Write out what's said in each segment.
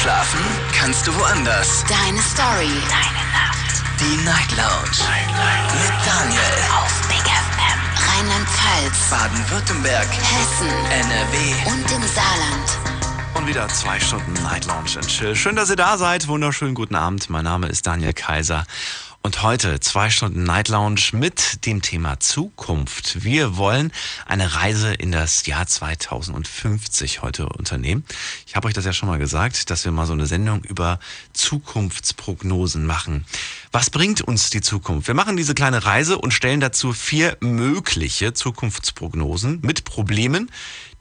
Schlafen kannst du woanders. Deine Story. Deine Nacht. Die Night Lounge. Night, Night. Mit Daniel. Auf Big FM. Rheinland-Pfalz. Baden-Württemberg. Hessen. NRW. Und im Saarland. Und wieder zwei Stunden Night Lounge and Chill. Schön, dass ihr da seid. Wunderschönen guten Abend. Mein Name ist Daniel Kaiser. Und heute zwei Stunden Night Lounge mit dem Thema Zukunft. Wir wollen eine Reise in das Jahr 2050 heute unternehmen. Ich habe euch das ja schon mal gesagt, dass wir mal so eine Sendung über Zukunftsprognosen machen. Was bringt uns die Zukunft? Wir machen diese kleine Reise und stellen dazu vier mögliche Zukunftsprognosen mit Problemen,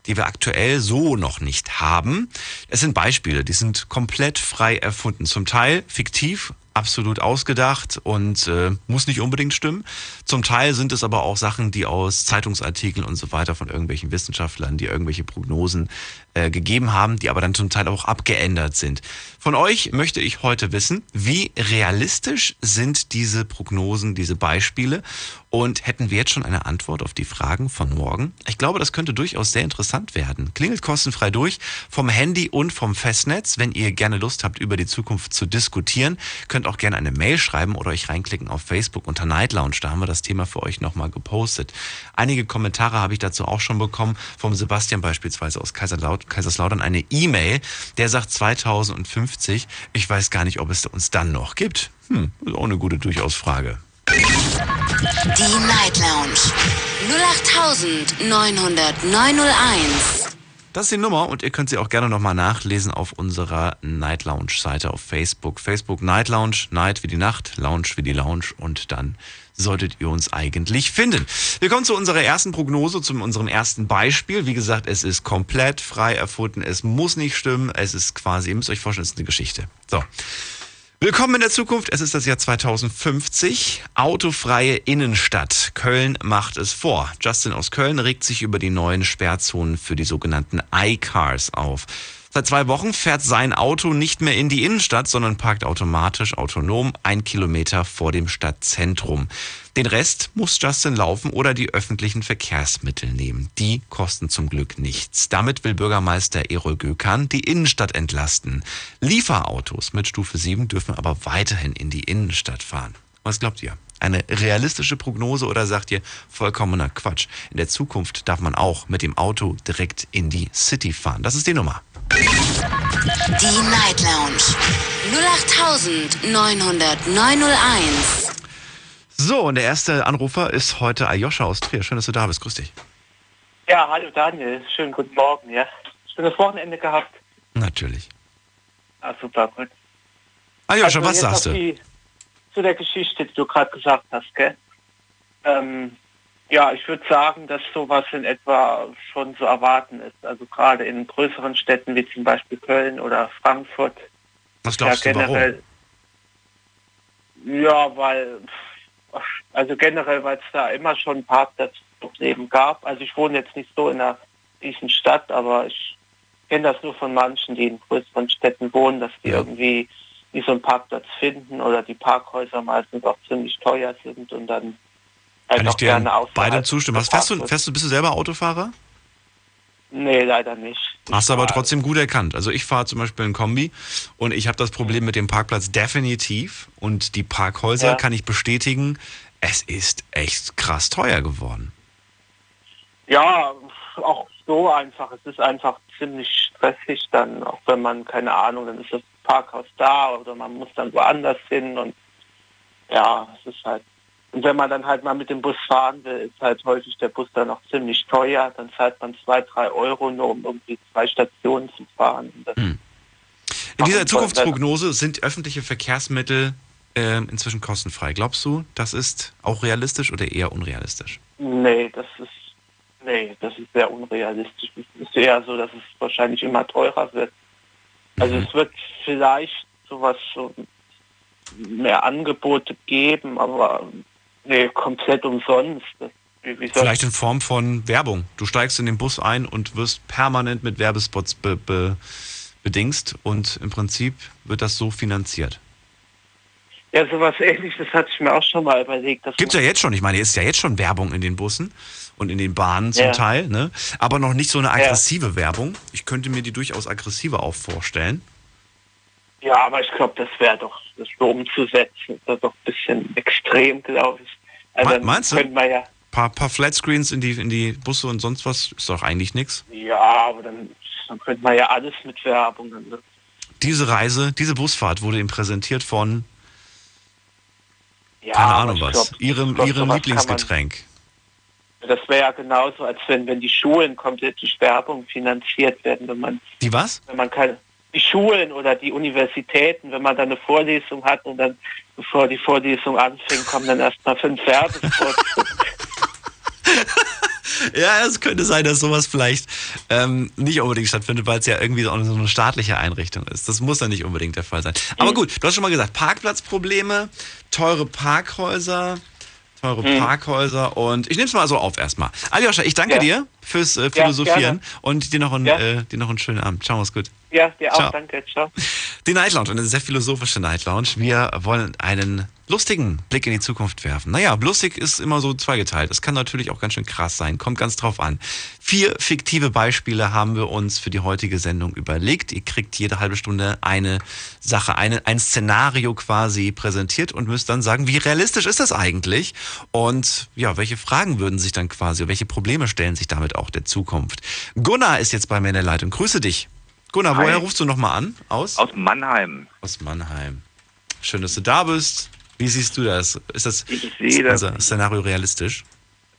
die wir aktuell so noch nicht haben. Es sind Beispiele, die sind komplett frei erfunden, zum Teil fiktiv, absolut ausgedacht und äh, muss nicht unbedingt stimmen. Zum Teil sind es aber auch Sachen, die aus Zeitungsartikeln und so weiter von irgendwelchen Wissenschaftlern, die irgendwelche Prognosen äh, gegeben haben, die aber dann zum Teil auch abgeändert sind. Von euch möchte ich heute wissen, wie realistisch sind diese Prognosen, diese Beispiele und hätten wir jetzt schon eine Antwort auf die Fragen von morgen? Ich glaube, das könnte durchaus sehr interessant werden. Klingelt kostenfrei durch vom Handy und vom Festnetz. Wenn ihr gerne Lust habt, über die Zukunft zu diskutieren, könnt auch gerne eine Mail schreiben oder euch reinklicken auf Facebook unter Night Lounge. Da haben wir das Thema für euch nochmal gepostet. Einige Kommentare habe ich dazu auch schon bekommen, vom Sebastian beispielsweise aus Kaiserlaut, Kaiserslautern, eine E-Mail, der sagt 2050. Ich weiß gar nicht, ob es uns dann noch gibt. Hm, ist auch eine gute durchaus Frage. Die Night Lounge. 08901. Das ist die Nummer und ihr könnt sie auch gerne nochmal nachlesen auf unserer Night Lounge Seite auf Facebook. Facebook Night Lounge, Night wie die Nacht, Lounge wie die Lounge und dann solltet ihr uns eigentlich finden. Wir kommen zu unserer ersten Prognose, zu unserem ersten Beispiel. Wie gesagt, es ist komplett frei erfunden, es muss nicht stimmen, es ist quasi, ihr müsst euch vorstellen, es ist eine Geschichte. So. Willkommen in der Zukunft. Es ist das Jahr 2050. Autofreie Innenstadt. Köln macht es vor. Justin aus Köln regt sich über die neuen Sperrzonen für die sogenannten iCars auf. Seit zwei Wochen fährt sein Auto nicht mehr in die Innenstadt, sondern parkt automatisch autonom ein Kilometer vor dem Stadtzentrum. Den Rest muss Justin laufen oder die öffentlichen Verkehrsmittel nehmen. Die kosten zum Glück nichts. Damit will Bürgermeister Erol Gökhan die Innenstadt entlasten. Lieferautos mit Stufe 7 dürfen aber weiterhin in die Innenstadt fahren. Was glaubt ihr? Eine realistische Prognose oder sagt ihr vollkommener Quatsch? In der Zukunft darf man auch mit dem Auto direkt in die City fahren. Das ist die Nummer. Die Night Lounge. 08901. So, und der erste Anrufer ist heute Aljoscha aus Trier. Schön, dass du da bist. Grüß dich. Ja, hallo Daniel, schönen guten Morgen, ja. Schönes Wochenende gehabt. Natürlich. Ah, super, gut. Aljoscha, Also was sagst du? Die, zu der Geschichte, die du gerade gesagt hast, gell? Ähm, ja, ich würde sagen, dass sowas in etwa schon zu erwarten ist. Also gerade in größeren Städten wie zum Beispiel Köln oder Frankfurt. Was glaubst ja, du, warum? generell. Ja, weil, also generell, weil es da immer schon Parkplatzprobleme gab. Also ich wohne jetzt nicht so in einer riesen Stadt, aber ich kenne das nur von manchen, die in größeren Städten wohnen, dass die Ja. irgendwie nie so einen Parkplatz finden oder die Parkhäuser meistens auch ziemlich teuer sind und dann halt Kann ich auch dir gerne beidem zustimmen. Was, fährst, du, fährst du, bist du selber Autofahrer? Nee, leider nicht. Hast du aber trotzdem gut erkannt. Also ich fahre zum Beispiel ein Kombi und ich habe das Problem mit dem Parkplatz definitiv. Und die Parkhäuser Ja. kann ich bestätigen, es ist echt krass teuer geworden. Ja, auch so einfach. Es ist einfach ziemlich stressig dann, auch wenn man, keine Ahnung, dann ist das Parkhaus da oder man muss dann woanders hin und ja, es ist halt. Und wenn man dann halt mal mit dem Bus fahren will, ist halt häufig der Bus dann auch ziemlich teuer. Dann zahlt man zwei, drei Euro nur, um irgendwie zwei Stationen zu fahren. Das In dieser Zukunftsprognose sind öffentliche Verkehrsmittel ähm, inzwischen kostenfrei. Glaubst du, das ist auch realistisch oder eher unrealistisch? Nee, das ist nee, das ist sehr unrealistisch. Es ist eher so, dass es wahrscheinlich immer teurer wird. Also Mhm. es wird vielleicht sowas so mehr Angebote geben, aber nee, komplett umsonst. Das, wie, wie Vielleicht in Form von Werbung. Du steigst in den Bus ein und wirst permanent mit Werbespots be be bedingst und im Prinzip wird das so finanziert. ja, sowas ähnliches hatte ich mir auch schon mal überlegt. dass Gibt's ja jetzt schon. Ich meine, es ist ja jetzt schon Werbung in den Bussen und in den Bahnen zum Ja. Teil, ne? Aber noch nicht so eine aggressive Werbung. Ich könnte mir die durchaus aggressiver auch vorstellen. Ja, aber ich glaube, das wäre doch, das so umzusetzen, das ist doch ein bisschen extrem, glaube ich. Also meinst du? Könnte man ja, Paar, paar Flatscreens in die, in die Busse und sonst was ist doch eigentlich nichts. ja, aber dann, dann könnte man ja alles mit Werbung. dann- Diese Reise, diese Busfahrt wurde ihm präsentiert von, Ja, keine Ahnung was, glaub- ihrem, glaub, ihrem Lieblingsgetränk. Man, das wäre ja genauso, als wenn, wenn die Schulen komplett durch Werbung finanziert werden, wenn man, Die was? wenn man keine, die Schulen oder die Universitäten, wenn man dann eine Vorlesung hat und dann, bevor die Vorlesung anfängt, kommen dann erstmal fünf Werbespots. Ja, es könnte sein, dass sowas vielleicht ähm, nicht unbedingt stattfindet, weil es ja irgendwie so eine staatliche Einrichtung ist. Das muss ja nicht unbedingt der Fall sein. Aber gut, du hast schon mal gesagt, Parkplatzprobleme, teure Parkhäuser, teure Parkhäuser und ich nehme es mal so auf erstmal. Aljoscha, ich danke Ja. dir fürs äh, Philosophieren gerne. und dir noch, einen, Ja. äh, dir noch einen schönen Abend. Ciao, mach's gut. ja, dir Ciao. auch, danke, ciao. Die Night Lounge, eine sehr philosophische Night Lounge. Wir wollen einen lustigen Blick in die Zukunft werfen. Naja, lustig ist immer so zweigeteilt. Es kann natürlich auch ganz schön krass sein. Kommt ganz drauf an. Vier fiktive Beispiele haben wir uns für die heutige Sendung überlegt. Ihr kriegt jede halbe Stunde eine Sache, eine, ein Szenario quasi präsentiert und müsst dann sagen, wie realistisch ist das eigentlich? Und ja, welche Fragen würden sich dann quasi, welche Probleme stellen sich damit auch der Zukunft? Gunnar ist jetzt bei mir in der Leitung. Grüße dich. Gunnar, Hi. woher rufst du nochmal an? Aus? Aus Mannheim. Aus Mannheim. Schön, dass du da bist. Wie siehst du das? Ist das Ich sehe das- Szenario realistisch?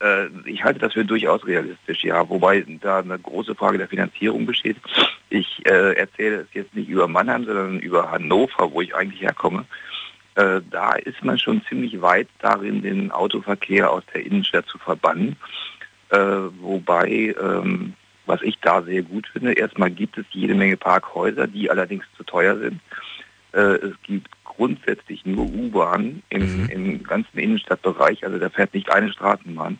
Äh, ich halte das für durchaus realistisch, ja. Wobei da eine große Frage der Finanzierung besteht. Ich äh, erzähle es jetzt nicht über Mannheim, sondern über Hannover, wo ich eigentlich herkomme. Äh, da ist man schon ziemlich weit darin, den Autoverkehr aus der Innenstadt zu verbannen. Äh, wobei, ähm, was ich da sehr gut finde, erstmal gibt es jede Menge Parkhäuser, die allerdings zu teuer sind. Äh, es gibt grundsätzlich nur U-Bahn im, Mhm. im ganzen Innenstadtbereich, also da fährt nicht eine Straßenbahn,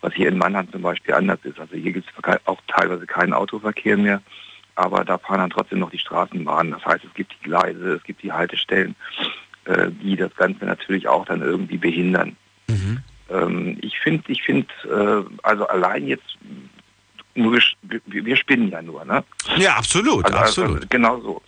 was hier in Mannheim zum Beispiel anders ist. Also hier gibt es auch teilweise keinen Autoverkehr mehr, aber da fahren dann trotzdem noch die Straßenbahnen. Das heißt, es gibt die Gleise, es gibt die Haltestellen, äh, die das Ganze natürlich auch dann irgendwie behindern. Ähm, ich finde, ich finde, äh, also allein jetzt, nur wir, wir spinnen ja nur, ne? Ja, absolut, Also, absolut. Also, genau so.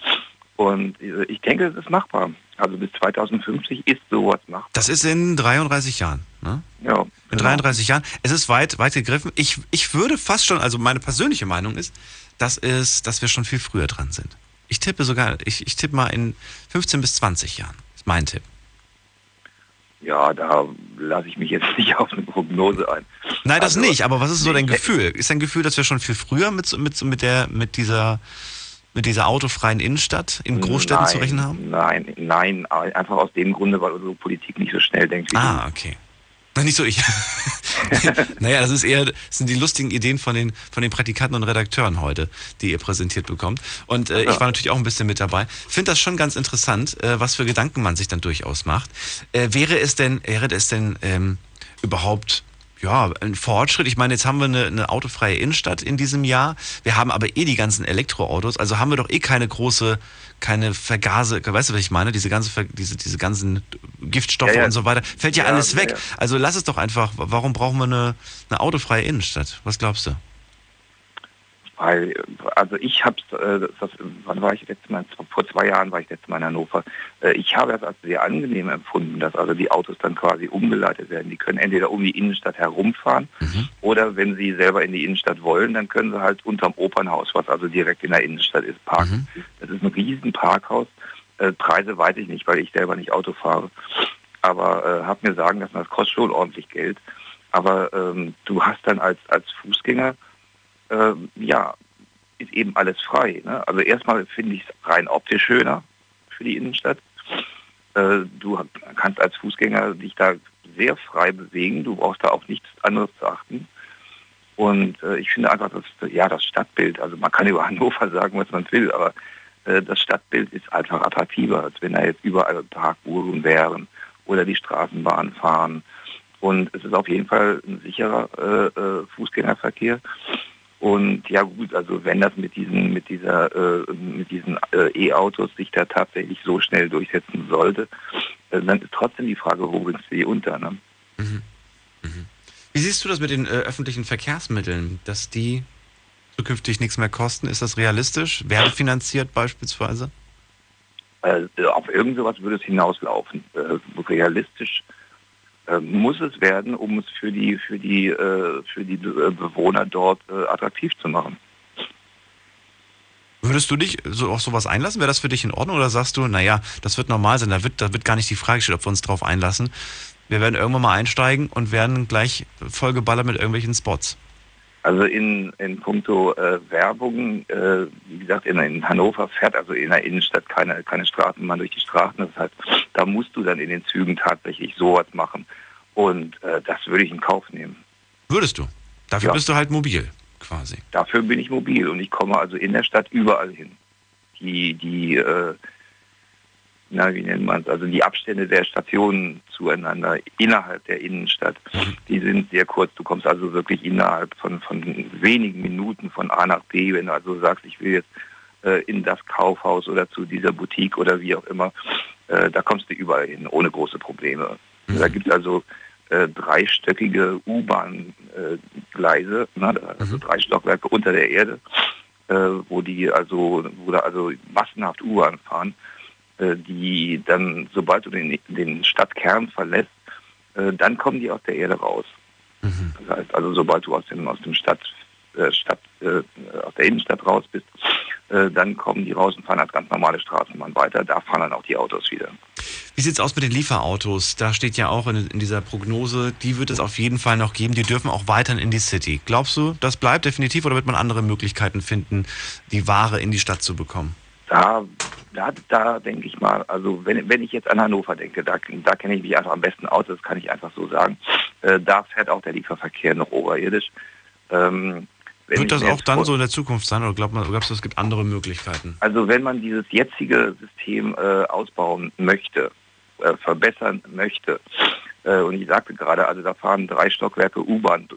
Und äh, ich denke, es ist machbar. Also bis 2050 ist sowas machbar. Das ist in 33 Jahren. Ne? Ja, In genau. 33 Jahren. Es ist weit, weit gegriffen. Ich, ich würde fast schon, also meine persönliche Meinung ist, dass, es, dass wir schon viel früher dran sind. Ich tippe sogar, ich, ich tippe mal in 15 bis 20 Jahren. Ist mein Tipp. Ja, da lasse ich mich jetzt nicht auf eine Prognose ein. Nein, das Also, nicht. Aber was ist so dein Gefühl? Ist dein Gefühl, dass wir schon viel früher mit, mit, mit, der, mit, dieser, mit dieser autofreien Innenstadt in Großstädten nein, zu rechnen haben? Nein, nein, einfach aus dem Grunde, weil unsere Politik nicht so schnell denkt wie Ah, okay. Na, nicht so ich. naja, das ist eher, das sind die lustigen Ideen von den, von den Praktikanten und Redakteuren heute, die ihr präsentiert bekommt. Und äh, ich war natürlich auch ein bisschen mit dabei. Finde das schon ganz interessant, äh, was für Gedanken man sich dann durchaus macht. Äh, wäre es denn, wäre es denn ähm, überhaupt ja, ein Fortschritt. Ich meine, jetzt haben wir eine, eine autofreie Innenstadt in diesem Jahr. Wir haben aber eh die ganzen Elektroautos. Also haben wir doch eh keine große, keine Vergase, weißt du, was ich meine? Diese, ganze, diese, diese ganzen Giftstoffe Ja, ja. und so weiter. Fällt ja, Ja, alles weg. Also lass es doch einfach. Warum brauchen wir eine, eine autofreie Innenstadt? Was glaubst du? Weil, also ich habe äh, das, wann war ich letztes Mal? Vor zwei Jahren war ich letztes Mal in Hannover. Äh, ich habe es als sehr angenehm empfunden, dass also die Autos dann quasi umgeleitet werden. Die können entweder um die Innenstadt herumfahren Mhm. oder wenn sie selber in die Innenstadt wollen, dann können sie halt unterm Opernhaus, was also direkt in der Innenstadt ist, parken. Das ist ein riesen Parkhaus. Äh, Preise weiß ich nicht, weil ich selber nicht Auto fahre. Aber äh, habe mir sagen lassen, das kostet schon ordentlich Geld. Aber ähm, du hast dann als, als Fußgänger ähm, ja, ist eben alles frei. Ne? Also erstmal finde ich es rein optisch schöner für die Innenstadt. Äh, du kannst als Fußgänger dich da sehr frei bewegen. Du brauchst da auf nichts anderes zu achten. Und äh, ich finde einfach, dass ja das Stadtbild, also man kann über Hannover sagen, was man will, aber äh, das Stadtbild ist einfach attraktiver, als wenn da jetzt überall Parkuhren wären oder die Straßenbahn fahren. Und es ist auf jeden Fall ein sicherer Fußgängerverkehr. Und ja gut, also wenn das mit diesen mit dieser äh, mit diesen äh, E-Autos sich da tatsächlich so schnell durchsetzen sollte, äh, dann ist trotzdem die Frage, wo bringst du die unter? Ne? Wie siehst du das mit den äh, öffentlichen Verkehrsmitteln, dass die zukünftig nichts mehr kosten? Ist das realistisch? Werbefinanziert beispielsweise? Äh, auf irgend sowas würde es hinauslaufen. Äh, realistisch muss es werden, um es für die für die äh, für die Be- Bewohner dort äh, attraktiv zu machen. Würdest du dich so auf sowas einlassen? Wäre das für dich in Ordnung oder sagst du, naja, das wird normal sein, da wird, da wird gar nicht die Frage gestellt, ob wir uns drauf einlassen. Wir werden irgendwann mal einsteigen und werden gleich vollgeballert mit irgendwelchen Spots. Also in, in puncto äh, Werbung, äh, wie gesagt, in, in Hannover fährt also in der Innenstadt keine, keine Straßenbahn durch die Straßen. Das heißt, da musst du dann in den Zügen tatsächlich sowas machen. Und äh, das würde ich in Kauf nehmen. Würdest du? Dafür Ja. bist du halt mobil, quasi. Dafür bin ich mobil und ich komme also in der Stadt überall hin. Die, die, äh, na, wie nennt man es, also die Abstände der Stationen zueinander innerhalb der Innenstadt, die sind sehr kurz. Du kommst also wirklich innerhalb von, von wenigen Minuten von A nach B, wenn du also sagst, ich will jetzt äh, in das Kaufhaus oder zu dieser Boutique oder wie auch immer, äh, da kommst du überall hin, ohne große Probleme. Da gibt es also äh, dreistöckige U-Bahn-Gleise, also drei Stockwerke unter der Erde, äh, wo die also, wo da also massenhaft U-Bahn fahren, die dann, sobald du den, den Stadtkern verlässt, äh, dann kommen die aus der Erde raus. Das heißt, also sobald du aus dem aus dem Stadt, äh, Stadt äh, aus der Innenstadt raus bist, äh, dann kommen die raus und fahren als ganz normale Straßenbahn weiter. Da fahren dann auch die Autos wieder. Wie sieht's aus mit den Lieferautos? Da steht ja auch in, in dieser Prognose, die wird es auf jeden Fall noch geben. Die dürfen auch weiterhin in die City. Glaubst du, das bleibt definitiv oder wird man andere Möglichkeiten finden, die Ware in die Stadt zu bekommen? Da, da, da denke ich mal, also wenn, wenn ich jetzt an Hannover denke, da, da kenne ich mich einfach am besten aus, das kann ich einfach so sagen. Äh, da fährt auch der Lieferverkehr noch oberirdisch. Ähm, Wird das auch dann so in der Zukunft sein oder glaubt man, glaubst du, es gibt andere Möglichkeiten? Also wenn man dieses jetzige System äh, ausbauen möchte, äh, verbessern möchte, äh, und ich sagte gerade, also da fahren drei Stockwerke U-Bahn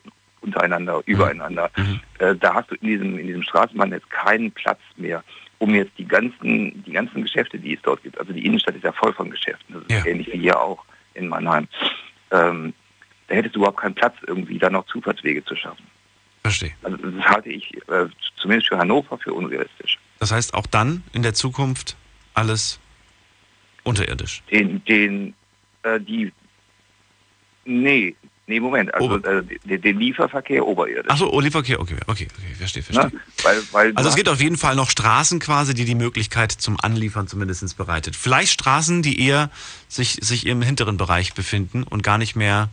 untereinander, übereinander, äh, da hast du in diesem, in diesem Straßenbahnnetz keinen Platz mehr, um jetzt die ganzen, die ganzen Geschäfte, die es dort gibt, also die Innenstadt ist ja voll von Geschäften, das ist Ja. ähnlich wie hier auch in Mannheim, ähm, da hättest du überhaupt keinen Platz, irgendwie da noch Zufahrtswege zu schaffen. Verstehe. Also das halte ich äh, zumindest für Hannover für unrealistisch. Das heißt, auch dann in der Zukunft alles unterirdisch. den, den, äh, die, nee, nee, Moment, also Ober- äh, den, Lieferverkehr oberirdisch. Achso, oh, Lieferverkehr, okay, okay, okay, verstehe, verstehe. ne? weil, weil Also es gibt auf jeden Fall noch Straßen quasi, die die Möglichkeit zum Anliefern zumindest bereitet. Vielleicht Straßen, die eher sich, sich im hinteren Bereich befinden und gar nicht mehr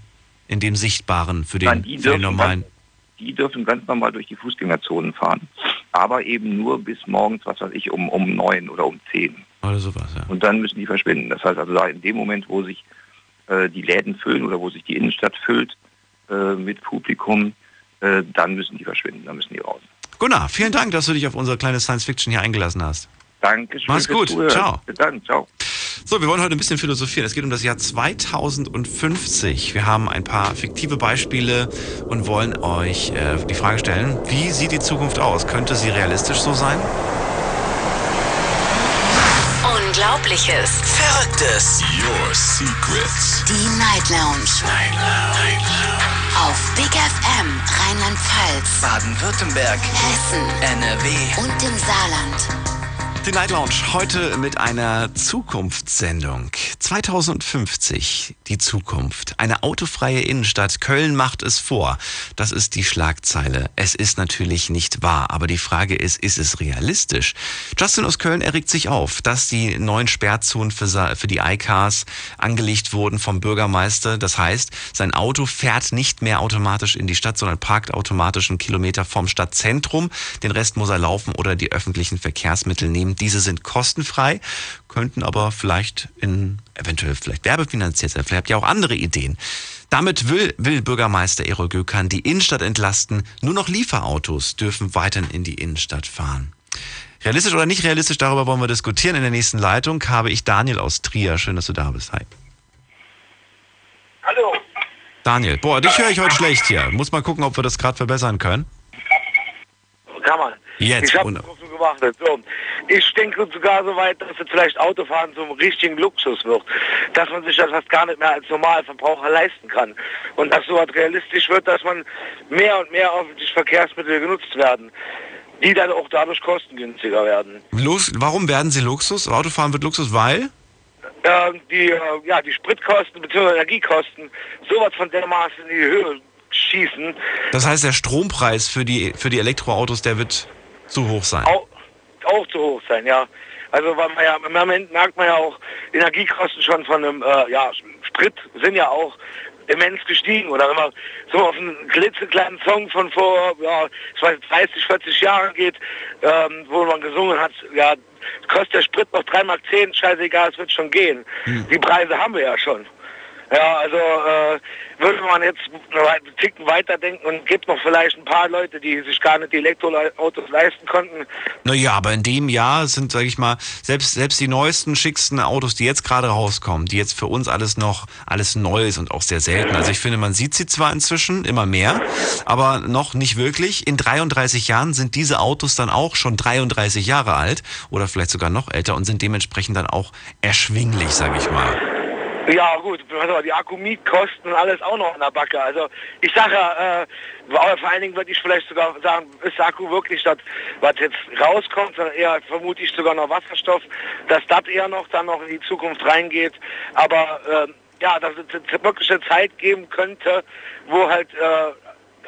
in dem Sichtbaren für den, Nein, die für den dürfen normalen. Ganz, die dürfen ganz normal durch die Fußgängerzonen fahren, aber eben nur bis morgens, was weiß ich, um, um neun oder um zehn. Oder sowas, ja. Und dann müssen die verschwinden. Das heißt also, da in dem Moment, wo sich äh, die Läden füllen oder wo sich die Innenstadt füllt äh, mit Publikum, äh, dann müssen die verschwinden, dann müssen die raus. Gunnar, vielen Dank, dass du dich auf unsere kleine Science Fiction hier eingelassen hast. Dankeschön. Mach's gut. Zuhören. Ciao. Bis dann. Ciao. So, wir wollen heute ein bisschen philosophieren. Es geht um das Jahr 2050. Wir haben ein paar fiktive Beispiele und wollen euch äh, die Frage stellen, wie sieht die Zukunft aus? Könnte sie realistisch so sein? Unglaubliches. Verrücktes. Your Secrets. Die Night Lounge. Night Lounge. Auf Big FM Rheinland-Pfalz, Baden-Württemberg. Hessen NRW. und im Saarland. Die Night Lounge heute mit einer Zukunftssendung. 2050, die Zukunft. Eine autofreie Innenstadt. Köln macht es vor. Das ist die Schlagzeile. Es ist natürlich nicht wahr, aber die Frage ist, ist es realistisch? Justin aus Köln erregt sich auf, dass die neuen Sperrzonen für, für die iCars angelegt wurden vom Bürgermeister. Das heißt, sein Auto fährt nicht mehr automatisch in die Stadt, sondern parkt automatisch einen Kilometer vom Stadtzentrum. Den Rest muss er laufen oder die öffentlichen Verkehrsmittel nehmen. Diese sind kostenfrei, könnten aber vielleicht in eventuell vielleicht werbefinanziert sein. Vielleicht habt ihr auch andere Ideen. Damit will, will Bürgermeister Erol Gökhan die Innenstadt entlasten. Nur noch Lieferautos dürfen weiterhin in die Innenstadt fahren. Realistisch oder nicht realistisch, darüber wollen wir diskutieren. In der nächsten Leitung habe ich Daniel aus Trier. Schön, dass du da bist. Hi. Hallo. Daniel, boah, dich höre ich heute schlecht hier. Muss mal gucken, ob wir das gerade verbessern können. Kann man. Jetzt, Ich habe gewartet. So. Ich denke sogar so weit, dass jetzt vielleicht Autofahren zum richtigen Luxus wird. Dass man sich das fast gar nicht mehr als Normalverbraucher leisten kann. Und dass so realistisch wird, dass man mehr und mehr öffentliche Verkehrsmittel genutzt werden. die dann auch dadurch kostengünstiger werden. Lux warum werden sie Luxus? Autofahren wird Luxus, weil? Ähm, die, äh, ja, die Spritkosten bzw. Energiekosten sowas von dermaßen in die Höhe schießen. Das heißt, der Strompreis für die, für die Elektroautos, der wird zu hoch sein. Auch, auch zu hoch sein, ja. Also weil man ja, im Moment merkt man ja auch, Energiekosten schon von einem äh, ja, Sprit sind ja auch immens gestiegen. Oder wenn man so auf einen klitzekleinen Song von vor ja, 30, 40 Jahren geht, ähm, wo man gesungen hat, ja, kostet der Sprit noch 3 Mark 10, scheißegal, es wird schon gehen. Hm. Die Preise haben wir ja schon. Ja, also äh, würde man jetzt einen Ticken weiterdenken und gibt noch vielleicht ein paar Leute, die sich gar nicht die Elektroautos leisten konnten. Naja, aber in dem Jahr sind, sag ich mal, selbst, selbst die neuesten, schicksten Autos, die jetzt gerade rauskommen, die jetzt für uns alles noch, alles neu ist und auch sehr selten. Also ich finde, man sieht sie zwar inzwischen immer mehr, aber noch nicht wirklich. In 33 Jahren sind diese Autos dann auch schon 33 Jahre alt oder vielleicht sogar noch älter und sind dementsprechend dann auch erschwinglich, sag ich mal. Ja gut, die Akkumietkosten und alles auch noch an der Backe. Also ich sage ja, äh, vor allen Dingen würde ich vielleicht sogar sagen, ist Akku wirklich das, was jetzt rauskommt, sondern eher vermute ich sogar noch Wasserstoff, dass das eher noch dann noch in die Zukunft reingeht. Aber äh, ja, dass es wirklich eine Zeit geben könnte, wo halt äh,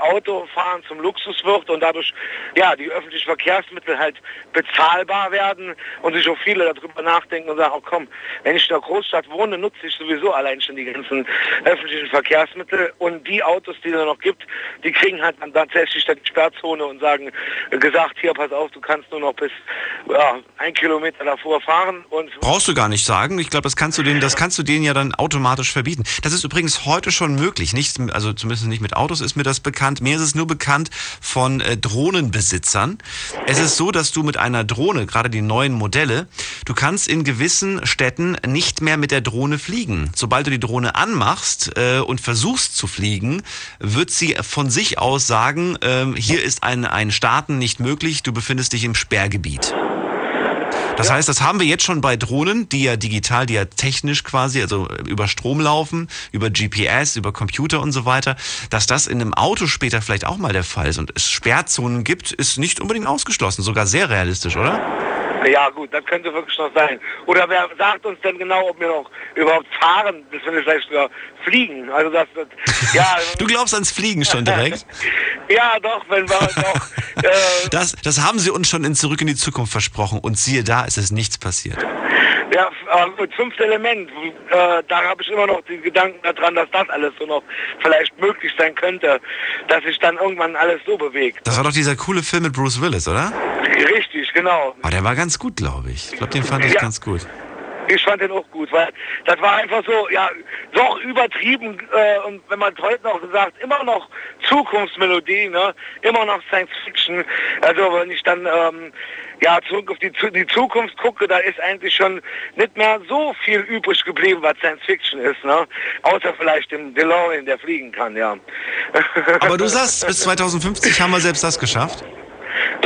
Autofahren zum Luxus wird und dadurch ja die öffentlichen Verkehrsmittel halt bezahlbar werden und sich auch viele darüber nachdenken und sagen, oh komm, wenn ich in der Großstadt wohne, nutze ich sowieso allein schon die ganzen öffentlichen Verkehrsmittel und die Autos, die es noch gibt, die kriegen halt dann tatsächlich dann die Sperrzone und sagen, gesagt, hier pass auf, du kannst nur noch bis ja, ein Kilometer davor fahren und brauchst du gar nicht sagen. Ich glaube, das kannst du denen, das kannst du denen ja dann automatisch verbieten. Das ist übrigens heute schon möglich, nicht, also zumindest nicht mit Autos ist mir das bekannt bekannt. Mir ist es nur bekannt von äh, Drohnenbesitzern. Es ist so, dass du mit einer Drohne, gerade die neuen Modelle, du kannst in gewissen Städten nicht mehr mit der Drohne fliegen. Sobald du die Drohne anmachst äh, und versuchst zu fliegen, wird sie von sich aus sagen, äh, hier ist ein, ein Starten nicht möglich, du befindest dich im Sperrgebiet. Das heißt, das haben wir jetzt schon bei Drohnen, die ja digital, die ja technisch quasi, also über Strom laufen, über GPS, über Computer und so weiter. Dass das in einem Auto später vielleicht auch mal der Fall ist und es Sperrzonen gibt, ist nicht unbedingt ausgeschlossen, sogar sehr realistisch, oder? Ja gut, das könnte wirklich noch sein. Oder wer sagt uns denn genau, ob wir noch überhaupt fahren, bis wir vielleicht sogar fliegen? Also das, das ja. du glaubst ans Fliegen schon direkt? ja, doch, wenn wir noch. Äh, das, das haben sie uns schon in Zurück in die Zukunft versprochen und siehe da, ist es nichts passiert. Ja, gut, fünfte Element, äh, da habe ich immer noch die Gedanken daran, dass das alles so noch vielleicht möglich sein könnte, dass sich dann irgendwann alles so bewegt. Das war doch dieser coole Film mit Bruce Willis, oder? Richtig, genau. Aber der war ganz gut, glaube ich. Ich glaube, den fand ich ja. ganz gut. Ich fand den auch gut, weil das war einfach so, ja, doch übertrieben äh, und wenn man heute noch sagt, immer noch Zukunftsmelodie, ne, immer noch Science Fiction. Also wenn ich dann ähm, ja zurück auf die, die Zukunft gucke, da ist eigentlich schon nicht mehr so viel übrig geblieben, was Science Fiction ist, ne? Außer vielleicht dem DeLorean, der fliegen kann, ja. Aber du sagst, bis 2050 haben wir selbst das geschafft?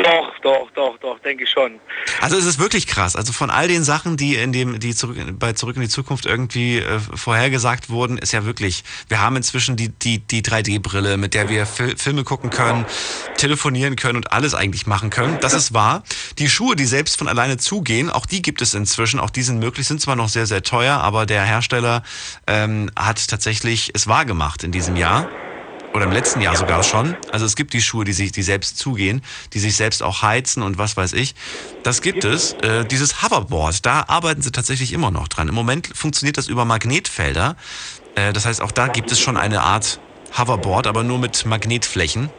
Doch, doch, doch, doch, denke ich schon. Also es ist wirklich krass. Also von all den Sachen, die in dem, die zurück, bei Zurück in die Zukunft irgendwie äh, vorhergesagt wurden, ist ja wirklich, wir haben inzwischen die, die, die 3D-Brille, mit der wir Fil Filme gucken können, telefonieren können und alles eigentlich machen können. Das ist wahr. Die Schuhe, die selbst von alleine zugehen, auch die gibt es inzwischen, auch die sind möglich, sind zwar noch sehr, sehr teuer, aber der Hersteller ähm, hat tatsächlich es wahr gemacht in diesem Jahr. Oder im letzten Jahr sogar schon. Also es gibt die Schuhe, die sich, die selbst zugehen, die sich selbst auch heizen und was weiß ich. Das gibt es. Äh, dieses Hoverboard, da arbeiten sie tatsächlich immer noch dran. Im Moment funktioniert das über Magnetfelder. Äh, das heißt, auch da gibt es schon eine Art Hoverboard, aber nur mit Magnetflächen.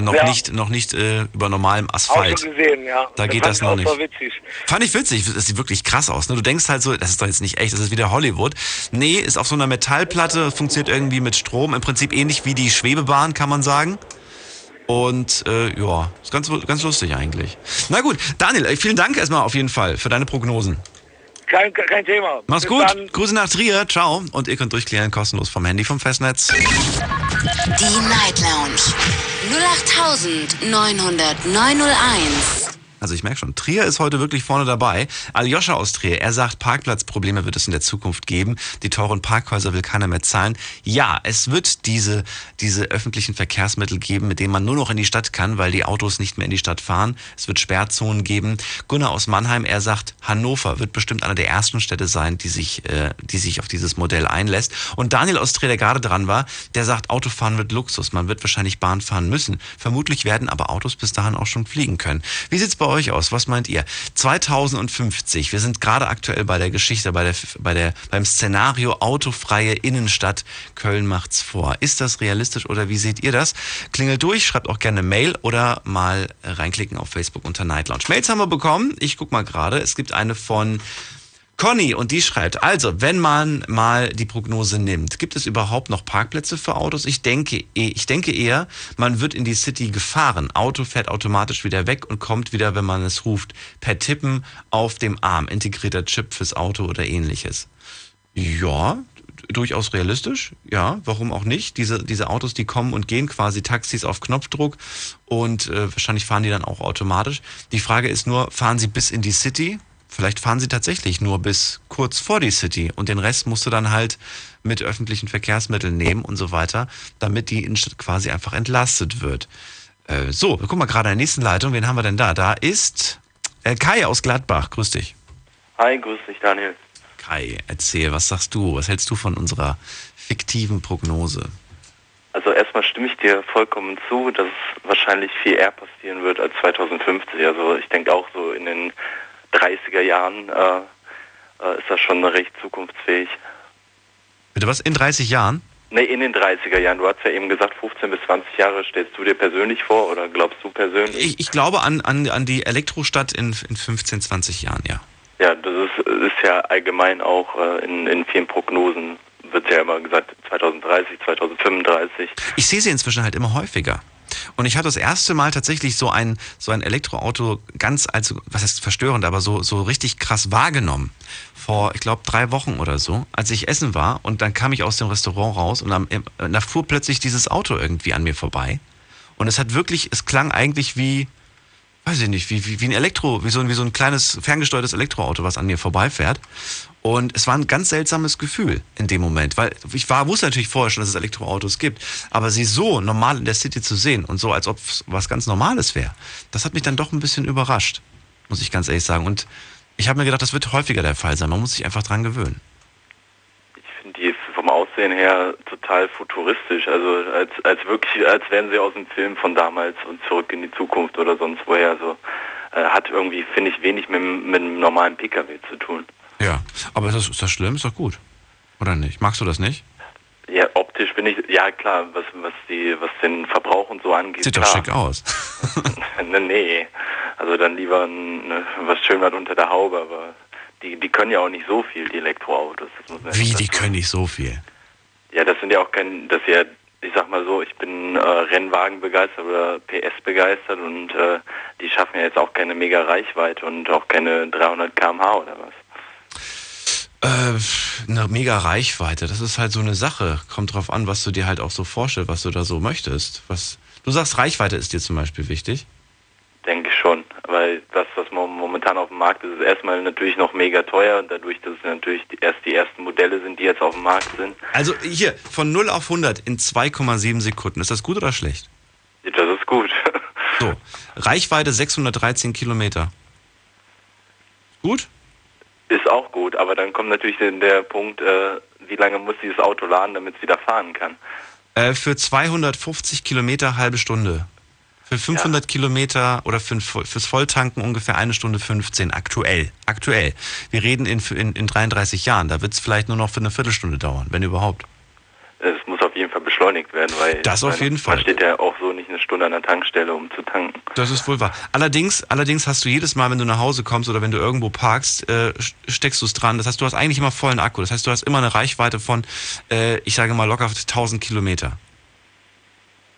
Noch ja. nicht, noch nicht äh, über normalem Asphalt. Auch schon gesehen, ja. Da das geht das noch nicht. Witzig. Fand ich witzig. Das sieht wirklich krass aus. Ne? Du denkst halt so, das ist doch jetzt nicht echt, das ist wieder Hollywood. Nee, ist auf so einer Metallplatte, funktioniert irgendwie mit Strom. Im Prinzip ähnlich wie die Schwebebahn, kann man sagen. Und äh, ja, ist ganz, ganz lustig eigentlich. Na gut, Daniel, äh, vielen Dank erstmal auf jeden Fall für deine Prognosen. Kein, kein Thema. Mach's Bis gut. Dann. Grüße nach Trier. Ciao. Und ihr könnt durchklären kostenlos vom Handy vom Festnetz. Die Night Lounge 08901. Also ich merke schon, Trier ist heute wirklich vorne dabei. Aljoscha aus Trier, er sagt, Parkplatzprobleme wird es in der Zukunft geben. Die teuren Parkhäuser will keiner mehr zahlen. Ja, es wird diese, diese öffentlichen Verkehrsmittel geben, mit denen man nur noch in die Stadt kann, weil die Autos nicht mehr in die Stadt fahren. Es wird Sperrzonen geben. Gunnar aus Mannheim, er sagt, Hannover wird bestimmt einer der ersten Städte sein, die sich, äh, die sich auf dieses Modell einlässt. Und Daniel aus Trier, der gerade dran war, der sagt, Autofahren wird Luxus. Man wird wahrscheinlich Bahn fahren müssen. Vermutlich werden aber Autos bis dahin auch schon fliegen können. Wie sieht's bei euch aus? Was meint ihr? 2050, wir sind gerade aktuell bei der Geschichte, bei der, bei der, beim Szenario autofreie Innenstadt. Köln macht's vor. Ist das realistisch oder wie seht ihr das? Klingelt durch, schreibt auch gerne Mail oder mal reinklicken auf Facebook unter Night Lounge. Mails haben wir bekommen. Ich guck mal gerade. Es gibt eine von Conny und die schreibt, also wenn man mal die Prognose nimmt, gibt es überhaupt noch Parkplätze für Autos? Ich denke, eh, ich denke eher, man wird in die City gefahren. Auto fährt automatisch wieder weg und kommt wieder, wenn man es ruft, per Tippen auf dem Arm, integrierter Chip fürs Auto oder ähnliches. Ja, durchaus realistisch. Ja, warum auch nicht? Diese, diese Autos, die kommen und gehen, quasi Taxis auf Knopfdruck und äh, wahrscheinlich fahren die dann auch automatisch. Die Frage ist nur, fahren sie bis in die City? Vielleicht fahren sie tatsächlich nur bis kurz vor die City und den Rest musst du dann halt mit öffentlichen Verkehrsmitteln nehmen und so weiter, damit die Innenstadt quasi einfach entlastet wird. Äh, so, wir gucken mal gerade in der nächsten Leitung. Wen haben wir denn da? Da ist äh, Kai aus Gladbach. Grüß dich. Hi, grüß dich, Daniel. Kai, erzähl, was sagst du? Was hältst du von unserer fiktiven Prognose? Also erstmal stimme ich dir vollkommen zu, dass es wahrscheinlich viel eher passieren wird als 2050. Also ich denke auch so in den 30er Jahren äh, äh, ist das schon recht zukunftsfähig. Bitte was? In 30 Jahren? Nee, in den 30er Jahren. Du hast ja eben gesagt, 15 bis 20 Jahre stellst du dir persönlich vor oder glaubst du persönlich? Ich, ich glaube an, an, an die Elektrostadt in, in 15, 20 Jahren, ja. Ja, das ist, ist ja allgemein auch äh, in, in vielen Prognosen wird ja immer gesagt 2030, 2035. Ich sehe sie inzwischen halt immer häufiger. Und ich hatte das erste Mal tatsächlich so ein, so ein Elektroauto ganz als, was heißt verstörend, aber so, so richtig krass wahrgenommen. Vor, ich glaube, drei Wochen oder so, als ich essen war und dann kam ich aus dem Restaurant raus und dann, da fuhr plötzlich dieses Auto irgendwie an mir vorbei. Und es hat wirklich, es klang eigentlich wie, weiß ich nicht, wie, wie, wie ein Elektro, wie so, wie so ein kleines ferngesteuertes Elektroauto, was an mir vorbeifährt. Und es war ein ganz seltsames Gefühl in dem Moment, weil ich war, wusste natürlich vorher schon, dass es Elektroautos gibt, aber sie so normal in der City zu sehen und so, als ob es was ganz Normales wäre, das hat mich dann doch ein bisschen überrascht, muss ich ganz ehrlich sagen. Und ich habe mir gedacht, das wird häufiger der Fall sein. Man muss sich einfach dran gewöhnen. Ich finde die vom Aussehen her total futuristisch, also als, als wirklich, als wären sie aus dem Film von damals und zurück in die Zukunft oder sonst woher. So äh, hat irgendwie, finde ich, wenig mit, mit einem normalen Pkw zu tun. Ja, aber ist das, ist das schlimm? Ist doch gut. Oder nicht? Magst du das nicht? Ja, optisch bin ich, ja klar, was, was, die, was den Verbrauch und so angeht. Sieht klar. doch schick aus. nee, nee, also dann lieber ne, was schön was unter der Haube, aber die, die können ja auch nicht so viel, die Elektroautos. Wie, die können nicht so viel? Ja, das sind ja auch kein, das ja, ich sag mal so, ich bin äh, Rennwagen begeistert oder PS begeistert und äh, die schaffen ja jetzt auch keine mega Reichweite und auch keine 300 km/h oder was. Äh, eine mega Reichweite, das ist halt so eine Sache. Kommt drauf an, was du dir halt auch so vorstellst, was du da so möchtest. Was, du sagst, Reichweite ist dir zum Beispiel wichtig? Denke ich schon, weil das, was momentan auf dem Markt ist, ist erstmal natürlich noch mega teuer und dadurch, dass es natürlich erst die ersten Modelle sind, die jetzt auf dem Markt sind. Also hier, von 0 auf 100 in 2,7 Sekunden, ist das gut oder schlecht? Das ist gut. So, Reichweite 613 Kilometer. Gut? Ist auch gut, aber dann kommt natürlich der, Punkt, äh, wie lange muss dieses Auto laden, damit es wieder fahren kann. Äh, für 250 Kilometer halbe Stunde. Für 500 ja. Kilometer oder für, fürs Volltanken ungefähr eine Stunde 15 aktuell. Aktuell. Wir reden in, in, in 33 Jahren. Da wird es vielleicht nur noch für eine Viertelstunde dauern, wenn überhaupt. Jeden Fall beschleunigt werden, weil das auf jeden Fall. man steht ja auch so nicht eine Stunde an der Tankstelle, um zu tanken. Das ist wohl wahr. Allerdings, allerdings hast du jedes Mal, wenn du nach Hause kommst oder wenn du irgendwo parkst, äh, steckst du es dran. Das heißt, du hast eigentlich immer vollen Akku. Das heißt, du hast immer eine Reichweite von, äh, ich sage mal locker 1000 Kilometer.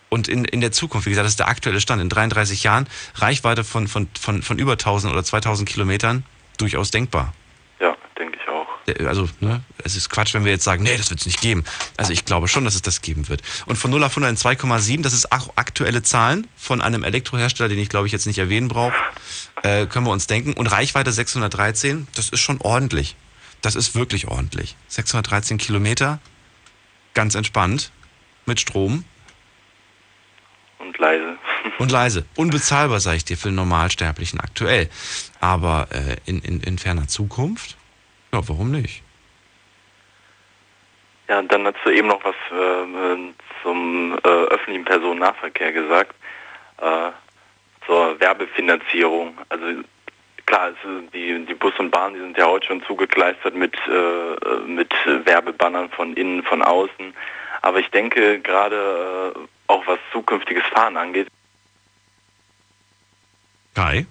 Und in, in der Zukunft, wie gesagt, das ist der aktuelle Stand, in 33 Jahren, Reichweite von, von, von, von über 1000 oder 2000 Kilometern, durchaus denkbar. Ja, denke ich auch. Also, ne, es ist Quatsch, wenn wir jetzt sagen, nee, das wird es nicht geben. Also ich glaube schon, dass es das geben wird. Und von 0 auf 100 in 2,7, das ist auch aktuelle Zahlen von einem Elektrohersteller, den ich glaube ich jetzt nicht erwähnen brauche. äh, können wir uns denken. Und Reichweite 613, das ist schon ordentlich. Das ist wirklich ordentlich. 613 Kilometer, ganz entspannt, mit Strom. Und leise. Und leise. Unbezahlbar, sage ich dir, für den Normalsterblichen aktuell. Aber äh, in, in, in ferner Zukunft? Ja, warum nicht? Ja, und dann hast du eben noch was äh, zum äh, öffentlichen Personennahverkehr gesagt, äh, zur Werbefinanzierung. Also klar, die, die Bus und Bahn, die sind ja heute schon zugekleistert mit, äh, mit Werbebannern von innen, von außen. Aber ich denke gerade äh, auch was zukünftiges Fahren angeht. Kai?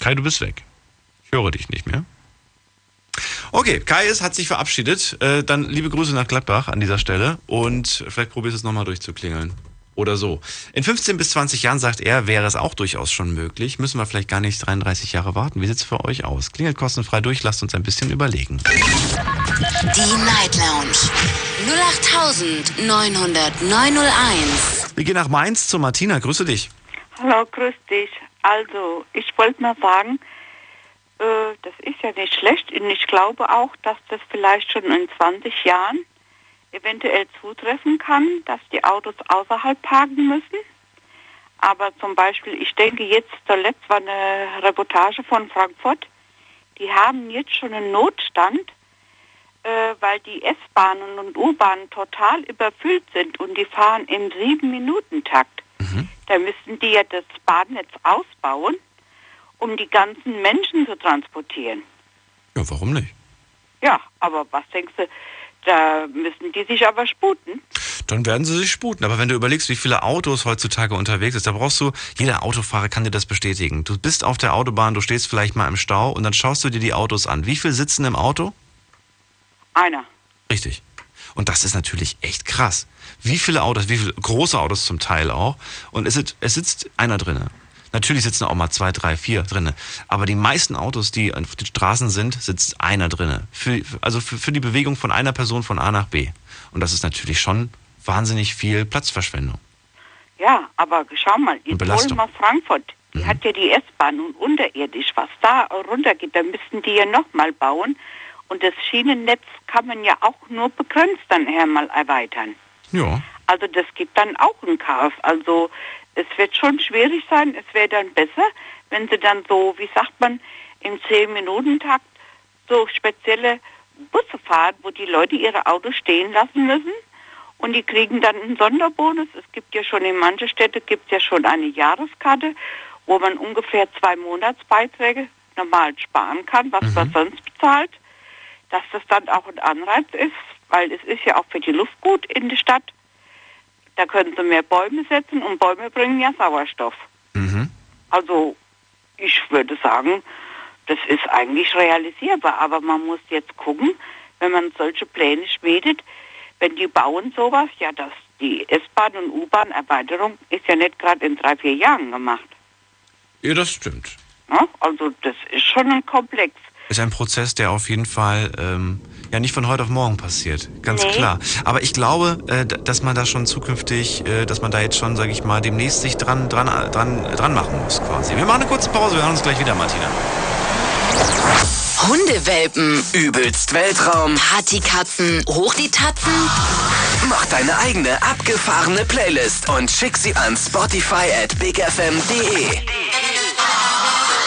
Kai, du bist weg. Ich höre dich nicht mehr. Okay, Kai ist, hat sich verabschiedet. Äh, dann liebe Grüße nach Gladbach an dieser Stelle und vielleicht probierst du es nochmal durchzuklingeln. Oder so. In 15 bis 20 Jahren, sagt er, wäre es auch durchaus schon möglich. Müssen wir vielleicht gar nicht 33 Jahre warten. Wie sieht es für euch aus? Klingelt kostenfrei durch, lasst uns ein bisschen überlegen. Die Night Lounge 08901. Wir gehen nach Mainz zu Martina. Grüße dich. Hallo, grüß dich. Also, ich wollte mal sagen, äh, das ist ja nicht schlecht und ich glaube auch, dass das vielleicht schon in 20 Jahren eventuell zutreffen kann, dass die Autos außerhalb parken müssen. Aber zum Beispiel, ich denke jetzt, zuletzt war eine Reportage von Frankfurt, die haben jetzt schon einen Notstand, äh, weil die S-Bahnen und U-Bahnen total überfüllt sind und die fahren im Sieben-Minuten-Takt. Mhm. Da müssten die ja das Bahnnetz ausbauen, um die ganzen Menschen zu transportieren. Ja, warum nicht? Ja, aber was denkst du, da müssen die sich aber sputen. Dann werden sie sich sputen. Aber wenn du überlegst, wie viele Autos heutzutage unterwegs sind, da brauchst du, jeder Autofahrer kann dir das bestätigen. Du bist auf der Autobahn, du stehst vielleicht mal im Stau und dann schaust du dir die Autos an. Wie viele sitzen im Auto? Einer. Richtig. Und das ist natürlich echt krass. Wie viele Autos, wie viele große Autos zum Teil auch. Und es sitzt, es sitzt einer drinnen. Natürlich sitzen auch mal zwei, drei, vier drinnen. Aber die meisten Autos, die auf den Straßen sind, sitzt einer drinnen. Für, also für, für die Bewegung von einer Person von A nach B. Und das ist natürlich schon wahnsinnig viel Platzverschwendung. Ja, aber schau mal, jetzt holen wir Frankfurt. Die mhm. hat ja die S-Bahn und unterirdisch, was da runtergeht, da müssten die ja nochmal bauen. Und das Schienennetz kann man ja auch nur begrenzt dann mal erweitern. Ja. Also das gibt dann auch ein Chaos. Also es wird schon schwierig sein. Es wäre dann besser, wenn sie dann so, wie sagt man, im 10-Minuten-Takt so spezielle Busse fahren, wo die Leute ihre Autos stehen lassen müssen und die kriegen dann einen Sonderbonus. Es gibt ja schon in manchen Städten gibt ja schon eine Jahreskarte, wo man ungefähr zwei Monatsbeiträge normal sparen kann, was mhm. man sonst bezahlt. Dass das dann auch ein Anreiz ist, weil es ist ja auch für die Luft gut in der Stadt. Da können sie mehr Bäume setzen und Bäume bringen ja Sauerstoff. Mhm. Also ich würde sagen, das ist eigentlich realisierbar, aber man muss jetzt gucken, wenn man solche Pläne schmiedet, wenn die bauen sowas, ja, dass die S-Bahn und U-Bahn-Erweiterung ist ja nicht gerade in drei, vier Jahren gemacht. Ja, das stimmt. Ja, also das ist schon ein Komplex. Ist ein Prozess, der auf jeden Fall ähm, ja nicht von heute auf morgen passiert, ganz nee. klar. Aber ich glaube, äh, dass man da schon zukünftig, äh, dass man da jetzt schon, sage ich mal, demnächst sich dran, dran, dran, dran machen muss quasi. Wir machen eine kurze Pause, wir hören uns gleich wieder, Martina. Hundewelpen, übelst Weltraum, Partykatzen, hoch die Tatzen. Mach deine eigene abgefahrene Playlist und schick sie an Spotify at bigfm.de.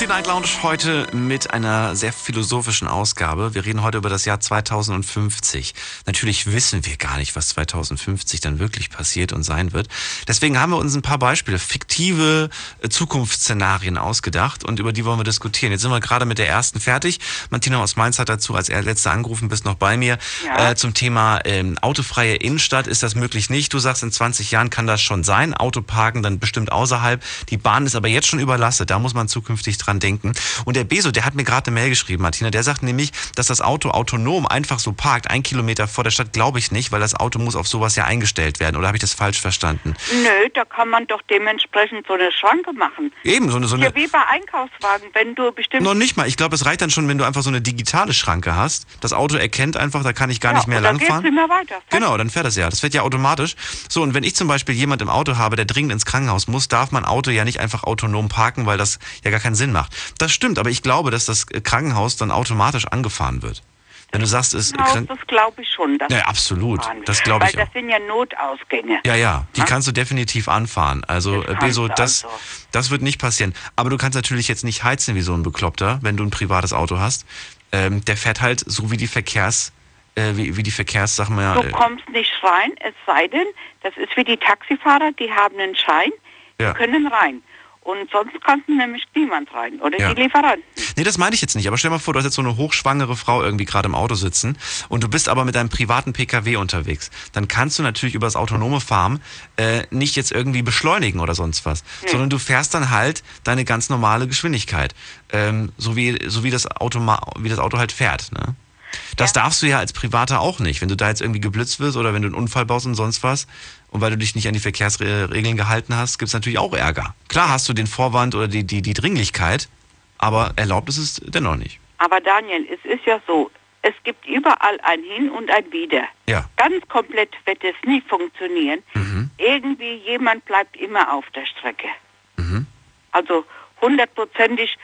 Die Night Lounge heute mit einer sehr philosophischen Ausgabe. Wir reden heute über das Jahr 2050. Natürlich wissen wir gar nicht, was 2050 dann wirklich passiert und sein wird. Deswegen haben wir uns ein paar Beispiele, fiktive äh, Zukunftsszenarien ausgedacht und über die wollen wir diskutieren. Jetzt sind wir gerade mit der ersten fertig. Martina aus Mainz hat dazu als letzte angerufen, bist noch bei mir. Ja. Äh, zum Thema ähm, autofreie Innenstadt ist das möglich nicht. Du sagst, in 20 Jahren kann das schon sein. Autoparken dann bestimmt außerhalb. Die Bahn ist aber jetzt schon überlastet. Da muss man zukünftig dran denken. Und der Beso, der hat mir gerade eine Mail geschrieben, Martina. Der sagt nämlich, dass das Auto autonom einfach so parkt, ein Kilometer vor der Stadt, glaube ich nicht, weil das Auto muss auf sowas ja eingestellt werden. Oder habe ich das falsch verstanden? Nö, da kann man doch dementsprechend so eine Schranke machen. Eben, so eine. So eine ja, wie bei Einkaufswagen, wenn du bestimmt. noch nicht mal. Ich glaube, es reicht dann schon, wenn du einfach so eine digitale Schranke hast. Das Auto erkennt einfach, da kann ich gar ja, nicht mehr dann langfahren. geht's immer weiter. Genau, dann fährt das ja. Das fährt ja automatisch. So, und wenn ich zum Beispiel jemand im Auto habe, der dringend ins Krankenhaus muss, darf mein Auto ja nicht einfach autonom parken, weil das ja gar keinen Sinn macht. Das stimmt, aber ich glaube, dass das Krankenhaus dann automatisch angefahren wird. Wenn du sagst, es Haus, das glaube ich schon. Ja, absolut. Das glaube ich Weil auch. das sind ja Notausgänge. Ja, ja, die Ja? kannst du definitiv anfahren. Also, Das äh, Beso, das, also. das wird nicht passieren. Aber du kannst natürlich jetzt nicht heizen wie so ein Bekloppter, wenn du ein privates Auto hast. Ähm, der fährt halt so wie die Verkehrs, äh, wie, wie die Verkehrs, sag mal, Du äh, kommst nicht rein, es sei denn, das ist wie die Taxifahrer, die haben einen Schein, Ja. die können rein. Und sonst kannst du nämlich niemand rein. Oder Ja. die Lieferanten. Nee, das meine ich jetzt nicht. Aber stell mal vor, du hast jetzt so eine hochschwangere Frau irgendwie gerade im Auto sitzen und du bist aber mit deinem privaten PKW unterwegs. Dann kannst du natürlich über das autonome Fahren äh, nicht jetzt irgendwie beschleunigen oder sonst was, sondern du fährst dann halt deine ganz normale Geschwindigkeit. Ähm, so wie, so wie das, Automa wie das Auto halt fährt. Ne? Das darfst du ja als Privater auch nicht. Wenn du da jetzt irgendwie geblitzt wirst oder wenn du einen Unfall baust und sonst was und weil du dich nicht an die Verkehrsregeln gehalten hast, gibt es natürlich auch Ärger. Klar hast du den Vorwand oder die, die, die Dringlichkeit, aber erlaubt ist es dennoch nicht. Aber Daniel, es ist ja so, es gibt überall ein Hin und ein Wider. Ja. Ganz komplett wird es nie funktionieren. Mhm. Irgendwie jemand bleibt immer auf der Strecke. Mhm. Also hundertprozentig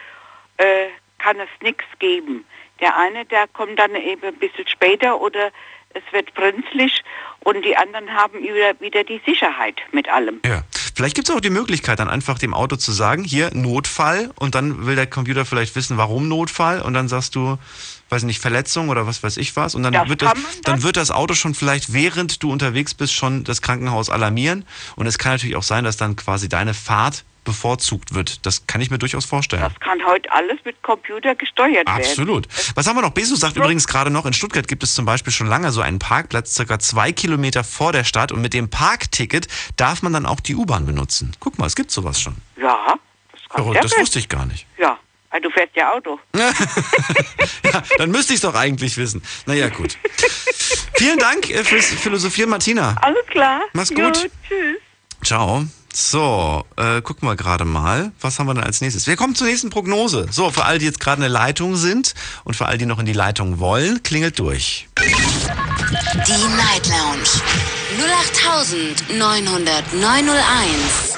äh, kann es nichts geben. Der eine, der kommt dann eben ein bisschen später oder es wird brenzlig und die anderen haben wieder, wieder die Sicherheit mit allem. Ja. Vielleicht gibt es auch die Möglichkeit, dann einfach dem Auto zu sagen, hier Notfall und dann will der Computer vielleicht wissen, warum Notfall und dann sagst du, weiß nicht, Verletzung oder was weiß ich was und dann Das wird das, dann wird das Auto schon vielleicht, während du unterwegs bist, schon das Krankenhaus alarmieren und es kann natürlich auch sein, dass dann quasi deine Fahrt bevorzugt wird. Das kann ich mir durchaus vorstellen. Das kann heute alles mit Computer gesteuert werden. Absolut. Was haben wir noch? Besu sagt übrigens gerade noch, in Stuttgart gibt es zum Beispiel schon lange so einen Parkplatz, circa zwei Kilometer vor der Stadt. Und mit dem Parkticket darf man dann auch die U-Bahn benutzen. Guck mal, es gibt sowas schon. Ja, das kann Verrückt, das wusste ich gar nicht. Ja, weil du fährst ja Auto. Ja, dann müsste ich es doch eigentlich wissen. Naja, gut. Vielen Dank äh, fürs Philosophieren, Martina. Alles klar. Mach's Jo, gut. tschüss. Ciao. So, äh, gucken wir gerade mal. Was haben wir denn als nächstes? Wir kommen zur nächsten Prognose. So, für alle, die jetzt gerade in der Leitung sind und für alle, die noch in die Leitung wollen, klingelt durch. Die Night Lounge 08901.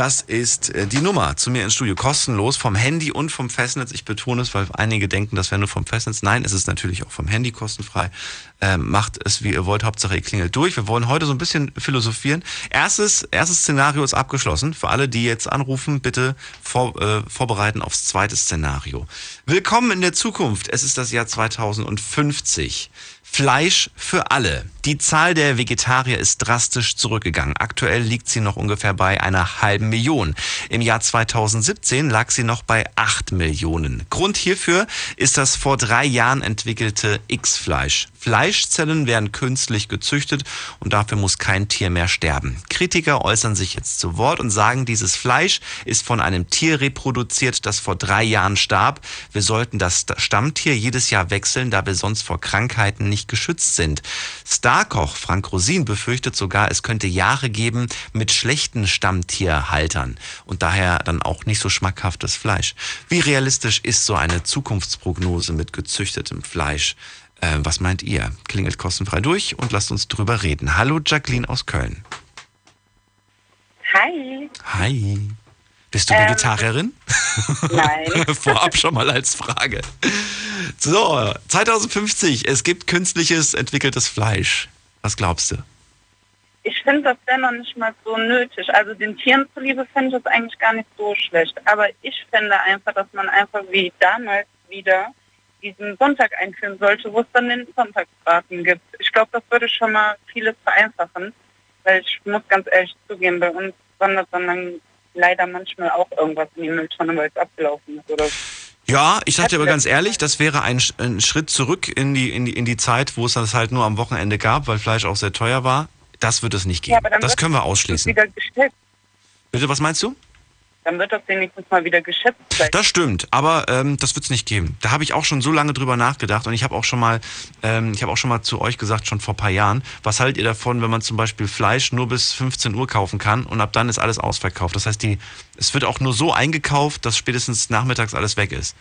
Das ist äh, die Nummer zu mir ins Studio. Kostenlos vom Handy und vom Festnetz. Ich betone es, weil einige denken, das wäre nur vom Festnetz. Nein, es ist natürlich auch vom Handy kostenfrei. Ähm, macht es, wie ihr wollt. Hauptsache, ihr klingelt durch. Wir wollen heute so ein bisschen philosophieren. Erstes, erstes Szenario ist abgeschlossen. Für alle, die jetzt anrufen, bitte vor, äh, vorbereiten aufs zweite Szenario. Willkommen in der Zukunft. Es ist das Jahr 2050. Fleisch für alle. Die Zahl der Vegetarier ist drastisch zurückgegangen. Aktuell liegt sie noch ungefähr bei einer halben Million. Im Jahr 2017 lag sie noch bei acht Millionen. Grund hierfür ist das vor drei Jahren entwickelte X-Fleisch. Fleischzellen werden künstlich gezüchtet und dafür muss kein Tier mehr sterben. Kritiker äußern sich jetzt zu Wort und sagen, dieses Fleisch ist von einem Tier reproduziert, das vor drei Jahren starb. Wir sollten das Stammtier jedes Jahr wechseln, da wir sonst vor Krankheiten nicht geschützt sind. Starkoch Frank Rosin befürchtet sogar, es könnte Jahre geben mit schlechten Stammtierhaltern und daher dann auch nicht so schmackhaftes Fleisch. Wie realistisch ist so eine Zukunftsprognose mit gezüchtetem Fleisch? Äh, was meint ihr? Klingelt kostenfrei durch und lasst uns drüber reden. Hallo Jacqueline aus Köln. Hi. Hi. Bist du Ähm, Vegetarierin? Nein. Vorab schon mal als Frage. So, 2050, es gibt künstliches entwickeltes Fleisch. Was glaubst du? Ich finde das dennoch nicht mal so nötig. Also den Tieren zuliebe finde ich das eigentlich gar nicht so schlecht. Aber ich finde einfach, dass man einfach wie damals wieder diesen Sonntag einführen sollte, wo es dann den Sonntagsbraten gibt. Ich glaube, das würde schon mal vieles vereinfachen. Weil ich muss ganz ehrlich zugeben, bei uns wandert dann, dann leider manchmal auch irgendwas in die Mülltonne, weil es abgelaufen ist oder Ja, ich sag dir aber ganz ehrlich, das wäre ein, ein Schritt zurück in die, in, die, in die Zeit, wo es das halt nur am Wochenende gab, weil Fleisch auch sehr teuer war. Das wird es nicht geben. Ja, das können wir ausschließen. Bitte, was meinst du? Dann wird das wenigstens mal wieder geschätzt. Das stimmt, aber ähm, das wird es nicht geben. Da habe ich auch schon so lange drüber nachgedacht und ich habe auch schon mal, ähm, ich habe auch schon mal zu euch gesagt, schon vor ein paar Jahren, was haltet ihr davon, wenn man zum Beispiel Fleisch nur bis 15 Uhr kaufen kann und ab dann ist alles ausverkauft. Das heißt, die, es wird auch nur so eingekauft, dass spätestens nachmittags alles weg ist.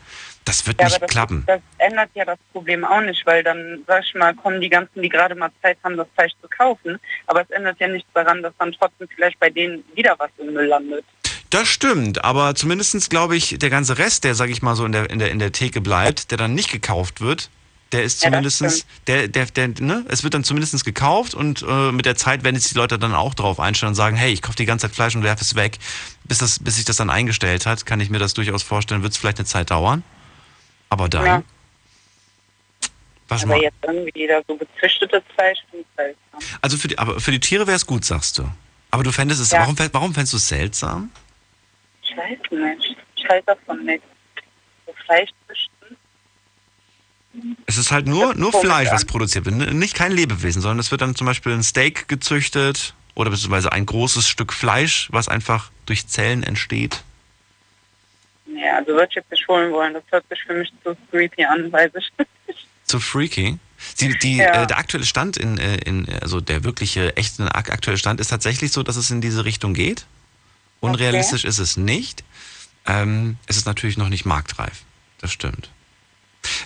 Das wird Ja, nicht das, klappen. das ändert ja das Problem auch nicht, weil dann, sag ich mal, kommen die ganzen, die gerade mal Zeit haben, das Fleisch zu kaufen. Aber es ändert ja nichts daran, dass dann trotzdem vielleicht bei denen wieder was im Müll landet. Das stimmt, aber zumindestens glaube ich, der ganze Rest, der, sag ich mal, so in der, in der, in der Theke bleibt, der dann nicht gekauft wird, der ist Ja, zumindestens, der, der, der, ne, es wird dann zumindestens gekauft und äh, mit der Zeit werden sich die Leute dann auch drauf einstellen und sagen, hey, ich kaufe die ganze Zeit Fleisch und werfe es weg. Bis, das, bis sich das dann eingestellt hat, kann ich mir das durchaus vorstellen, wird es vielleicht eine Zeit dauern. Aber dann, Ja. was aber mal. jetzt irgendwie wieder so gezüchtetes Fleisch ich seltsam. Also für die, aber für die Tiere wäre es gut, sagst du. Aber du fändest es, Ja. warum, warum fändest du es seltsam? Ich weiß nicht. Ich halte davon nichts. So Fleisch züchten. Es ist halt nur, nur Fleisch, was produziert wird. Nicht kein Lebewesen, sondern es wird dann zum Beispiel ein Steak gezüchtet oder beziehungsweise ein großes Stück Fleisch, was einfach durch Zellen entsteht. Ja, also würde ich jetzt nicht holen wollen. Das hört sich für mich zu creepy an, weiß ich nicht. Zu freaky. Die, die, Ja. äh, der aktuelle Stand in, äh, in, also der wirkliche, echte ak- aktuelle Stand ist tatsächlich so, dass es in diese Richtung geht. Unrealistisch ist es nicht. Ähm, es ist natürlich noch nicht marktreif. Das stimmt.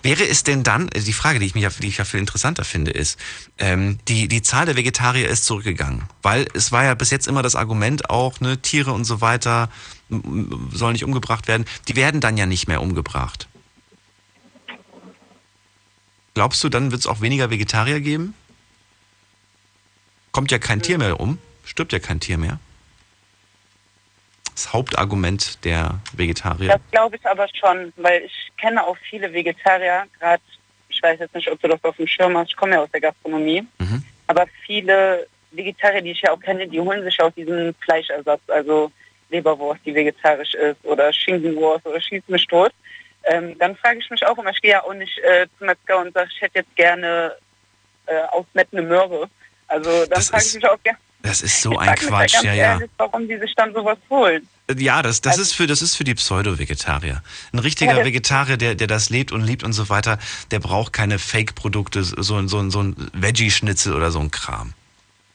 Wäre es denn dann, äh, die Frage, die ich, mich, ja- die ich ja viel interessanter finde, ist, ähm, die, die Zahl der Vegetarier ist zurückgegangen. Weil es war ja bis jetzt immer das Argument auch, ne, Tiere und so weiter sollen nicht umgebracht werden. Die werden dann ja nicht mehr umgebracht. Glaubst du, dann wird es auch weniger Vegetarier geben? Kommt ja kein Tier mehr um, stirbt ja kein Tier mehr. Das Hauptargument der Vegetarier. Das glaube ich aber schon, weil ich kenne auch viele Vegetarier, gerade, ich weiß jetzt nicht, ob du das auf dem Schirm hast, ich komme ja aus der Gastronomie, Mhm. aber viele Vegetarier, die ich ja auch kenne, die holen sich auch diesen Fleischersatz, also Leberwurst, die vegetarisch ist, oder Schinkenwurst oder Schieß mich tot. Ähm, dann frage ich mich auch immer, ich gehe ja auch nicht äh, zum Metzger und sage, ich hätte jetzt gerne äh, aus Mett eine Möhre. Also dann frage ich mich auch gerne, Das ist so ich ein Quatsch, ja, ja. ehrlich, warum die sich dann sowas holen. Ja, das, das, ist für, das ist für die Pseudo-Vegetarier. Ein richtiger Ja, Vegetarier, der, der das lebt und liebt und so weiter, der braucht keine Fake-Produkte, so, ein- so, ein- so ein Veggie-Schnitzel oder so ein Kram.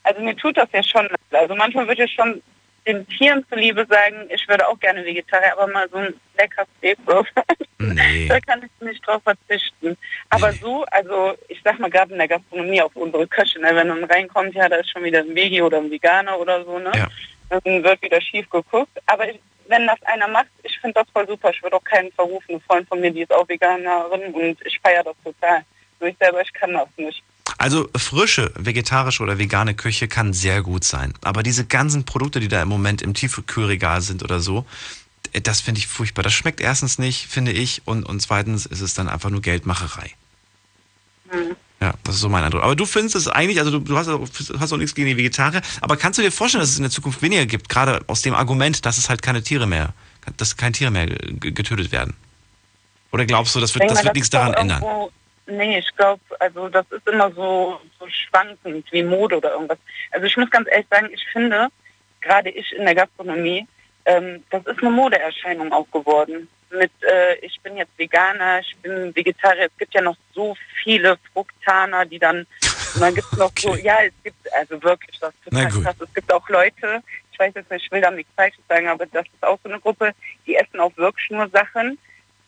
Also mir tut das ja schon. leid. Also manchmal würde ich schon den Tieren zuliebe sagen, ich würde auch gerne Vegetarier, aber mal so ein lecker Steakbrot, Nee. da kann ich nicht drauf verzichten. Aber so, also ich sag mal gerade in der Gastronomie auf unsere Köche, ne, wenn man reinkommt, ja, da ist schon wieder ein Vegi oder ein Veganer oder so, ne? Ja. Dann wird wieder schief geguckt. Aber ich, wenn das einer macht, ich finde das voll super. Ich würde auch keinen verrufen. Eine Freundin von mir, die ist auch Veganerin und ich feiere das total. Nur ich selber, ich kann das nicht. Also frische vegetarische oder vegane Küche kann sehr gut sein. Aber diese ganzen Produkte, die da im Moment im Tiefkühlregal sind oder so, äh, das finde ich furchtbar. Das schmeckt erstens nicht, finde ich. Und, und zweitens ist es dann einfach nur Geldmacherei. Hm. Ja, das ist so mein Eindruck. Aber du findest es eigentlich, also du, du hast, auch, hast auch nichts gegen die Vegetarier, aber kannst du dir vorstellen, dass es in der Zukunft weniger gibt, gerade aus dem Argument, dass es halt keine Tiere mehr, dass keine Tiere mehr ge- getötet werden? Oder glaubst du, das wird, das wird nichts daran ändern? irgendwo- Nee, ich glaube, also das ist immer so, so schwankend wie Mode oder irgendwas. Also ich muss ganz ehrlich sagen, ich finde, gerade ich in der Gastronomie, ähm, das ist eine Modeerscheinung auch geworden. Mit, äh, ich bin jetzt Veganer, ich bin Vegetarier. Es gibt ja noch so viele Fruktaner, die dann, und dann gibt es noch so, ja, es gibt, also wirklich, das total krass. Es gibt auch Leute, ich weiß jetzt nicht, ich will da nichts Falsches sagen, aber das ist auch so eine Gruppe, die essen auch wirklich nur Sachen,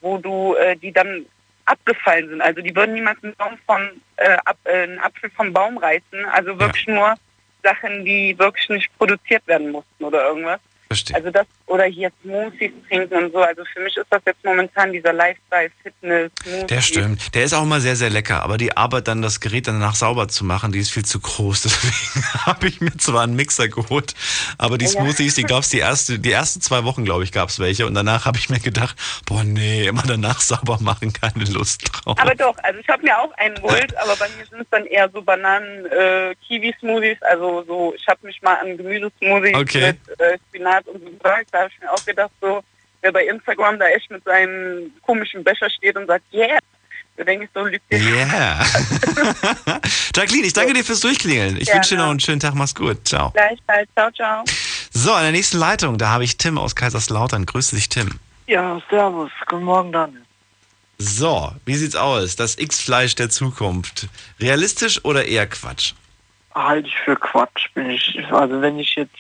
wo du, äh, die dann abgefallen sind. Also die würden niemals einen, Baum vom, äh, ab, äh, einen Apfel vom Baum reißen. Also wirklich nur Sachen, die wirklich nicht produziert werden mussten oder irgendwas. Verstehe. Also das, oder hier Smoothies trinken und so. Also für mich ist das jetzt momentan dieser Lifestyle, Fitness, Smoothie. Der stimmt. Der ist auch immer sehr, sehr lecker. Aber die Arbeit, dann das Gerät danach sauber zu machen, die ist viel zu groß. Deswegen habe ich mir zwar einen Mixer geholt, aber die Ja. Smoothies, die gab es die, erste, die ersten zwei Wochen, glaube ich, gab es welche. Und danach habe ich mir gedacht, boah, nee, immer danach sauber machen, keine Lust drauf. Aber doch, also ich habe mir auch einen geholt, aber bei mir sind es dann eher so Bananen, äh, Kiwi-Smoothies, also so, ich habe mich mal an Gemüsesmoothies Okay. mit äh, Spinat und so gefragt, da habe ich mir auch gedacht, so, wer bei Instagram da echt mit seinem komischen Becher steht und sagt, yeah, da denke ich so, lügt der. Yeah. Jacqueline, ich danke dir fürs Durchklingeln. Ich Gerne. wünsche dir noch einen schönen Tag. Mach's gut. Ciao. Gleichfalls, ciao, ciao. So, in der nächsten Leitung, da habe ich Tim aus Kaiserslautern. Grüße dich, Tim. Ja, servus. Guten Morgen, Daniel. So, wie sieht's aus? Das X-Fleisch der Zukunft. Realistisch oder eher Quatsch? Halte ich für Quatsch. Bin ich, also wenn ich jetzt,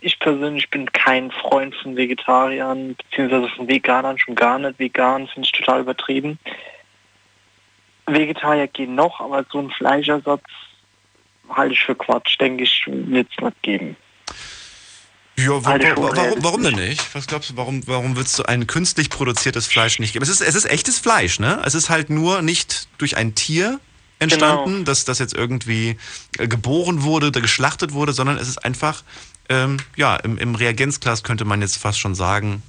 ich persönlich bin kein Freund von Vegetariern, beziehungsweise von Veganern schon gar nicht. Vegan finde ich total übertrieben. Vegetarier gehen noch, aber so ein Fleischersatz halte ich für Quatsch, denke ich, wird es nicht geben. Ja, wa für warum, warum denn nicht? Was glaubst du, warum, warum würdest du ein künstlich produziertes Fleisch nicht geben? Es ist, es ist echtes Fleisch, ne? Es ist halt nur nicht durch ein Tier entstanden, Genau. dass das jetzt irgendwie äh, geboren wurde oder geschlachtet wurde, sondern es ist einfach, ähm, ja, im, im Reagenzglas könnte man jetzt fast schon sagen,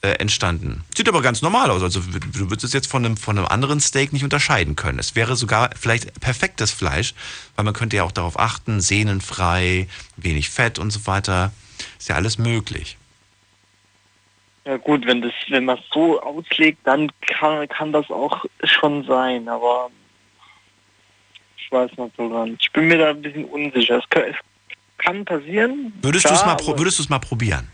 äh, entstanden. Sieht aber ganz normal aus. Also du würdest es jetzt von einem, von einem anderen Steak nicht unterscheiden können. Es wäre sogar vielleicht perfektes Fleisch, weil man könnte ja auch darauf achten, sehnenfrei, wenig Fett und so weiter. Ist ja alles möglich. Ja gut, wenn das, wenn man es so auslegt, dann kann, kann das auch schon sein, aber ich weiß nicht so ganz. Ich bin mir da ein bisschen unsicher. Es es kann passieren. Würdest du es mal, würdest mal probieren?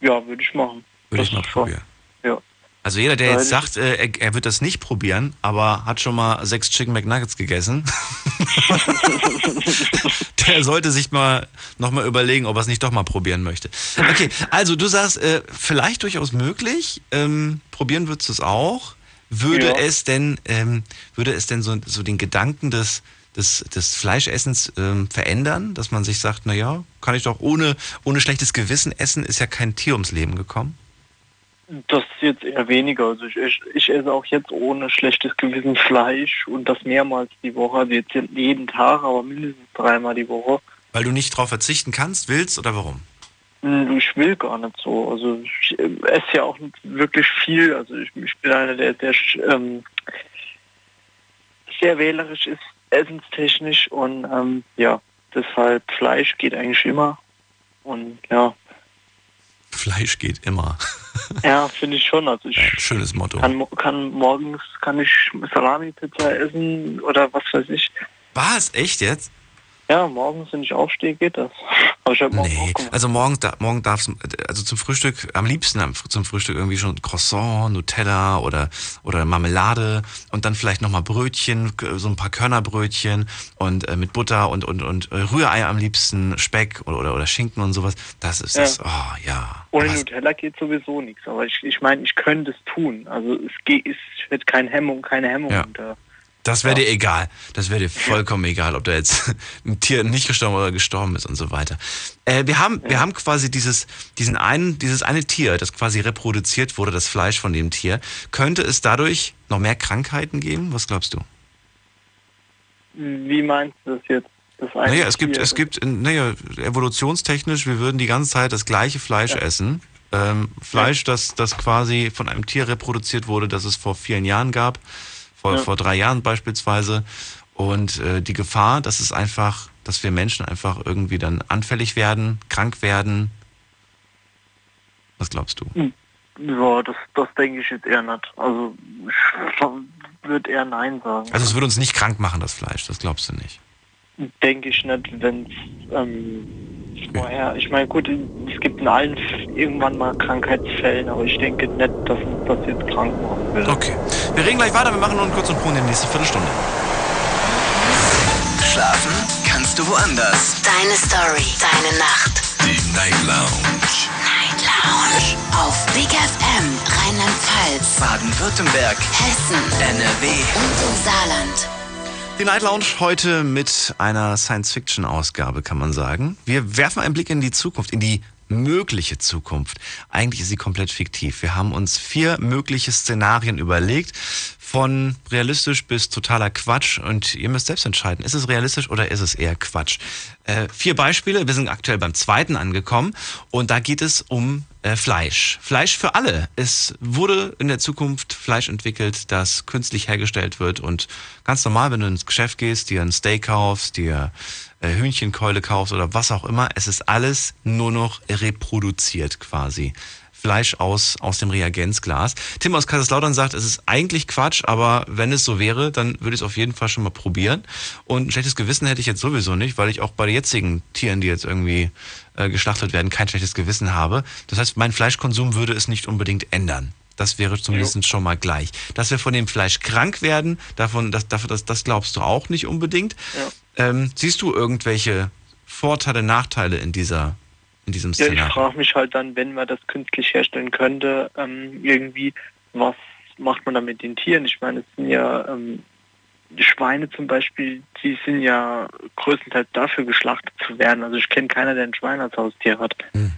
Ja, würde ich machen. Würde ich mal probieren. Ja. Also jeder, der jetzt sagt, äh, er, er wird das nicht probieren, aber hat schon mal sechs Chicken McNuggets gegessen, der sollte sich mal nochmal überlegen, ob er es nicht doch mal probieren möchte. Okay, also du sagst, äh, vielleicht durchaus möglich. Ähm, probieren würdest du es auch. Würde Ja. es denn, ähm, würde es denn so, so den Gedanken des, des, des Fleischessens ähm, verändern, dass man sich sagt, naja, kann ich doch ohne, ohne schlechtes Gewissen essen, ist ja kein Tier ums Leben gekommen? Das ist jetzt eher weniger. Also ich, ich, ich esse auch jetzt ohne schlechtes Gewissen Fleisch und das mehrmals die Woche. Also jetzt jeden Tag, aber mindestens dreimal die Woche. Weil du nicht drauf verzichten kannst, willst oder warum? Hm, Ich will gar nicht so. Also ich äh, esse ja auch nicht wirklich viel. Also ich, ich bin einer, der sehr, ähm, sehr wählerisch ist, essenstechnisch und ähm, ja, deshalb Fleisch geht eigentlich immer. Und ja, Fleisch geht immer. ja, finde ich schon. Also ich Schönes Motto. kann, kann morgens kann ich Salami-Pizza essen oder was weiß ich. Was? Echt jetzt? Ja, morgens, wenn ich aufstehe, geht das. Aber ich habe morgen Nee, also morgens, da, morgen darfst also zum Frühstück, am liebsten am, zum Frühstück irgendwie schon Croissant, Nutella oder, oder Marmelade und dann vielleicht nochmal Brötchen, so ein paar Körnerbrötchen und äh, mit Butter und, und, und äh, Rührei am liebsten, Speck oder, oder, oder Schinken und sowas. Das ist Ja. das, oh ja. Ohne Aber- Nutella geht sowieso nichts. Aber ich, ich meine, ich könnte es tun. Also es geht, es wird keine Hemmung, keine Hemmung Ja. da. Das wäre dir egal. Das wäre dir vollkommen egal, ob da jetzt ein Tier nicht gestorben oder gestorben ist und so weiter. Äh, wir haben, wir haben quasi dieses, diesen einen, dieses eine Tier, das quasi reproduziert wurde, das Fleisch von dem Tier. Könnte es dadurch noch mehr Krankheiten geben? Was glaubst du? Wie meinst du das jetzt? Das eine Naja, es gibt, Tier? es gibt, naja, evolutionstechnisch, wir würden die ganze Zeit das gleiche Fleisch essen. Ähm, Fleisch, das, das quasi von einem Tier reproduziert wurde, das es vor vielen Jahren gab, vor, Ja. vor drei Jahren beispielsweise. Und äh, die Gefahr, dass es einfach, dass wir Menschen einfach irgendwie dann anfällig werden, krank werden. Was glaubst du? Ja, das, das denke ich jetzt eher nicht. Also ich würde eher Nein sagen. Also es würde uns nicht krank machen, das Fleisch, das glaubst du nicht. Denke ich nicht, wenn es ähm, vorher, ich meine gut, es gibt in allen irgendwann mal Krankheitsfällen, aber ich denke nicht, dass uns das jetzt krank machen will. Okay. Wir reden gleich weiter, wir machen nur einen kurzen Punkt in die nächste Viertelstunde. Schlafen kannst du woanders. Deine Story, deine Nacht. Die Night Lounge. Night Lounge. Auf Big FM, Rheinland-Pfalz, Baden-Württemberg, Hessen NRW. und im Saarland. Die Night Lounge heute mit einer Science-Fiction-Ausgabe, kann man sagen. Wir werfen einen Blick in die Zukunft, in die mögliche Zukunft. Eigentlich ist sie komplett fiktiv. Wir haben uns vier mögliche Szenarien überlegt, von realistisch bis totaler Quatsch. Und ihr müsst selbst entscheiden, ist es realistisch oder ist es eher Quatsch? Äh, vier Beispiele. Wir sind aktuell beim zweiten angekommen und da geht es um äh, Fleisch. Fleisch für alle. Es wurde in der Zukunft Fleisch entwickelt, das künstlich hergestellt wird und ganz normal, wenn du ins Geschäft gehst, dir ein Steak kaufst, dir äh, Hühnchenkeule kaufst oder was auch immer, es ist alles nur noch reproduziert quasi. Fleisch aus, aus dem Reagenzglas. Tim aus Kaiserslautern sagt, es ist eigentlich Quatsch, aber wenn es so wäre, dann würde ich es auf jeden Fall schon mal probieren. Und ein schlechtes Gewissen hätte ich jetzt sowieso nicht, weil ich auch bei den jetzigen Tieren, die jetzt irgendwie äh, geschlachtet werden, kein schlechtes Gewissen habe. Das heißt, mein Fleischkonsum würde es nicht unbedingt ändern. Das wäre zumindest jo. schon mal gleich. Dass wir von dem Fleisch krank werden, davon, das, das, das, glaubst du auch nicht unbedingt. Ähm, siehst du irgendwelche Vorteile, Nachteile in dieser in diesem Szenario? Ja, ich frage mich halt dann, wenn man das künstlich herstellen könnte, ähm, irgendwie, was macht man da mit den Tieren? Ich meine, es sind ja ähm, Schweine zum Beispiel, die sind ja größtenteils dafür geschlachtet zu werden. Also ich kenne keiner, der ein Schwein als Haustier hat. Hm.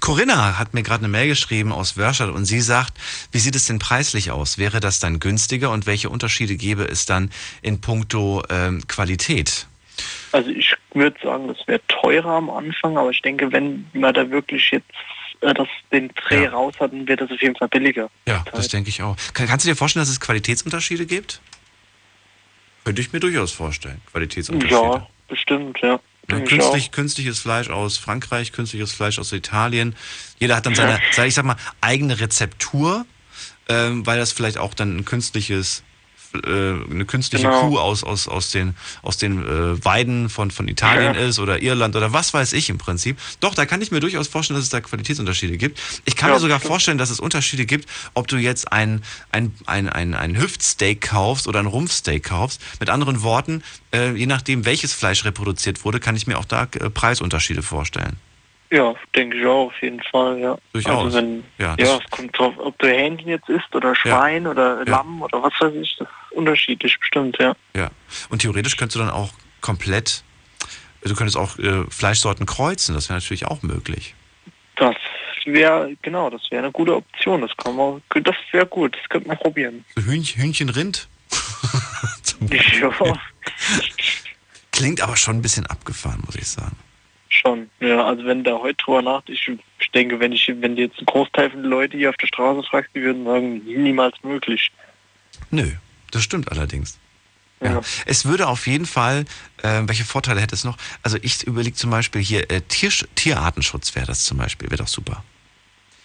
Corinna hat mir gerade eine Mail geschrieben aus Wörstadt und sie sagt, wie sieht es denn preislich aus? Wäre das dann günstiger und welche Unterschiede gäbe es dann in puncto ähm, Qualität? Also ich würde sagen, das wäre teurer am Anfang, aber ich denke, wenn man da wirklich jetzt äh, das, den Dreh ja. raus hat, dann wird das auf jeden Fall billiger. Ja, das denke ich auch. Kann, kannst du dir vorstellen, dass es Qualitätsunterschiede gibt? Könnte ich mir durchaus vorstellen, Qualitätsunterschiede. Ja, bestimmt, ja. Ja, künstlich, künstliches Fleisch aus Frankreich, künstliches Fleisch aus Italien. Jeder hat dann seine, ich sag mal, eigene Rezeptur, ähm, weil das vielleicht auch dann ein künstliches äh, eine künstliche genau. Kuh aus, aus, aus den, aus den äh, Weiden von, von Italien ja. ist oder Irland oder was weiß ich im Prinzip. Doch, da kann ich mir durchaus vorstellen, dass es da Qualitätsunterschiede gibt. Ich kann ja, mir sogar stimmt. vorstellen, dass es Unterschiede gibt, ob du jetzt ein, ein, ein, ein, ein Hüftsteak kaufst oder ein Rumpfsteak kaufst. Mit anderen Worten, äh, je nachdem, welches Fleisch reproduziert wurde, kann ich mir auch da äh, Preisunterschiede vorstellen. Ja, denke ich auch, auf jeden Fall, ja. Durchaus. Also wenn, ja, ja, es kommt drauf, ob du Hähnchen jetzt isst oder Schwein ja. oder Lamm oder was weiß ich, das ist unterschiedlich bestimmt, ja. Ja. Und theoretisch könntest du dann auch komplett, du könntest auch äh, Fleischsorten kreuzen, das wäre natürlich auch möglich. Das wäre, genau, das wäre eine gute Option, das kann man, das wäre gut, das könnte man probieren. Hühnchen, Hühnchen Rind? ja. Klingt aber schon ein bisschen abgefahren, muss ich sagen. Schon, ja, also wenn da heute drüber nachdenkt, ich, ich denke, wenn ich, wenn jetzt ein Großteil von den Leuten hier auf der Straße fragst, die würden sagen, niemals möglich. Nö, das stimmt allerdings. Ja. ja. Es würde auf jeden Fall, äh, welche Vorteile hätte es noch? Also ich überlege zum Beispiel hier, äh, Tier, Tierartenschutz wäre das zum Beispiel, wäre doch super.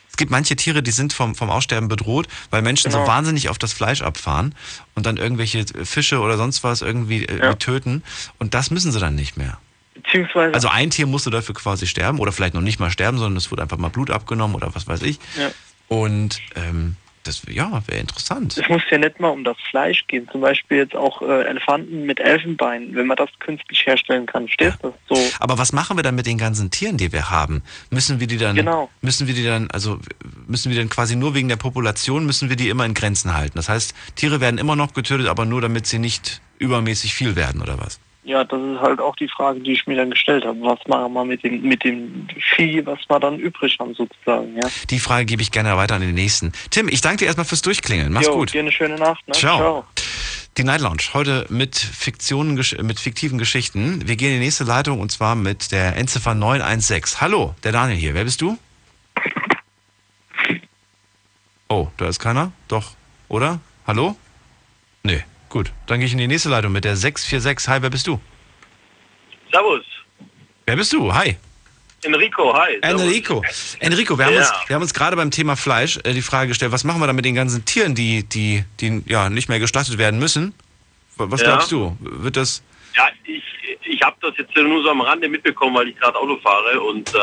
Es gibt manche Tiere, die sind vom, vom Aussterben bedroht, weil Menschen genau. so wahnsinnig auf das Fleisch abfahren und dann irgendwelche Fische oder sonst was irgendwie äh, ja. töten. Und das müssen sie dann nicht mehr. Beziehungsweise. Also ein Tier musste dafür quasi sterben oder vielleicht noch nicht mal sterben, sondern es wurde einfach mal Blut abgenommen oder was weiß ich. Ja. Und ähm, das ja, wäre interessant. Es muss ja nicht mal um das Fleisch gehen. Zum Beispiel jetzt auch äh, Elefanten mit Elfenbein, wenn man das künstlich herstellen kann. Stehst ja. das so? Aber was machen wir dann mit den ganzen Tieren, die wir haben? Müssen wir die dann, genau. müssen wir die dann, also müssen wir dann quasi nur wegen der Population, müssen wir die immer in Grenzen halten? Das heißt, Tiere werden immer noch getötet, aber nur damit sie nicht übermäßig viel werden, oder was? Ja, das ist halt auch die Frage, die ich mir dann gestellt habe. Was machen wir mit dem, mit dem Vieh, was wir dann übrig haben sozusagen, ja? Die Frage gebe ich gerne weiter an den nächsten. Tim, ich danke dir erstmal fürs Durchklingeln. Mach's jo, gut. Dir eine schöne Nacht. Ne? Ciao. Ciao. Die Night Lounge, heute mit Fiktionen, mit fiktiven Geschichten. Wir gehen in die nächste Leitung und zwar mit der Endziffer 916. Hallo, der Daniel hier. Wer bist du? Oh, da ist keiner? Doch, oder? Hallo? Nee. Gut, dann gehe ich in die nächste Leitung mit der 646. Hi, wer bist du? Servus. Wer bist du? Hi. Enrico, hi. Servus. Enrico. Enrico, wir haben, ja. uns, wir haben uns gerade beim Thema Fleisch äh, die Frage gestellt, was machen wir da mit den ganzen Tieren, die, die, die ja, nicht mehr geschlachtet werden müssen? Was ja. glaubst du? Wird das... Ja, ich, ich habe das jetzt nur so am Rande mitbekommen, weil ich gerade Auto fahre. Und äh,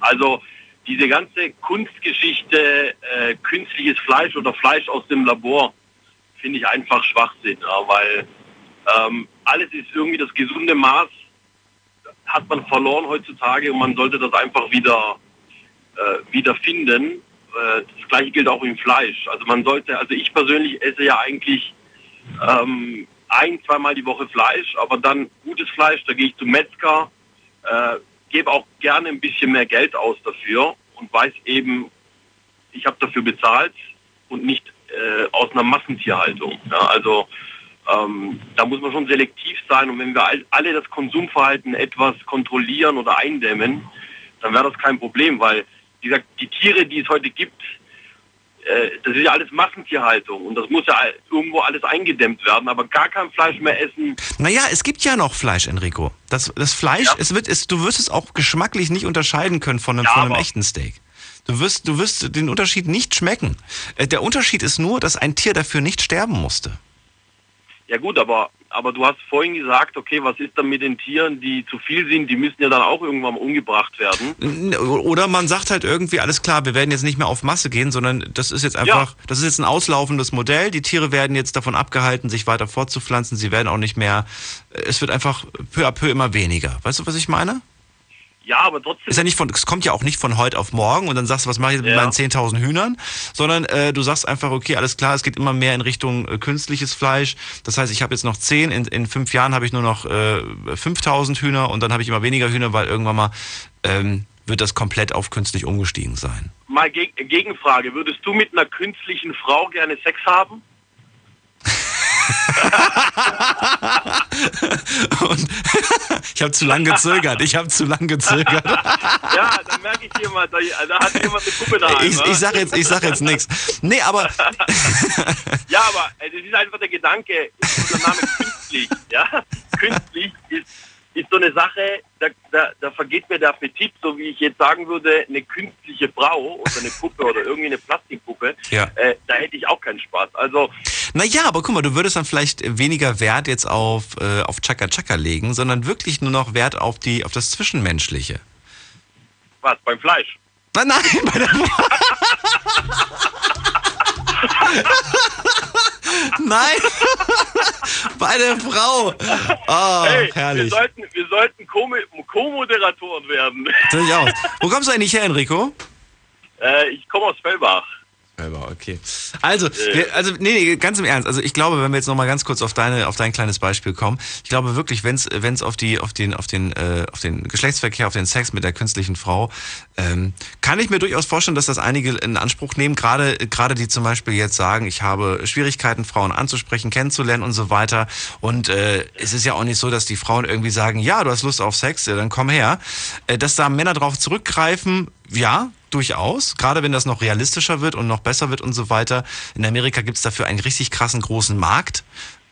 also diese ganze Kunstgeschichte, äh, künstliches Fleisch oder Fleisch aus dem Labor, finde ich einfach Schwachsinn, weil ähm, alles ist irgendwie das gesunde Maß, hat man verloren heutzutage und man sollte das einfach wieder, äh, wieder finden. Äh, das gleiche gilt auch im Fleisch. Also man sollte, also ich persönlich esse ja eigentlich ähm, ein, zweimal die Woche Fleisch, aber dann gutes Fleisch, da gehe ich zum Metzger, äh, gebe auch gerne ein bisschen mehr Geld aus dafür und weiß eben, ich habe dafür bezahlt und nicht äh, aus einer Massentierhaltung. Ja, also ähm, da muss man schon selektiv sein und wenn wir alle das Konsumverhalten etwas kontrollieren oder eindämmen, dann wäre das kein Problem, weil wie gesagt, die Tiere, die es heute gibt, äh, das ist ja alles Massentierhaltung und das muss ja irgendwo alles eingedämmt werden, aber gar kein Fleisch mehr essen. Naja, es gibt ja noch Fleisch, Enrico. Das, das Fleisch, ja. es wird, es, du wirst es auch geschmacklich nicht unterscheiden können von einem, ja, von einem echten Steak. Du wirst, du wirst den Unterschied nicht schmecken. Äh, Der Unterschied ist nur, dass ein Tier dafür nicht sterben musste. Ja gut, aber, aber du hast vorhin gesagt, okay, was ist dann mit den Tieren, die zu viel sind? Die müssen ja dann auch irgendwann umgebracht werden. Oder man sagt halt irgendwie, alles klar, wir werden jetzt nicht mehr auf Masse gehen, sondern das ist jetzt einfach, das ist jetzt ein auslaufendes Modell. Die Tiere werden jetzt davon abgehalten, sich weiter fortzupflanzen. Sie werden auch nicht mehr, es wird einfach peu à peu immer weniger. Weißt du, was ich meine? Ja, aber trotzdem. Ist ja nicht von, es kommt ja auch nicht von heute auf morgen und dann sagst du, was mache ich jetzt mit Ja. meinen 10.000 Hühnern, sondern äh, du sagst einfach, okay, alles klar, es geht immer mehr in Richtung äh, künstliches Fleisch. Das heißt, ich habe jetzt noch 10, in, in fünf Jahren habe ich nur noch äh, 5.000 Hühner und dann habe ich immer weniger Hühner, weil irgendwann mal ähm, wird das komplett auf künstlich umgestiegen sein. Mal Geg Gegenfrage, würdest du mit einer künstlichen Frau gerne Sex haben? Und ich habe zu lang gezögert, ich habe zu lang gezögert. ja, dann merke ich jemand, da, da hat jemand eine Puppe daheim. Ich, ich sag jetzt, ich sag jetzt nichts. Nee, aber Ja, aber äh, das ist einfach der Gedanke, unser Name künstlich, ja. Künstlich ist, ist so eine Sache, da, da, da vergeht mir der Appetit, so wie ich jetzt sagen würde, eine künstliche Frau oder eine Puppe oder irgendwie eine Plastikpuppe, Ja. äh, da hätte ich auch keinen Spaß. Also, Naja, aber guck mal, du würdest dann vielleicht weniger Wert jetzt auf, äh, auf Chaka Chaka legen, sondern wirklich nur noch Wert auf, die, auf das Zwischenmenschliche. was, beim Fleisch? Nein, nein, bei der Nein! Bei der Frau! Oh, hey, wir herrlich. sollten, wir sollten Co- Co-Moderatoren werden. Durchaus. Wo kommst du eigentlich her, Enrico? äh, ich komme aus Fellbach. Selber, okay. Also, wir, also nee, nee, ganz im Ernst. Also ich glaube, wenn wir jetzt noch mal ganz kurz auf deine, auf dein kleines Beispiel kommen, ich glaube wirklich, wenn es, wenn es auf die, auf den, auf den, äh, auf den Geschlechtsverkehr, auf den Sex mit der künstlichen Frau, ähm, kann ich mir durchaus vorstellen, dass das einige in Anspruch nehmen. Gerade, gerade die zum Beispiel jetzt sagen, ich habe Schwierigkeiten, Frauen anzusprechen, kennenzulernen und so weiter. Und äh, es ist ja auch nicht so, dass die Frauen irgendwie sagen, ja, du hast Lust auf Sex, ja, dann komm her. Äh, dass da Männer drauf zurückgreifen, ja, durchaus. Gerade wenn das noch realistischer wird und noch besser wird und so weiter. In Amerika gibt's dafür einen richtig krassen großen Markt.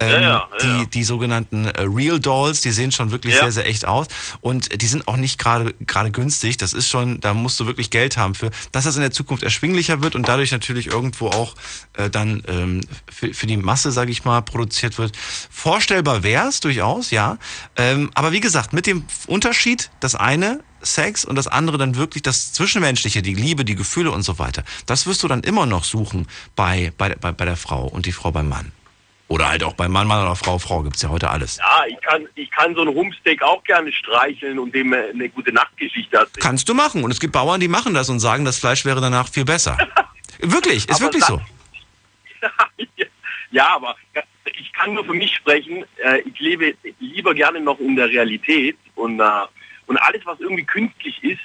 Ähm, Ja, ja, die, die sogenannten äh, Real Dolls, die sehen schon wirklich sehr, sehr echt aus. Und die sind auch nicht gerade gerade günstig. Das ist schon, da musst du wirklich Geld haben für, dass das in der Zukunft erschwinglicher wird und dadurch natürlich irgendwo auch äh, dann ähm, für, für die Masse, sage ich mal, produziert wird. Vorstellbar wär's durchaus, ja. Ähm, aber wie gesagt, mit dem Unterschied, das eine Sex und das andere dann wirklich das Zwischenmenschliche, die Liebe, die Gefühle und so weiter. Das wirst du dann immer noch suchen bei, bei, bei, bei der Frau und die Frau beim Mann. Oder halt auch beim Mann, Mann oder Frau, Frau gibt's ja heute alles. Ja, ich kann, ich kann so einen Rumpsteak auch gerne streicheln und dem äh, eine gute Nachtgeschichte erzählen. Kannst du machen. Und es gibt Bauern, die machen das und sagen, das Fleisch wäre danach viel besser. wirklich, ist Aber wirklich so. Ja, aber ich kann nur für mich sprechen. Äh, Ich lebe lieber gerne noch in der Realität und, äh, und alles, was irgendwie künstlich ist,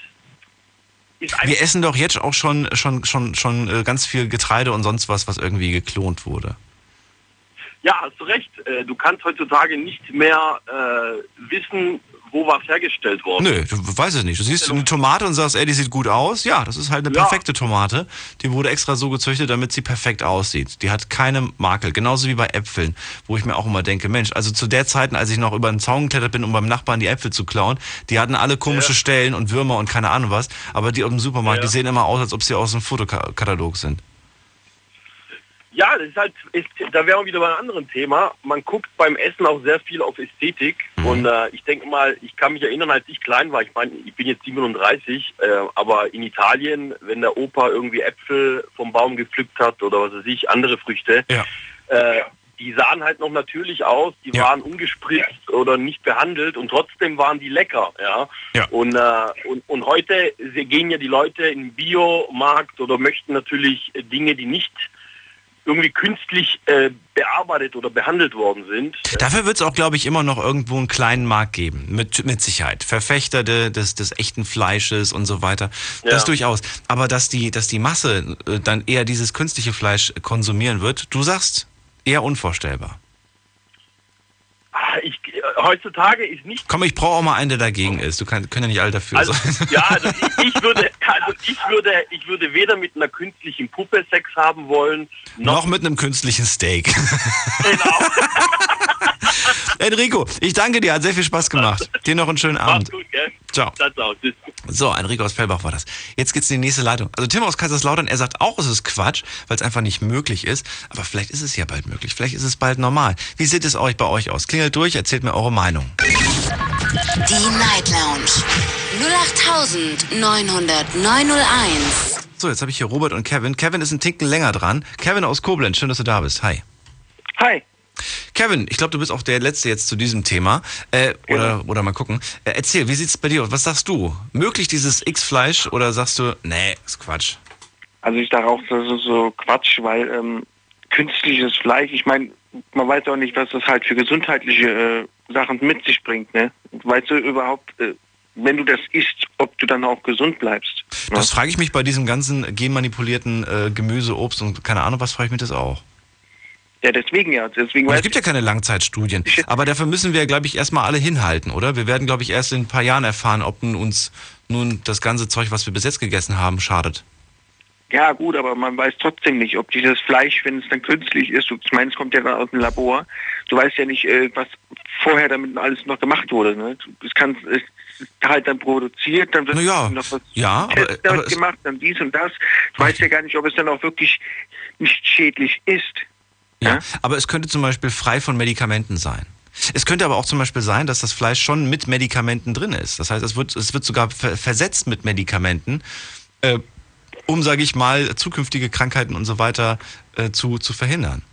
ist einfach. Wir essen doch jetzt auch schon, schon, schon, schon äh, ganz viel Getreide und sonst was, was irgendwie geklont wurde. Ja, hast du recht. Äh, Du kannst heutzutage nicht mehr äh, wissen, wo was hergestellt worden Nö, du weißt es nicht. Du siehst eine Tomate und sagst, ey, die sieht gut aus. Ja, das ist halt eine Ja. perfekte Tomate. Die wurde extra so gezüchtet, damit sie perfekt aussieht. Die hat keine Makel. Genauso wie bei Äpfeln, wo ich mir auch immer denke, Mensch, also zu der Zeit, als ich noch über den Zaun geklettert bin, um beim Nachbarn die Äpfel zu klauen, die hatten alle komische Stellen und Würmer und keine Ahnung was. Aber die dem Supermarkt, die sehen immer aus, als ob sie aus einem Fotokatalog sind. Ja, das ist halt, ist, da wären wir wieder bei einem anderen Thema. Man guckt beim Essen auch sehr viel auf Ästhetik. Und äh, ich denke mal, ich kann mich erinnern, als ich klein war, ich meine, ich bin jetzt 37, äh, aber in Italien, wenn der Opa irgendwie Äpfel vom Baum gepflückt hat oder was weiß ich, andere Früchte, äh, die sahen halt noch natürlich aus, die waren ungespritzt oder nicht behandelt und trotzdem waren die lecker, ja. Und, äh, und, und heute gehen ja die Leute in den Biomarkt oder möchten natürlich Dinge, die nicht irgendwie künstlich äh, bearbeitet oder behandelt worden sind. Dafür wird es auch, glaube ich, immer noch irgendwo einen kleinen Markt geben. Mit, mit Sicherheit. Verfechter de- des, des echten Fleisches und so weiter. Ja. Das durchaus. Aber dass die, dass die Masse äh, dann eher dieses künstliche Fleisch konsumieren wird, du sagst, eher unvorstellbar. Heutzutage ist nicht Komm, ich brauche auch mal einen, der dagegen ist. Du kann, können ja nicht alle dafür Also, sein. ja, also ich, ich würde, also ich würde, ich würde weder mit einer künstlichen Puppe Sex haben wollen, Noch mit einem künstlichen Steak. Enrico, ich danke dir, hat sehr viel Spaß gemacht. Dir noch einen schönen Abend. Mach's gut, gell? Ciao. So, Enrico aus Fellbach war das. Jetzt geht's in die nächste Leitung. Also Tim aus Kaiserslautern, er sagt auch, es ist Quatsch, weil es einfach nicht möglich ist. Aber vielleicht ist es ja bald möglich. Vielleicht ist es bald normal. Wie sieht es euch bei euch aus? Klingelt durch, erzählt mir eure Meinung. Die Night Lounge 0890901. So, jetzt habe ich hier Robert und Kevin. Kevin ist ein Ticken länger dran. Kevin aus Koblenz, schön, dass du da bist. Hi. Hi. Kevin, ich glaube, du bist auch der Letzte jetzt zu diesem Thema. Äh, oder, oder mal gucken. Äh, erzähl, wie sieht's bei dir aus? Was sagst du? Möglich dieses X-Fleisch oder sagst du, nee, ist Quatsch? Also ich sage auch, das ist so Quatsch, weil ähm, künstliches Fleisch, ich meine, man weiß auch nicht, was das halt für gesundheitliche äh, Sachen mit sich bringt. Ne? Weißt du überhaupt, äh, wenn du das isst, ob du dann auch gesund bleibst? Ne? Das frage ich mich bei diesem ganzen genmanipulierten äh, Gemüse, Obst und keine Ahnung, was frage ich mich das auch? Ja, deswegen ja. Deswegen es gibt ja keine Langzeitstudien. Aber dafür müssen wir, glaube ich, erstmal alle hinhalten, oder? Wir werden, glaube ich, erst in ein paar Jahren erfahren, ob uns nun das ganze Zeug, was wir bis jetzt gegessen haben, schadet. Ja gut, aber man weiß trotzdem nicht, ob dieses Fleisch, wenn es dann künstlich ist, du- ich meine, es kommt ja dann aus dem Labor, du weißt ja nicht, äh, was vorher damit alles noch gemacht wurde. Ne? Es kann es ist halt dann produziert, dann wird ja, noch was ja, aber- Test aber es- gemacht, dann dies und das. Du weißt ja gar nicht, ob es dann auch wirklich nicht schädlich ist. Ja, aber es könnte zum Beispiel frei von Medikamenten sein. Es könnte aber auch zum Beispiel sein, dass das Fleisch schon mit Medikamenten drin ist. Das heißt, es wird, es wird sogar ver versetzt mit Medikamenten, äh, um, sage ich mal, zukünftige Krankheiten und so weiter äh, zu, zu verhindern.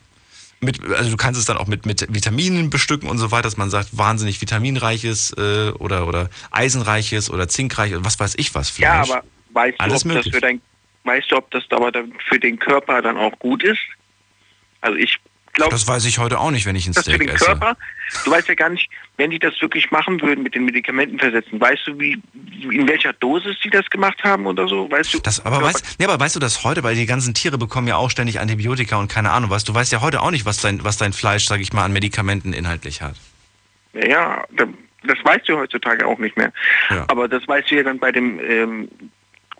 Mit, also du kannst es dann auch mit, mit Vitaminen bestücken und so weiter, dass man sagt, wahnsinnig vitaminreiches äh, oder, oder eisenreiches oder zinkreiches, was weiß ich was Ja, Fleisch. aber weißt Alles du, ob möglich. das für dein, weißt du, ob das aber dann für den Körper dann auch gut ist? Also ich glaube, Das weiß ich heute auch nicht, wenn ich ein das für Steak den esse. Körper. Du weißt ja gar nicht, wenn die das wirklich machen würden mit den Medikamenten versetzen, weißt du, wie in welcher Dosis die das gemacht haben oder so? Weißt du? Das, aber, weißt, nee, aber weißt du das heute, weil die ganzen Tiere bekommen ja auch ständig Antibiotika und keine Ahnung was. Du weißt ja heute auch nicht, was dein, was dein Fleisch, sag ich mal, an Medikamenten inhaltlich hat. Ja, da- das weißt du heutzutage auch nicht mehr. Aber das weißt du ja dann bei dem ähm,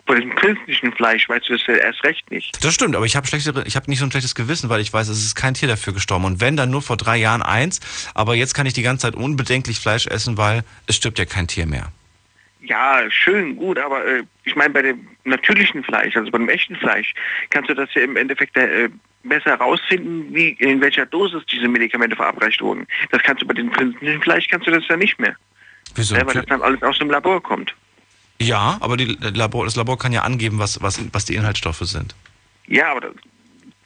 bei dem künstlichen Fleisch, weißt du das ja erst recht nicht. Das stimmt, aber ich habe schlechtere, ich habe nicht so ein schlechtes Gewissen, weil ich weiß, es ist kein Tier dafür gestorben. Und wenn, dann nur vor drei Jahren eins. Aber jetzt kann ich die ganze Zeit unbedenklich Fleisch essen, weil es stirbt ja kein Tier mehr. Ja, schön, gut, aber äh, ich meine, bei dem natürlichen Fleisch, also beim echten Fleisch, kannst du das ja im Endeffekt äh, besser herausfinden, wie in welcher Dosis diese Medikamente verabreicht wurden. Das kannst du bei dem künstlichen Fleisch kannst du das ja nicht mehr. Wieso? Ja, weil das dann alles aus dem Labor kommt. Ja, aber die Labor, das Labor kann ja angeben, was, was, was die Inhaltsstoffe sind. Ja, aber da,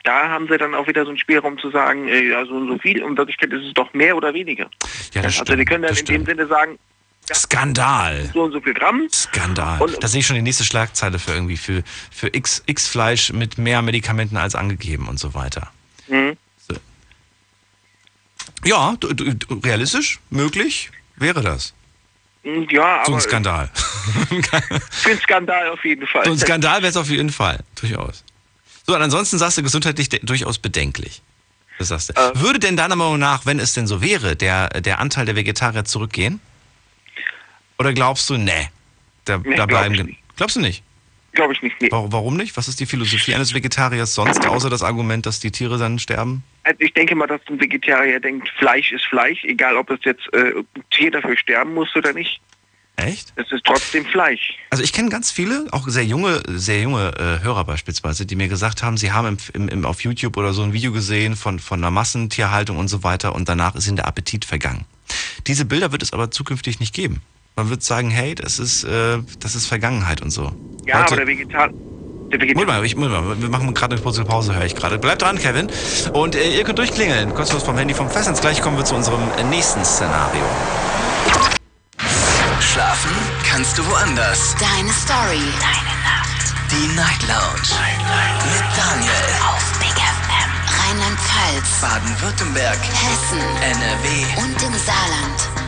da haben sie dann auch wieder so einen Spielraum zu sagen, ja, so und so viel, in Wirklichkeit ist es doch mehr oder weniger. Ja, das also stimmt, die können dann in dem Sinne sagen, Skandal. so und so viel Gramm. Skandal. Da sehe ich schon die nächste Schlagzeile für irgendwie für, für X, X-Fleisch mit mehr Medikamenten als angegeben und so weiter. Mhm. Ja, du, du- realistisch, möglich wäre das. Ja, So ein Skandal. für einen Skandal auf jeden Fall. So ein Skandal wäre es auf jeden Fall, durchaus. So, und ansonsten sagst du gesundheitlich durchaus bedenklich. Das sagst du. Äh. Würde denn deiner Meinung nach, wenn es denn so wäre, der, der Anteil der Vegetarier zurückgehen? Oder glaubst du, nee, da, Nee, da glaub bleiben. gen- Glaubst du nicht? Glaube ich nicht. Nee. Warum, nicht? Was ist die Philosophie eines Vegetariers sonst, außer das Argument, dass die Tiere dann sterben? Also ich denke mal, dass ein Vegetarier denkt, Fleisch ist Fleisch, egal ob es jetzt äh, ein Tier dafür sterben muss oder nicht. Echt? Es ist trotzdem Fleisch. Also ich kenne ganz viele, auch sehr junge, sehr junge äh, Hörer beispielsweise, die mir gesagt haben, sie haben im, im, im, auf YouTube oder so ein Video gesehen von, von einer Massentierhaltung und so weiter und danach ist ihnen der Appetit vergangen. Diese Bilder wird es aber zukünftig nicht geben. Man wird sagen, hey, das ist, äh, das ist Vergangenheit und so. Ja, Heute- aber der Vegetar der Vegetar Moment mal, ich, Moment mal, wir machen gerade eine kurze Pause, höre ich gerade. Bleibt dran, Kevin. Und äh, ihr könnt durchklingeln, kostenlos vom Handy vom Festnetz. Gleich kommen wir zu unserem nächsten Szenario. Schlafen kannst du woanders. Deine Story. Deine Nacht. Die Night Lounge. Mit Daniel. Auf Big FM. Rheinland-Pfalz. Baden-Württemberg. Hessen. NRW. Und im Saarland.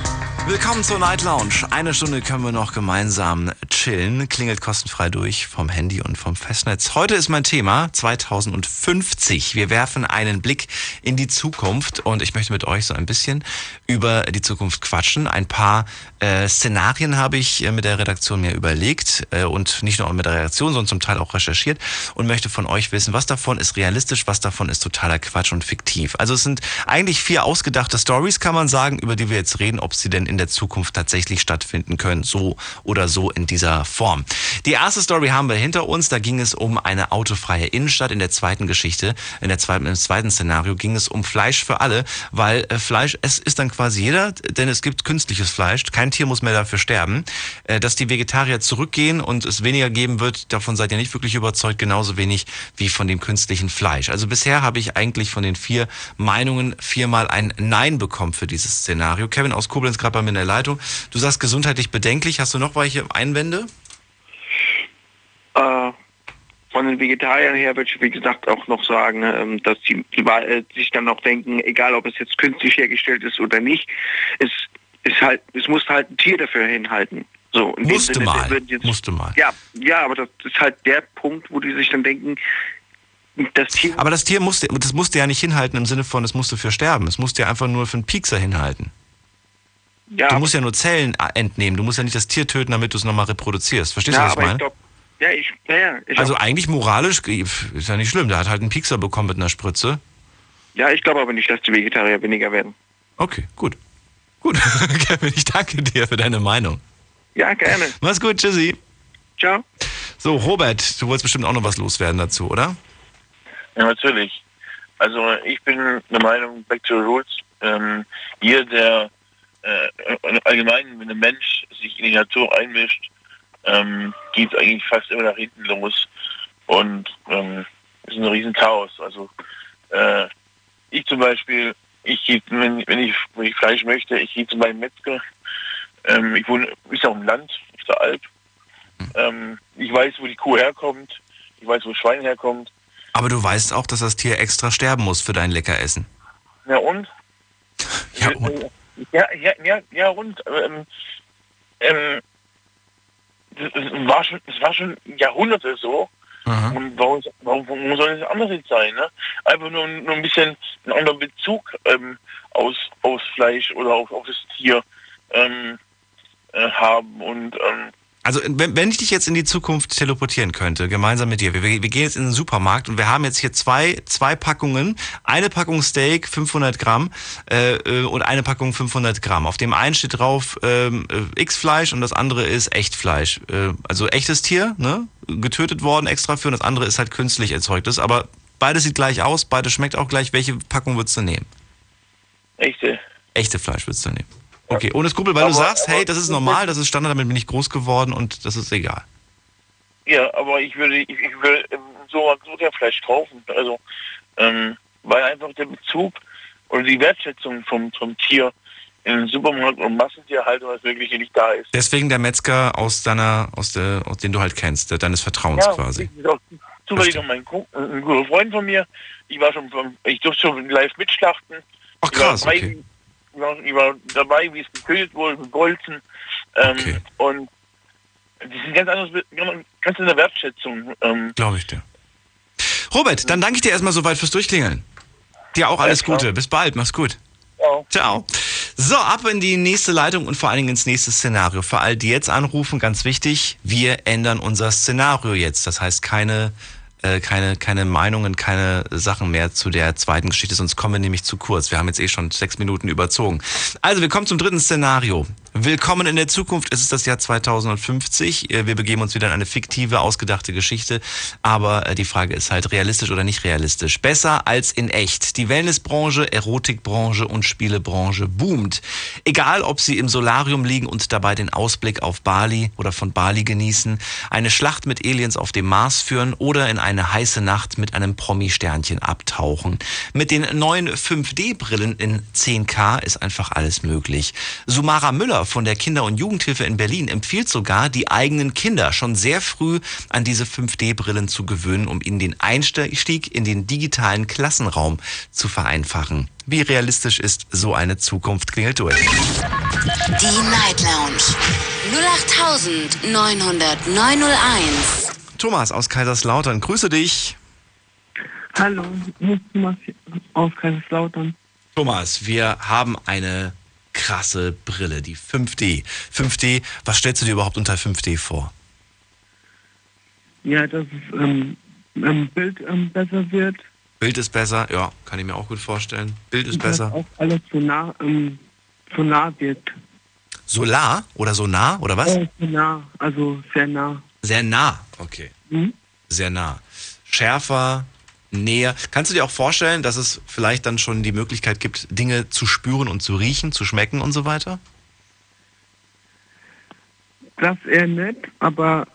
Willkommen zur Night Lounge. Eine Stunde können wir noch gemeinsam chillen. Klingelt kostenfrei durch vom Handy und vom Festnetz. Heute ist mein Thema 2050. Wir werfen einen Blick in die Zukunft und ich möchte mit euch so ein bisschen über die Zukunft quatschen. Ein paar äh, Szenarien habe ich äh, mit der Redaktion mir überlegt äh, und nicht nur mit der Redaktion, sondern zum Teil auch recherchiert und möchte von euch wissen, was davon ist realistisch, was davon ist totaler Quatsch und fiktiv. Also es sind eigentlich vier ausgedachte Stories, kann man sagen, über die wir jetzt reden. Ob sie denn in der Zukunft tatsächlich stattfinden können, so oder so in dieser Form. Die erste Story haben wir hinter uns, da ging es um eine autofreie Innenstadt. In der zweiten Geschichte, in der zweiten, im zweiten Szenario ging es um Fleisch für alle, weil äh, Fleisch, es ist dann quasi jeder, denn es gibt künstliches Fleisch, kein Tier muss mehr dafür sterben. Äh, dass die Vegetarier zurückgehen und es weniger geben wird, davon seid ihr nicht wirklich überzeugt, genauso wenig wie von dem künstlichen Fleisch. Also bisher habe ich eigentlich von den vier Meinungen viermal ein Nein bekommen für dieses Szenario. Kevin aus Koblenz gerade bei mir in der Leitung. Du sagst gesundheitlich bedenklich. Hast du noch welche Einwände? Äh, von den Vegetariern her würde ich, wie gesagt, auch noch sagen, ähm, dass die äh, sich dann auch denken, egal ob es jetzt künstlich hergestellt ist oder nicht, es ist halt, es muss halt ein Tier dafür hinhalten. So, musste Sinne, mal, jetzt, musste mal. Ja, ja, aber das ist halt der Punkt, wo die sich dann denken, das Tier... Aber das Tier musste, das musste ja nicht hinhalten im Sinne von, es musste für sterben. Es musste ja einfach nur für einen Piekser hinhalten. Ja, du musst ja nur Zellen äh, entnehmen. Du musst ja nicht das Tier töten, damit du es nochmal reproduzierst. Verstehst ja, du, was ich meine? glaub, ja, ich, ja, ja, ich also auch. eigentlich moralisch ist ja nicht schlimm. Der hat halt einen Piekser bekommen mit einer Spritze. Ja, ich glaube aber nicht, dass die Vegetarier weniger werden. Okay, gut. Gut, Kevin, ich danke dir für deine Meinung. Ja, gerne. Mach's gut, tschüssi. Ciao. So, Robert, du wolltest bestimmt auch noch was loswerden dazu, oder? Ja, natürlich. Also ich bin der Meinung, back to the roots, ähm, hier der äh, allgemein, wenn ein Mensch sich in die Natur einmischt, ähm, geht es eigentlich fast immer nach hinten los und ähm, ist ein riesen Chaos. Also äh, ich zum Beispiel, ich gehe, wenn, wenn, ich, wenn ich Fleisch möchte, ich gehe zu meinem Metzger. Ähm, ich wohne, ist auch im Land, auf der Alp. Ähm, ich weiß, wo die Kuh herkommt. Ich weiß, wo das Schwein herkommt. Aber du weißt auch, dass das Tier extra sterben muss für dein Leckeressen. Ja und? Ja und? Ja, ja, ja, ja und ähm, ähm, das war schon, das war schon Jahrhunderte so. Aha. Und warum, warum, warum soll es anders jetzt sein? Ne? Einfach nur, nur ein bisschen einen anderen Bezug ähm, aus, aus Fleisch oder auf, auf das Tier ähm, äh, haben. Und ähm, Also wenn, wenn ich dich jetzt in die Zukunft teleportieren könnte, gemeinsam mit dir, wir, wir gehen jetzt in den Supermarkt und wir haben jetzt hier zwei, zwei Packungen, eine Packung Steak 500 Gramm äh, äh, und eine Packung 500 Gramm. Auf dem einen steht drauf ähm, äh, X-Fleisch und das andere ist Echtfleisch. Äh, also echtes Tier, ne? Getötet worden extra für und das andere ist halt künstlich erzeugtes, aber beides sieht gleich aus, beides schmeckt auch gleich. Welche Packung würdest du nehmen? echte. Echte Fleisch würdest du nehmen. Okay, ohne Skrupel, weil du Aber- sagst, aber- hey, das ist normal, das ist Standard, damit bin ich groß geworden und das ist egal. Ja, aber ich würde, ich, ich würde ähm, so, so der Fleisch kaufen. Also, ähm, weil einfach der Bezug oder die Wertschätzung vom, vom Tier im Supermarkt und Massentierhaltung als wirklich nicht da ist. Deswegen der Metzger aus deiner, aus der, aus den du halt kennst, der, deines Vertrauens quasi. das ist auch zufällig noch mein Ku- ein guter Freund von mir. Ich war schon, vom- ich durfte schon live mitschlachten. Ach Ich war krass, dabei, okay. ich, war, ich war dabei, wie es getötet wurde, gegolzen. Ähm, Und das ist ein ganz anderes, ganz andere Wertschätzung. Ähm, Glaube ich dir. Robert, dann danke ich dir erstmal soweit fürs Durchklingeln. Dir auch alles klar. Gute. Bis bald. Mach's gut. Ciao. Ciao. So, ab in die nächste Leitung und vor allen Dingen ins nächste Szenario. Für all die jetzt anrufen, ganz wichtig, wir ändern unser Szenario jetzt. Das heißt, keine, äh, keine, keine Meinungen, keine Sachen mehr zu der zweiten Geschichte, sonst kommen wir nämlich zu kurz. Wir haben jetzt eh schon sechs Minuten überzogen. Also, wir kommen zum dritten Szenario. Willkommen in der Zukunft. Es ist das Jahr 2050. Äh, Wir begeben uns wieder in eine fiktive, ausgedachte Geschichte. Aber äh, die Frage ist halt realistisch oder nicht realistisch. Besser als in echt. Die Wellnessbranche, Erotikbranche und Spielebranche boomt. Egal, ob sie im Solarium liegen und dabei den Ausblick auf Bali oder von Bali genießen, eine Schlacht mit Aliens auf dem Mars führen oder in eine heiße Nacht mit einem Promi-Sternchen abtauchen. Mit den neuen 5D-Brillen in 10K ist einfach alles möglich. Sumara Müller von der Kinder- und Jugendhilfe in Berlin empfiehlt sogar, die eigenen Kinder schon sehr früh an diese 5D-Brillen zu gewöhnen, um ihnen den Einstieg in den digitalen Klassenraum zu vereinfachen. Wie realistisch ist so eine Zukunft? Klingelt durch. Die Night Lounge 0890901. Thomas aus Kaiserslautern, grüße dich. Hallo, hier ist Thomas aus Kaiserslautern. Thomas, wir haben eine krasse Brille, die 5D. 5D, was stellst du dir überhaupt unter 5D vor? Ja, dass es ähm, ähm, Bild ähm, besser wird. Bild ist besser, ja, kann ich mir auch gut vorstellen. Bild ist und dass besser. auch alles so nah, ähm, so nah wird. Solar oder Sonar oder was? Äh, nah, also sehr nah. Sehr nah, okay. Mhm. Sehr nah. Schärfer, näher. Kannst du dir auch vorstellen, dass es vielleicht dann schon die Möglichkeit gibt, Dinge zu spüren und zu riechen, zu schmecken und so weiter? Das eher nett, aber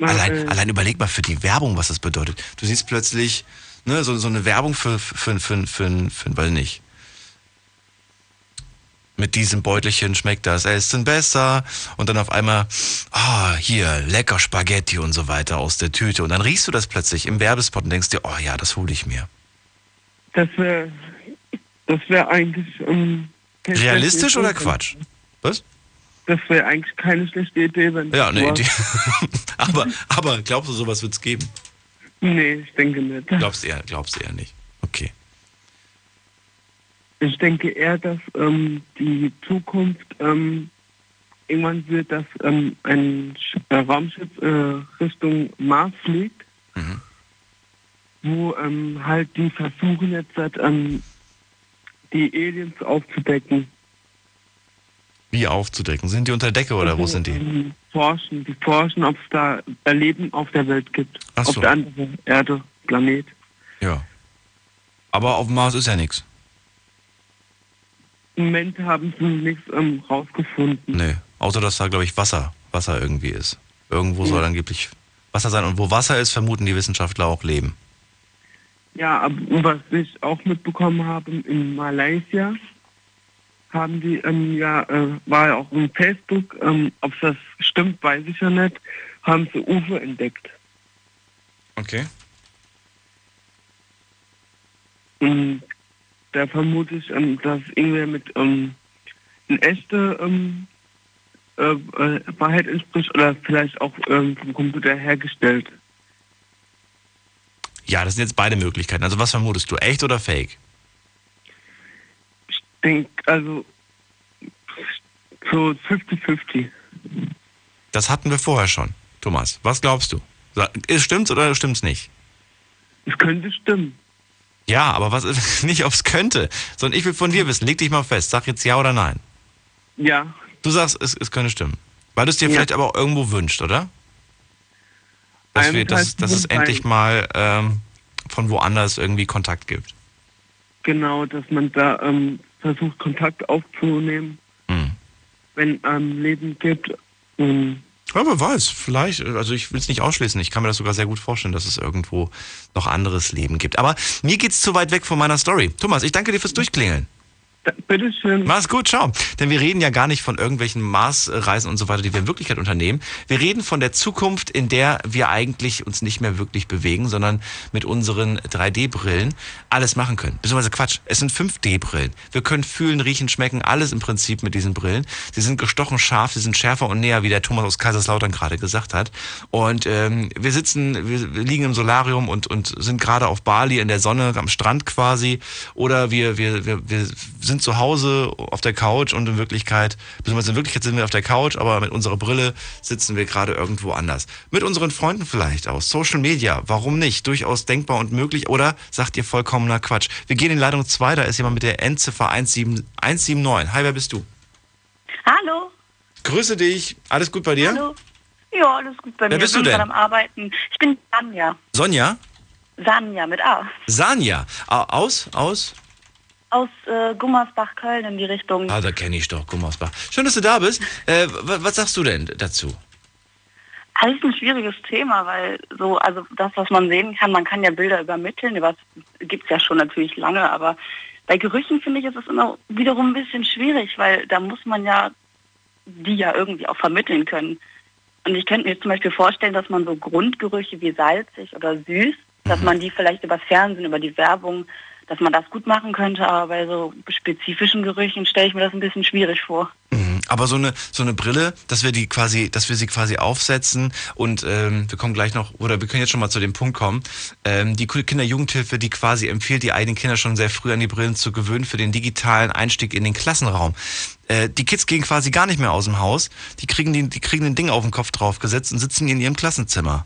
Allein, äh, allein überleg mal für die Werbung, was das bedeutet. Du siehst plötzlich ne, so, so eine Werbung für, für, für, für, für, weiß nicht. Mit diesem Beutelchen schmeckt das Essen besser. Und dann auf einmal, ah, hier, lecker Spaghetti und so weiter aus der Tüte. Und dann riechst du das plötzlich im Werbespot und denkst dir, oh ja, das hole ich mir. das wäre das wäre eigentlich ähm, keine Realistisch oder Quatsch? Was? Das wäre eigentlich keine schlechte Idee, wenn Ja, eine Idee. aber, aber glaubst du, sowas wird es geben? Nee, ich denke nicht. Glaubst du eher, glaubst du eher nicht. Ich denke eher, dass ähm, die Zukunft ähm, irgendwann wird, dass ähm, ein äh, Raumschiff äh, Richtung Mars fliegt, Mhm. wo ähm, halt die versuchen jetzt halt, die Aliens aufzudecken. Wie aufzudecken? Sind die unter Decke oder wo Also, sind die? ähm, forschen, die forschen, ob es da Leben auf der Welt gibt. Ach Auf so. der anderen Erde, Planet. Ja. Aber auf dem Mars ist ja nichts. Im Moment haben sie nichts ähm, rausgefunden. Nee. Außer dass da, glaube ich, Wasser, Wasser irgendwie ist. Irgendwo soll angeblich Wasser sein. Und wo Wasser ist, vermuten die Wissenschaftler auch Leben. Ja, aber was ich auch mitbekommen habe, in Malaysia haben die ähm, ja, äh, war ja auch im Facebook, ähm, ob das stimmt, weiß ich ja nicht, haben sie UFO entdeckt. Okay. Und da vermute ich, ähm, dass irgendwer mit ähm, eine echte ähm, äh, äh, Wahrheit entspricht oder vielleicht auch ähm, vom Computer hergestellt. Ja, das sind jetzt beide Möglichkeiten. Also was vermutest du? Echt oder fake? Ich denke, also so 50-50. Das hatten wir vorher schon. Thomas, was glaubst du? Stimmt's oder stimmt's nicht? Es könnte stimmen. Ja, aber was ist nicht, ob es könnte, sondern ich will von dir wissen. Leg dich mal fest. Sag jetzt ja oder nein. Ja, Du sagst, es, es könnte stimmen. Weil du es dir Ja. vielleicht aber auch irgendwo wünscht, oder? Dass, wir, dass, dass es endlich mal ähm, von woanders irgendwie Kontakt gibt. genau, dass man da ähm, versucht, Kontakt aufzunehmen, Hm. wenn ähm, Leben gibt. Und Ja, wer weiß, vielleicht, also ich will es nicht ausschließen, ich kann mir das sogar sehr gut vorstellen, dass es irgendwo noch anderes Leben gibt. Aber mir geht's zu weit weg von meiner Story. Thomas, ich danke dir fürs Durchklingeln. Bitteschön. Mach's gut, ciao. Denn wir reden ja gar nicht von irgendwelchen Marsreisen und so weiter, die wir in Wirklichkeit unternehmen. Wir reden von der Zukunft, in der wir eigentlich uns nicht mehr wirklich bewegen, sondern mit unseren 3D-Brillen alles machen können. Beziehungsweise Quatsch, es sind 5D-Brillen. Wir können fühlen, riechen, schmecken, alles im Prinzip mit diesen Brillen. Sie sind gestochen scharf, sie sind schärfer und näher, wie der Thomas aus Kaiserslautern gerade gesagt hat. Und ähm, wir sitzen, wir, liegen im Solarium und, und sind gerade auf Bali in der Sonne, am Strand quasi. Oder wir, wir, wir, wir sind zu Hause auf der Couch und in Wirklichkeit, beziehungsweise in Wirklichkeit sind wir auf der Couch, aber mit unserer Brille sitzen wir gerade irgendwo anders. Mit unseren Freunden vielleicht aus Social Media, warum nicht? Durchaus denkbar und möglich. Oder sagt ihr vollkommener Quatsch? Wir gehen in Leitung 2, da ist jemand mit der Endziffer 17 179. Hi, wer bist du? Hallo. Grüße dich. Alles gut bei dir? Hallo. Ja, alles gut bei Wer mir. bist ich du bin denn? gerade am Arbeiten. Ich bin Sanja. Sonja? Sanja mit A. Sanja. Au- Aus? Aus? Aus äh, Gummersbach, Köln in die Richtung. Ah, da kenne ich doch, Gummersbach. Schön, dass du da bist. Äh, wa- was sagst du denn dazu? Alles ein schwieriges Thema, weil so, also das, was man sehen kann, man kann ja Bilder übermitteln, was gibt's ja schon natürlich lange, aber bei Gerüchen finde ich, ist es immer wiederum ein bisschen schwierig, weil da muss man ja die ja irgendwie auch vermitteln können. Und ich könnte mir zum Beispiel vorstellen, dass man so Grundgerüche wie salzig oder süß, dass man die vielleicht über Fernsehen, über die Werbung, dass man das gut machen könnte, aber bei so spezifischen Gerüchen stelle ich mir das ein bisschen schwierig vor. Aber so eine so eine Brille, dass wir die quasi, dass wir sie quasi aufsetzen und ähm, wir kommen gleich noch oder wir können jetzt schon mal zu dem Punkt kommen. Ähm, die Kinderjugendhilfe, die quasi empfiehlt, die eigenen Kinder schon sehr früh an die Brillen zu gewöhnen für den digitalen Einstieg in den Klassenraum. Äh, die Kids gehen quasi gar nicht mehr aus dem Haus. Die kriegen die, die kriegen ein Ding auf den Kopf draufgesetzt und sitzen in ihrem Klassenzimmer.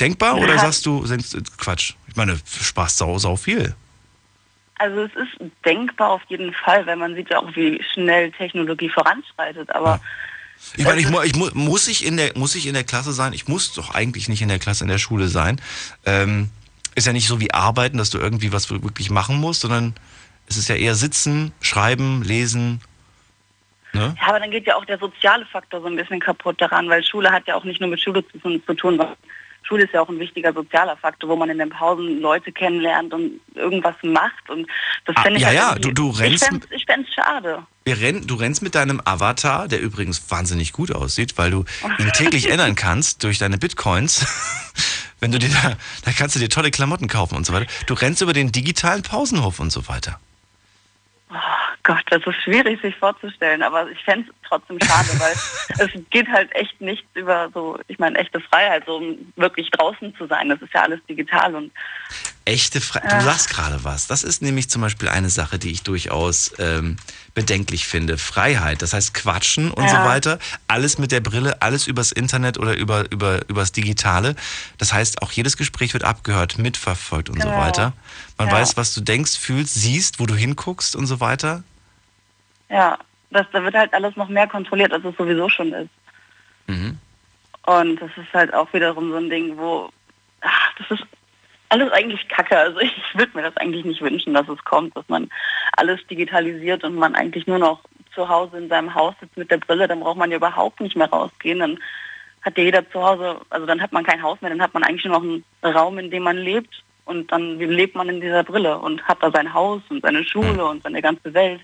Denkbar oder Ja. sagst du, denkst, Quatsch? Ich meine, Spaß sau, sau viel. Also es ist denkbar auf jeden Fall, weil man sieht ja auch, wie schnell Technologie voranschreitet. Aber Ich meine, ich, mu ich mu muss ich in der muss ich in der Klasse sein? Ich muss doch eigentlich nicht in der Klasse in der Schule sein. Ähm, ist ja nicht so wie arbeiten, dass du irgendwie was wirklich machen musst, sondern es ist ja eher sitzen, schreiben, lesen. Ne? Ja, aber dann geht ja auch der soziale Faktor so ein bisschen kaputt daran, weil Schule hat ja auch nicht nur mit Schule zu, zu tun, sondern Schule ist ja auch ein wichtiger sozialer Faktor, wo man in den Pausen Leute kennenlernt und irgendwas macht. Und das Ah, finde ich ja, halt ja, du- du rennst- Ich ich fänd's schade. Renn, du rennst mit deinem Avatar, der übrigens wahnsinnig gut aussieht, weil du ihn täglich ändern kannst durch deine Bitcoins. Wenn du dir da, da kannst du dir tolle Klamotten kaufen und so weiter. Du rennst über den digitalen Pausenhof und so weiter. Gott, das ist schwierig sich vorzustellen, aber ich fände es trotzdem schade, weil es geht halt echt nichts über so, ich meine, echte Freiheit, so um wirklich draußen zu sein. Das ist ja alles digital und Echte Freiheit. Ja. Du sagst gerade was. Das ist nämlich zum Beispiel eine Sache, die ich durchaus ähm, bedenklich finde. Freiheit. Das heißt Quatschen und so Ja. weiter. Alles mit der Brille, alles übers Internet oder über, über, übers Digitale. Das heißt, auch jedes Gespräch wird abgehört, mitverfolgt und so Genau. weiter. Man Ja. weiß, was du denkst, fühlst, siehst, wo du hinguckst und so weiter. Ja, das, da wird halt alles noch mehr kontrolliert, als es sowieso schon ist. Mhm. Und das ist halt auch wiederum so ein Ding, wo, ach, das ist alles eigentlich kacke. Also ich würde mir das eigentlich nicht wünschen, dass es kommt, dass man alles digitalisiert und man eigentlich nur noch zu Hause in seinem Haus sitzt mit der Brille, dann braucht man ja überhaupt nicht mehr rausgehen. Dann hat ja jeder zu Hause, also dann hat man kein Haus mehr, dann hat man eigentlich nur noch einen Raum, in dem man lebt und dann lebt man in dieser Brille und hat da sein Haus und seine Schule und seine ganze Welt.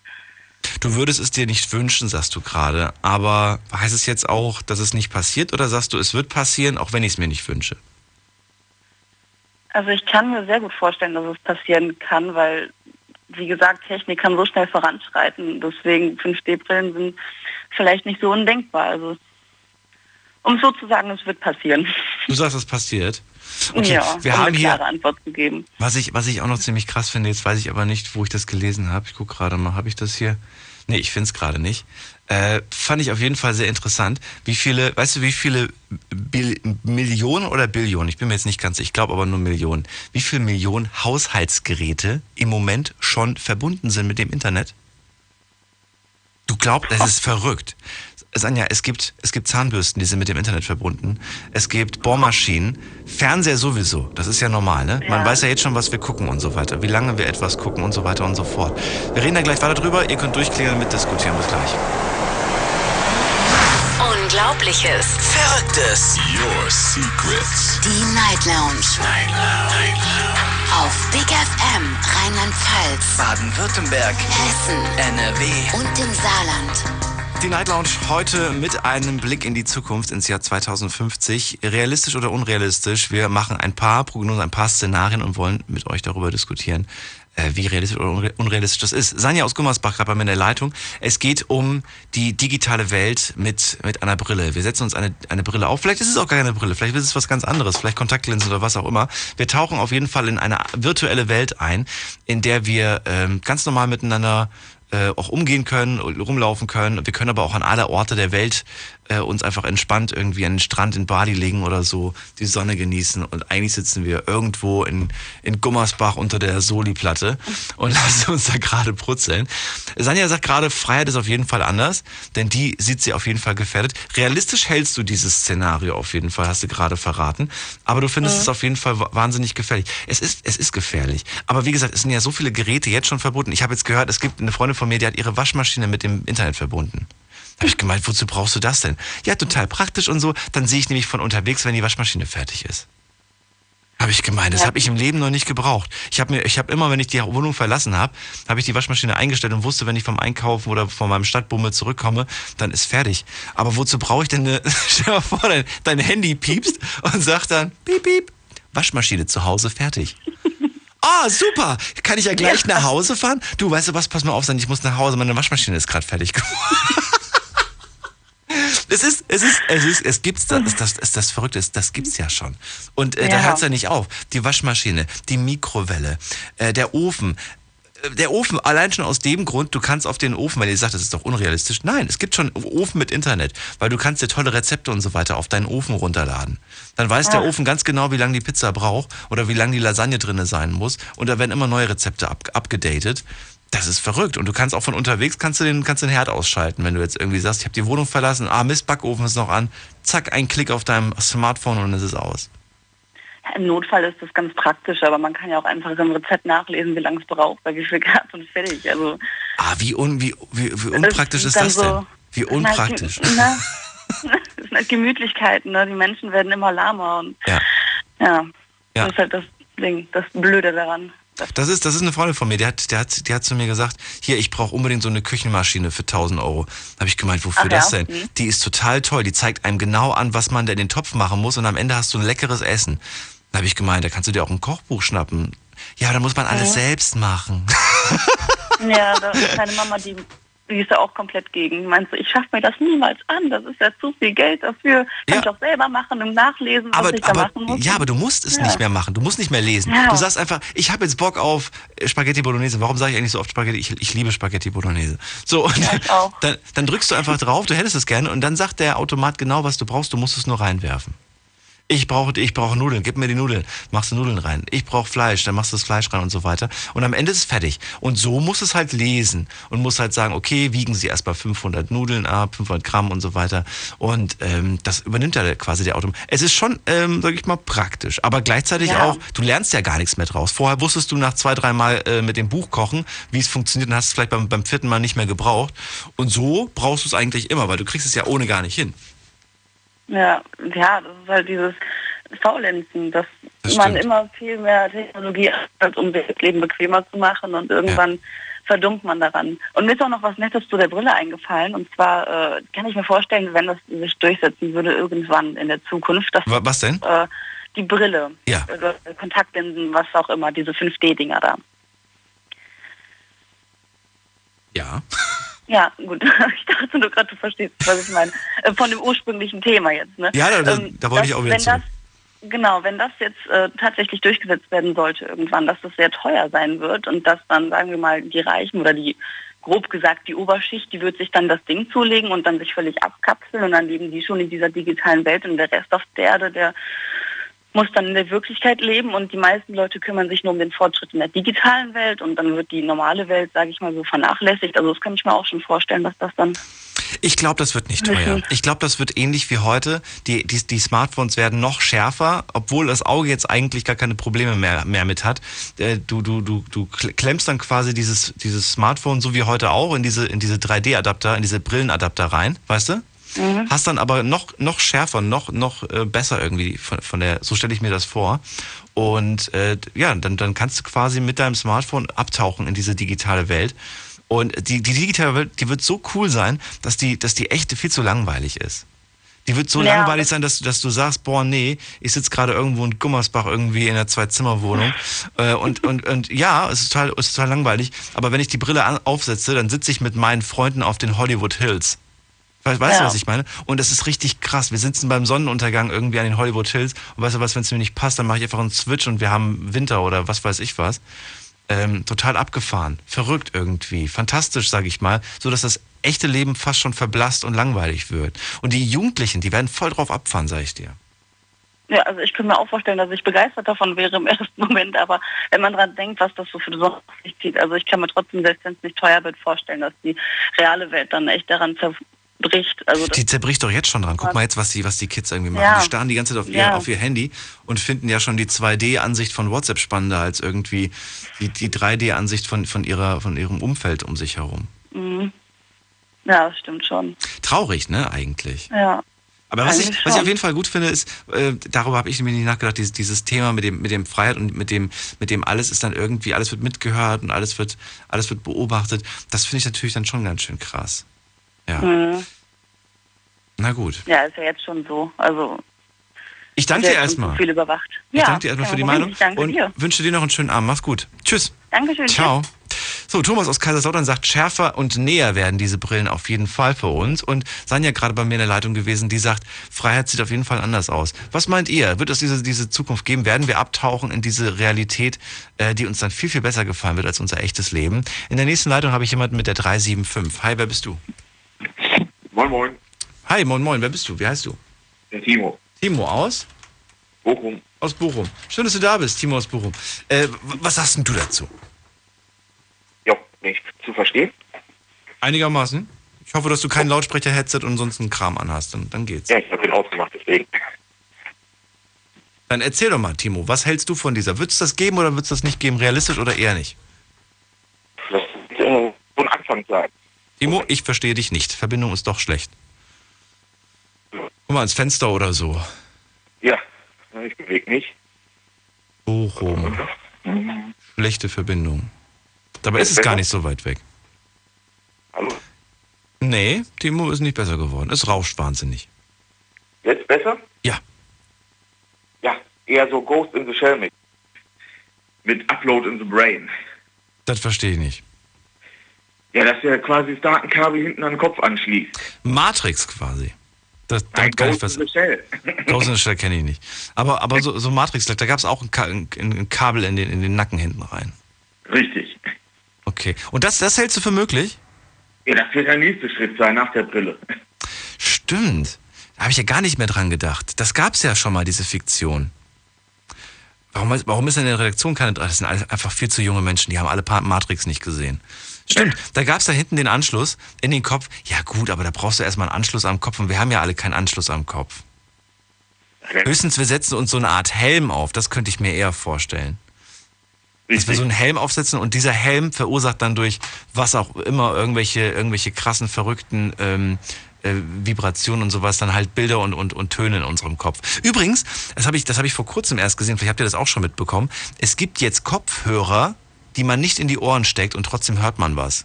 Du würdest es dir nicht wünschen, sagst du gerade. Aber heißt es jetzt auch, dass es nicht passiert oder sagst du, es wird passieren, auch wenn ich es mir nicht wünsche? Also ich kann mir sehr gut vorstellen, dass es passieren kann, weil, wie gesagt, Technik kann so schnell voranschreiten. Deswegen 5D-Brillen sind vielleicht nicht so undenkbar. Also um so zu sagen, es wird passieren. Du sagst, es passiert. Okay, ja, wir haben eine hier, klare Antwort zu geben. was ich, was ich auch noch ziemlich krass finde, jetzt weiß ich aber nicht, wo ich das gelesen habe. Ich gucke gerade mal, habe ich das hier? Nee, ich finde es gerade nicht. Äh, fand ich auf jeden Fall sehr interessant. Wie viele, weißt du, wie viele Bil Millionen oder Billionen, ich bin mir jetzt nicht ganz sicher, ich glaube aber nur Millionen, wie viele Millionen Haushaltsgeräte im Moment schon verbunden sind mit dem Internet? Du glaubst, das ist verrückt. Sanja, es gibt, es gibt Zahnbürsten, die sind mit dem Internet verbunden. Es gibt Bohrmaschinen, Fernseher sowieso. Das ist ja normal, ne? Man weiß ja jetzt schon, was wir gucken und so weiter. Wie lange wir etwas gucken und so weiter und so fort. Wir reden da gleich weiter drüber. Ihr könnt durchklingeln, mitdiskutieren. Bis gleich. Unglaubliches. Verrücktes. Your secrets. Die Night Lounge. Night Lounge. Auf Big FM Rheinland-Pfalz, Baden-Württemberg. Hessen NRW. und im Saarland. Die Night Lounge heute mit einem Blick in die Zukunft ins Jahr 2050. Realistisch oder unrealistisch? Wir machen ein paar Prognosen, ein paar Szenarien und wollen mit euch darüber diskutieren, äh, wie realistisch oder unre- unrealistisch das ist. Sanja aus Gummersbach gerade bei mir in der Leitung. Es geht um die digitale Welt mit, mit einer Brille. Wir setzen uns eine, eine Brille auf. Vielleicht ist es auch gar keine Brille, vielleicht ist es was ganz anderes, vielleicht Kontaktlinsen oder was auch immer. Wir tauchen auf jeden Fall in eine virtuelle Welt ein, in der wir ähm, ganz normal miteinander äh, auch umgehen können, rumlaufen können. Wir können aber auch an alle Orte der Welt äh, uns einfach entspannt irgendwie an den Strand in Bali legen oder so, die Sonne genießen und eigentlich sitzen wir irgendwo in, in Gummersbach unter der Soli-Platte und lassen uns da gerade brutzeln. Sanja sagt gerade, Freiheit ist auf jeden Fall anders, denn die sieht sie auf jeden Fall gefährdet. Realistisch hältst du dieses Szenario auf jeden Fall, hast du gerade verraten, aber du findest Mhm. es auf jeden Fall wa- wahnsinnig gefährlich. Es ist, es ist gefährlich, aber wie gesagt, es sind ja so viele Geräte jetzt schon verbunden. Ich habe jetzt gehört, es gibt eine Freundin von mir, die hat ihre Waschmaschine mit dem Internet verbunden. Da habe ich gemeint, wozu brauchst du das denn? Ja, total praktisch und so. Dann sehe ich nämlich von unterwegs, wenn die Waschmaschine fertig ist. Habe ich gemeint, das Ja. habe ich im Leben noch nicht gebraucht. Ich habe mir, ich habe immer, wenn ich die Wohnung verlassen habe, habe ich die Waschmaschine eingestellt und wusste, wenn ich vom Einkaufen oder von meinem Stadtbummel zurückkomme, dann ist fertig. Aber wozu brauche ich denn eine, stell dir mal vor, dein, dein Handy piepst und sagt dann, piep, piep, Waschmaschine zu Hause fertig. Ah, super. Kann ich ja gleich nach Hause fahren? Du, weißt du was, pass mal auf, ich muss nach Hause, meine Waschmaschine ist gerade fertig geworden. Es ist, es ist, es ist, es gibt's, das, das, das, das Verrückte ist, das gibt's ja schon. Und äh, da Ja. hört's ja nicht auf. Die Waschmaschine, die Mikrowelle, äh, der Ofen. äh, der Ofen, allein schon aus dem Grund, du kannst auf den Ofen, weil ihr sagt, das ist doch unrealistisch. Nein, es gibt schon Ofen mit Internet, weil du kannst dir tolle Rezepte und so weiter auf deinen Ofen runterladen. Dann weiß der Ah. Ofen ganz genau, wie lange die Pizza braucht oder wie lange die Lasagne drinne sein muss. Und da werden immer neue Rezepte ab, abgedatet. Das ist verrückt. Und du kannst auch von unterwegs, kannst du den, kannst den Herd ausschalten, wenn du jetzt irgendwie sagst, ich habe die Wohnung verlassen, ah Mist, Backofen ist noch an. Zack, ein Klick auf deinem Smartphone und es ist aus. Im Notfall ist das ganz praktisch, aber man kann ja auch einfach im Rezept nachlesen, wie lange es braucht, bei wie viel Grad und fertig. Also Ah, wie, un, wie, wie, wie unpraktisch ist dann das so- denn? Wie unpraktisch. Na, das sind halt Gemütlichkeiten, ne? Die Menschen werden immer lahmer und Ja. ja, Ja. das ist halt das Ding, das Blöde daran. Das ist, das ist eine Freundin von mir, die hat, der hat, die hat zu mir gesagt, hier, ich brauche unbedingt so eine Küchenmaschine für 1000 Euro. Habe ich gemeint, wofür Ach das ja? denn? Mhm. Die ist total toll, die zeigt einem genau an, was man da in den Topf machen muss und am Ende hast du ein leckeres Essen. Da habe ich gemeint, da kannst du dir auch ein Kochbuch schnappen. Ja, da muss man alles Mhm. selbst machen. Ja, da ist meine Mama, die, die ist da auch komplett gegen. Meinst du, ich schaffe mir das niemals an, das ist ja zu viel Geld dafür. Kann ich auch selber machen und nachlesen, was Aber, ich da aber, machen muss. ja, aber du musst es Ja. nicht mehr machen. Du musst nicht mehr lesen. Ja. Du sagst einfach, ich habe jetzt Bock auf äh, Spaghetti Bolognese. Warum sage ich eigentlich so oft Spaghetti? Ich, ich liebe Spaghetti Bolognese. So, und dann, dann drückst du einfach drauf, du hättest es gerne und dann sagt der Automat genau, was du brauchst. Du musst es nur reinwerfen. Ich brauche ich brauche Nudeln, gib mir die Nudeln, machst du Nudeln rein. Ich brauche Fleisch, dann machst du das Fleisch rein und so weiter. Und am Ende ist es fertig. Und so muss es halt lesen und muss halt sagen, okay, wiegen sie erstmal 500 Nudeln ab, 500 Gramm und so weiter. Und ähm, das übernimmt ja quasi der Automat. Es ist schon, ähm, sag ich mal, praktisch, aber gleichzeitig Ja. auch, du lernst ja gar nichts mehr draus. Vorher wusstest du nach zwei, drei Mal äh, mit dem Buch kochen, wie es funktioniert und hast es vielleicht beim, beim vierten Mal nicht mehr gebraucht. Und so brauchst du es eigentlich immer, weil du kriegst es ja ohne gar nicht hin. Ja, ja, das ist halt dieses Faulenzen, dass Das man immer viel mehr Technologie hat, um das Leben bequemer zu machen und irgendwann verdummt man daran. Und mir ist auch noch was Nettes zu der Brille eingefallen. Und zwar äh, kann ich mir vorstellen, wenn das sich durchsetzen würde irgendwann in der Zukunft, dass Wa- Was denn? äh, die Brille, Ja. also Kontaktlinsen, was auch immer, diese 5D-Dinger da. Ja. Ja, gut. Ich dachte nur gerade, du verstehst, was ich meine. Äh, Von dem ursprünglichen Thema jetzt. Ne? Ja, da, da, Ähm, da wollte das- ich auch wieder zurück. das, Genau, wenn das jetzt äh, tatsächlich durchgesetzt werden sollte irgendwann, dass das sehr teuer sein wird und dass dann, sagen wir mal, die Reichen oder die, grob gesagt, die Oberschicht, die wird sich dann das Ding zulegen und dann sich völlig abkapseln und dann leben die schon in dieser digitalen Welt und der Rest auf der Erde, der muss dann in der Wirklichkeit leben und die meisten Leute kümmern sich nur um den Fortschritt in der digitalen Welt und dann wird die normale Welt, sage ich mal so, vernachlässigt. Also das kann ich mir auch schon vorstellen, dass das dann Ich glaube, das wird nicht teuer. Ich glaube, das wird ähnlich wie heute. Die, die, die Smartphones werden noch schärfer, obwohl das Auge jetzt eigentlich gar keine Probleme mehr, mehr mit hat. Äh, Du, du, du, du klemmst dann quasi dieses, dieses Smartphone, so wie heute auch, in diese, in diese 3D-Adapter, in diese Brillenadapter rein, weißt du? Hast dann aber noch, noch schärfer, noch, noch äh, besser irgendwie von, von der, so stelle ich mir das vor. Und äh, ja, dann, dann kannst du quasi mit deinem Smartphone abtauchen in diese digitale Welt. Und die, die digitale Welt, die wird so cool sein, dass die, dass die echte viel zu langweilig ist. Die wird so Ja, langweilig sein, dass du, dass du sagst, boah, nee, ich sitze gerade irgendwo in Gummersbach irgendwie in einer Zwei-Zimmer-Wohnung. äh, und, und, und ja, es ist total, es ist total langweilig. Aber wenn ich die Brille an, aufsetze, dann sitze ich mit meinen Freunden auf den Hollywood Hills. Weißt weißt du, Ja. was ich meine? Und das ist richtig krass. Wir sitzen beim Sonnenuntergang irgendwie an den Hollywood Hills und weißt du was, wenn es mir nicht passt, dann mache ich einfach einen Switch und wir haben Winter oder was weiß ich was. Ähm, total abgefahren, verrückt irgendwie, fantastisch, sage ich mal, so dass das echte Leben fast schon verblasst und langweilig wird. Und die Jugendlichen, die werden voll drauf abfahren, sage ich dir. Ja, also ich kann mir auch vorstellen, dass ich begeistert davon wäre im ersten Moment, aber wenn man dran denkt, was das so für auf sich zieht, also ich kann mir trotzdem, selbst wenn es nicht teuer wird, vorstellen, dass die reale Welt dann echt daran zerbricht. Also Die zerbricht doch jetzt schon dran. Guck mal jetzt, was die, was die Kids irgendwie machen. Ja. Die starren die ganze Zeit auf ihr, Ja. auf ihr Handy und finden ja schon die 2D-Ansicht von WhatsApp spannender als irgendwie die, die 3D-Ansicht von, von, ihrer, von ihrem Umfeld um sich herum. mhm. ja, das stimmt schon. Traurig, ne, eigentlich. Ja. Aber was ich, was ich auf jeden Fall gut finde, ist, äh, darüber habe ich nämlich nicht nachgedacht, dieses, dieses Thema mit dem, mit dem Freiheit und mit dem, mit dem alles ist dann irgendwie, alles wird mitgehört und alles wird, alles wird beobachtet. Das finde ich natürlich dann schon ganz schön krass. Ja. Mhm. Na gut. Ja, ist ja jetzt schon so. Also Ich danke dir erstmal. viel überwacht. Ich ja, danke dir erstmal für die. Meinung und dir. wünsche dir noch einen schönen Abend. Mach's gut. Tschüss. Dankeschön. Ciao. So, Thomas aus Kaiserslautern sagt, schärfer und näher werden diese Brillen auf jeden Fall für uns. Und Sanja gerade bei mir in der Leitung gewesen, die sagt, Freiheit sieht auf jeden Fall anders aus. Was meint ihr? Wird es diese, diese Zukunft geben? Werden wir abtauchen in diese Realität, äh, die uns dann viel, viel besser gefallen wird als unser echtes Leben? In der nächsten Leitung habe ich jemanden mit der 375. Hi, wer bist du? Moin, moin. Hi, moin, moin. Wer bist du? Wie heißt du? Der Timo. Timo aus? Bochum. Aus Bochum. Schön, dass du da bist, Timo aus Bochum. Äh, was sagst denn du dazu? Ja, nicht zu verstehen. Einigermaßen. Ich hoffe, dass du kein Lautsprecher-Headset und sonst einen Kram anhast. Dann, dann geht's. Ja, ich habe den ausgemacht, deswegen. Dann erzähl doch mal, Timo, was hältst du von dieser? Wird es das geben oder wird es das nicht geben? Realistisch oder eher nicht? Das wird äh, so ein Anfang sein. Timo, ich verstehe dich nicht. Verbindung ist doch schlecht. Guck mal ins Fenster oder so. Ja, ich bewege mich. Bochum. Schlechte Verbindung. Dabei ist es gar nicht so weit weg. Hallo? Nee, Timo ist nicht besser geworden. Es rauscht wahnsinnig. Jetzt besser? Ja. Ja, eher so Ghost in the Shell mit. Mit Upload in the Brain. Das verstehe ich nicht. Ja, dass er quasi das Datenkabel hinten an den Kopf anschließt. Matrix quasi. Das, Nein, kann ich was. Ghost in the Shell kenne ich nicht. Aber, aber so, so Matrix, da gab es auch ein, Ka ein, ein Kabel in den, in den Nacken hinten rein. Richtig. Okay. Und das, das hältst du für möglich? Ja, das wird der nächste Schritt sein nach der Brille. Stimmt. Da habe ich ja gar nicht mehr dran gedacht. Das gab es ja schon mal, diese Fiktion. Warum, ist- warum ist in der Redaktion keine Das sind einfach viel zu junge Menschen, die haben alle Matrix nicht gesehen. Stimmt, da gab es da hinten den Anschluss in den Kopf. Ja gut, aber da brauchst du erstmal einen Anschluss am Kopf und wir haben ja alle keinen Anschluss am Kopf. Höchstens, wir setzen uns so eine Art Helm auf, das könnte ich mir eher vorstellen. Dass wir so einen Helm aufsetzen und dieser Helm verursacht dann durch was auch immer, irgendwelche, irgendwelche krassen, verrückten ähm, äh, Vibrationen und sowas, dann halt Bilder und, und, und Töne in unserem Kopf. Übrigens, das habe ich, das hab ich vor kurzem erst gesehen, vielleicht habt ihr das auch schon mitbekommen, es gibt jetzt Kopfhörer, die man nicht in die Ohren steckt und trotzdem hört man was.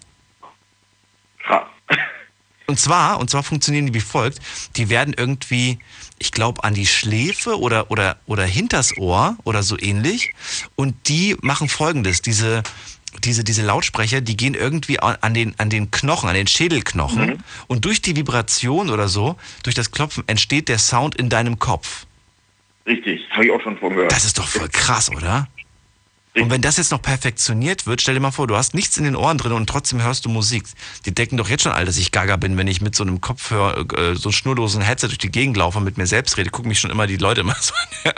Und zwar, und zwar funktionieren die wie folgt, die werden irgendwie, ich glaube, an die Schläfe oder, oder, oder hinters Ohr oder so ähnlich. Und die machen folgendes, diese, diese, diese Lautsprecher, die gehen irgendwie an an den, an den Knochen, an den Schädelknochen. Mhm. Und durch die Vibration oder so, durch das Klopfen, entsteht der Sound in deinem Kopf. Richtig, habe ich auch schon von gehört. Das ist doch voll krass, oder? Und wenn das jetzt noch perfektioniert wird, stell dir mal vor, du hast nichts in den Ohren drin und trotzdem hörst du Musik. Die denken doch jetzt schon all, dass ich gaga bin, wenn ich mit so einem Kopfhörer, äh, so einem schnurlosen Headset durch die Gegend laufe und mit mir selbst rede. Gucken mich schon immer die Leute immer so an der,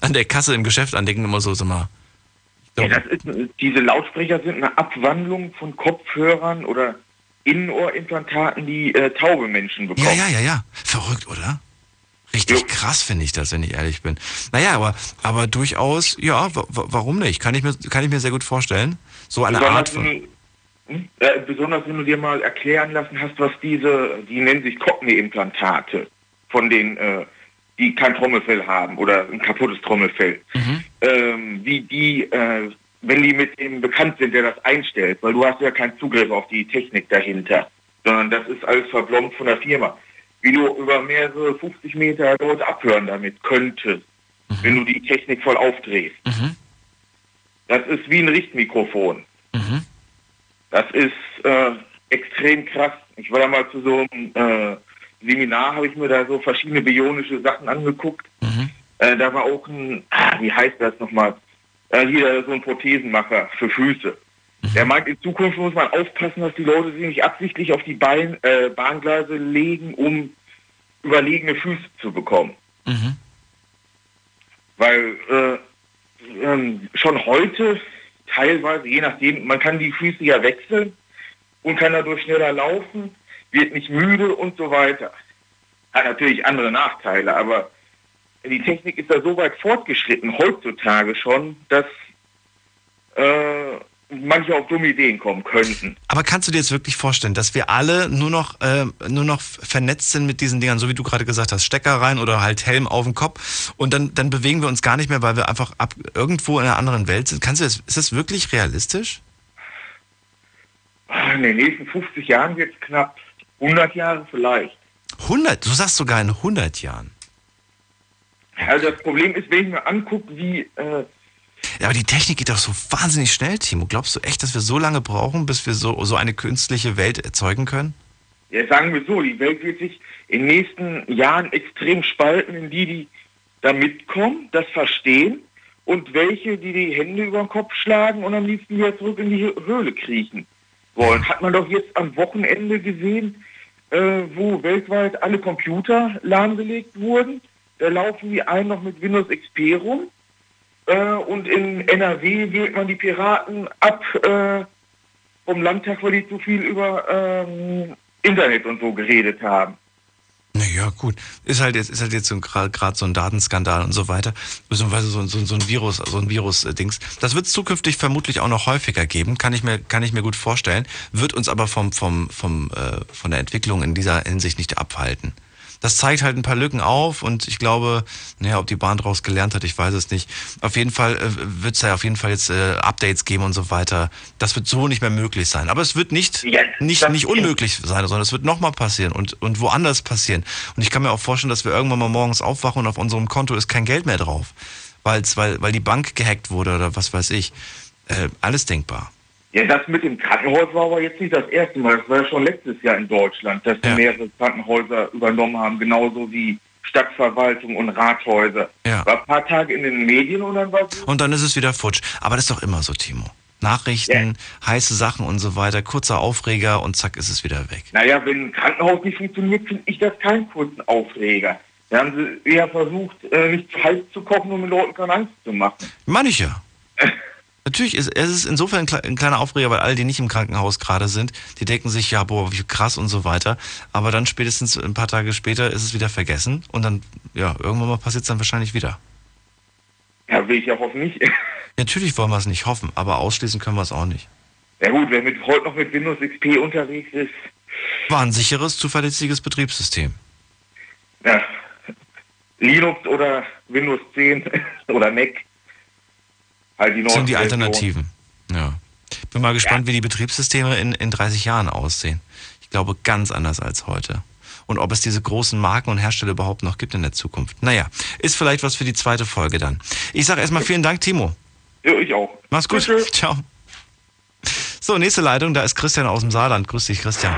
an der Kasse im Geschäft an, denken immer so, sag mal. Ja, das ist, diese Lautsprecher sind eine Abwandlung von Kopfhörern oder Innenohrimplantaten, die äh, taube Menschen bekommen. Ja, ja, ja, ja. Verrückt, oder? Richtig krass finde ich das, wenn ich ehrlich bin. Naja, aber, aber durchaus, ja, wa- wa- warum nicht? Kann ich, mir, kann ich mir sehr gut vorstellen. So eine besonders, Art von. wenn, hm? äh, besonders wenn du dir mal erklären lassen hast, was diese, die nennen sich Cockney-Implantate, von denen, äh, die kein Trommelfell haben oder ein kaputtes Trommelfell, ähm, wie die, äh, wenn die mit dem bekannt sind, der das einstellt, weil du hast ja keinen Zugriff auf die Technik dahinter, sondern das ist alles verblombt von der Firma. Wie du über mehrere 50 Meter dort abhören damit könntest, wenn du die Technik voll aufdrehst. Das ist wie ein Richtmikrofon. Das ist äh, extrem krass. Ich war da mal zu so einem äh, Seminar, habe ich mir da so verschiedene bionische Sachen angeguckt. Äh, da war auch ein, ah, wie heißt das nochmal, äh, hier so ein Prothesenmacher für Füße. Der meint, in Zukunft muss man aufpassen, dass die Leute sich nicht absichtlich auf die Bein, äh, Bahngleise legen, um überlegene Füße zu bekommen. Weil äh, ähm, schon heute teilweise, je nachdem, man kann die Füße ja wechseln und kann dadurch schneller laufen, wird nicht müde und so weiter. Hat natürlich andere Nachteile, aber die Technik ist da so weit fortgeschritten heutzutage schon, dass äh, manche auf dumme Ideen kommen könnten. Aber kannst du dir jetzt wirklich vorstellen, dass wir alle nur noch, äh, nur noch vernetzt sind mit diesen Dingern, so wie du gerade gesagt hast, Stecker rein oder halt Helm auf dem Kopf und dann, dann bewegen wir uns gar nicht mehr, weil wir einfach ab, irgendwo in einer anderen Welt sind? Kannst du das, ist das wirklich realistisch? In den nächsten 50 Jahren wird es knapp 100 Jahre vielleicht. 100? Du sagst sogar in 100 Jahren. Also das Problem ist, wenn ich mir angucke, wie äh, Ja, aber die Technik geht doch so wahnsinnig schnell, Timo. Glaubst du echt, dass wir so lange brauchen, bis wir so, so eine künstliche Welt erzeugen können? Ja, sagen wir so, die Welt wird sich in den nächsten Jahren extrem spalten in die, die da mitkommen, das verstehen und welche, die die Hände über den Kopf schlagen und am liebsten wieder zurück in die Höhle kriechen wollen. Hat man doch jetzt am Wochenende gesehen, äh, wo weltweit alle Computer lahmgelegt wurden. Da laufen die einen noch mit Windows XP rum äh, und in NRW wählt man die Piraten ab äh, vom Landtag, weil die zu viel über ähm, Internet und so geredet haben. Naja, gut. Ist halt jetzt, ist halt jetzt so gerade so ein Datenskandal und so weiter. Beziehungsweise so, so, so ein Virus, so ein Virus-Dings. Das wird es zukünftig vermutlich auch noch häufiger geben, kann ich mir, kann ich mir gut vorstellen. Wird uns aber vom, vom, vom, äh, von der Entwicklung in dieser Hinsicht nicht abhalten das zeigt halt ein paar Lücken auf und ich glaube, naja, ob die Bahn daraus gelernt hat, ich weiß es nicht. Auf jeden Fall äh, wird es ja auf jeden Fall jetzt äh, Updates geben und so weiter. Das wird so nicht mehr möglich sein. Aber es wird nicht, ja, nicht, nicht unmöglich sein, sondern es wird nochmal passieren und, und woanders passieren. Und ich kann mir auch vorstellen, dass wir irgendwann mal morgens aufwachen und auf unserem Konto ist kein Geld mehr drauf. Weil's, weil, weil die Bank gehackt wurde oder was weiß ich. Äh, alles denkbar. Ja, das mit dem Krankenhaus war aber jetzt nicht das erste Mal. Das war ja schon letztes Jahr in Deutschland, dass ja. mehrere Krankenhäuser übernommen haben, genauso wie Stadtverwaltung und Rathäuser. Ja. War ein paar Tage in den Medien und dann war. Und dann ist es wieder futsch. Aber das ist doch immer so, Timo. Nachrichten, ja. heiße Sachen und so weiter, kurzer Aufreger und zack ist es wieder weg. Naja, wenn ein Krankenhaus nicht funktioniert, finde ich das keinen kurzen Aufreger. Da haben sie eher versucht, äh, nicht zu heiß zu kochen, um den Leuten keine Angst zu machen. Meine ich ja. Natürlich ist es ist insofern ein kleiner Aufreger, weil alle, die nicht im Krankenhaus gerade sind, die denken sich, ja, boah, wie krass und so weiter. Aber dann spätestens ein paar Tage später ist es wieder vergessen und dann, ja, irgendwann mal passiert es dann wahrscheinlich wieder. Ja, will ich ja hoffen nicht. Natürlich wollen wir es nicht hoffen, aber ausschließen können wir es auch nicht. Ja gut, wer mit, heute noch mit Windows XP unterwegs ist. War ein sicheres, zuverlässiges Betriebssystem. Ja, Linux oder Windows 10 oder Mac halt die sind die Alternativen. Ja. Bin mal gespannt, ja. wie die Betriebssysteme in, in 30 Jahren aussehen. Ich glaube, ganz anders als heute. Und ob es diese großen Marken und Hersteller überhaupt noch gibt in der Zukunft. Naja, ist vielleicht was für die zweite Folge dann. Ich sage erstmal vielen Dank, Timo. Ja, ich auch. Mach's gut. Tschüss. Ciao. So, nächste Leitung, da ist Christian aus dem Saarland. Grüß dich, Christian.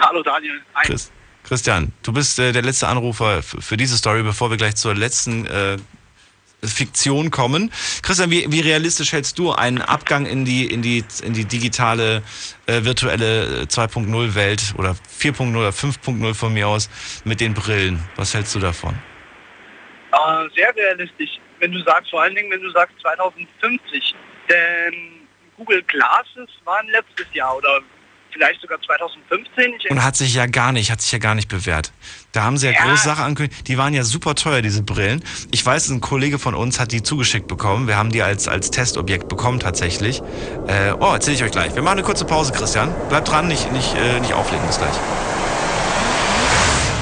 Hallo Daniel. Chris, Christian, du bist äh, der letzte Anrufer für diese Story, bevor wir gleich zur letzten äh, Fiktion kommen. Christian, wie, wie realistisch hältst du einen Abgang in die, in die, in die digitale, äh, virtuelle 2.0 äh, Welt oder 4.0 oder 5.0 von mir aus mit den Brillen? Was hältst du davon? Äh, sehr realistisch. Wenn du sagst, vor allen Dingen, wenn du sagst 2050. Denn Google Glasses waren letztes Jahr oder vielleicht sogar 2015. Ich und hat sich ja gar nicht, hat sich ja gar nicht bewährt. Da haben sie ja, ja. große Sachen angekündigt. Die waren ja super teuer, diese Brillen. Ich weiß, ein Kollege von uns hat die zugeschickt bekommen. Wir haben die als, als Testobjekt bekommen tatsächlich. Äh, oh, erzähle ich euch gleich. Wir machen eine kurze Pause, Christian. Bleibt dran, nicht, nicht, äh, nicht auflegen. Bis gleich.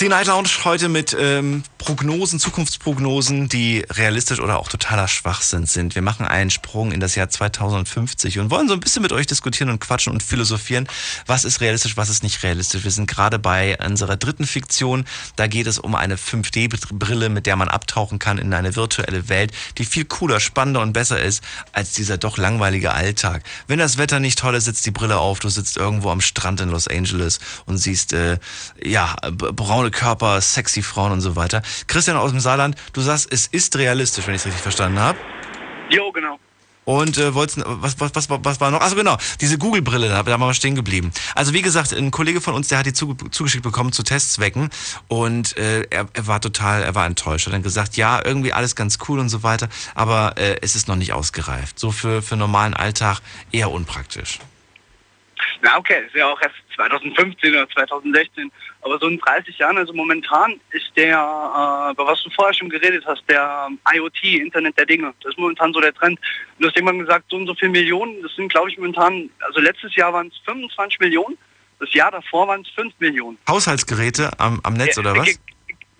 Die Night Lounge heute mit ähm, Prognosen, Zukunftsprognosen, die realistisch oder auch totaler Schwachsinn sind. Wir machen einen Sprung in das Jahr 2050 und wollen so ein bisschen mit euch diskutieren und quatschen und philosophieren. Was ist realistisch, was ist nicht realistisch? Wir sind gerade bei unserer dritten Fiktion. Da geht es um eine 5D-Brille, mit der man abtauchen kann in eine virtuelle Welt, die viel cooler, spannender und besser ist als dieser doch langweilige Alltag. Wenn das Wetter nicht toll ist, sitzt die Brille auf, du sitzt irgendwo am Strand in Los Angeles und siehst, äh, ja, braune Körper, sexy Frauen und so weiter. Christian aus dem Saarland, du sagst, es ist realistisch, wenn ich es richtig verstanden habe. Jo, genau. Und äh, wolltest, was, was, was, was war noch? Also genau, diese Google-Brille, da, waren wir stehen geblieben. Also wie gesagt, ein Kollege von uns, der hat die zuge zugeschickt bekommen zu Testzwecken und äh, er, er war total, er war enttäuscht. Er hat dann gesagt, ja, irgendwie alles ganz cool und so weiter, aber äh, es ist noch nicht ausgereift. So für, für normalen Alltag eher unpraktisch. Na okay, ist ja auch erst 2015 oder 2016. Aber so in 30 Jahren, also momentan ist der, äh, über was du vorher schon geredet hast, der IoT, Internet der Dinge. Das ist momentan so der Trend. Und du hast irgendwann gesagt, so und so viele Millionen, das sind glaube ich momentan, also letztes Jahr waren es 25 Millionen, das Jahr davor waren es 5 Millionen. Haushaltsgeräte am, am Netz oder was?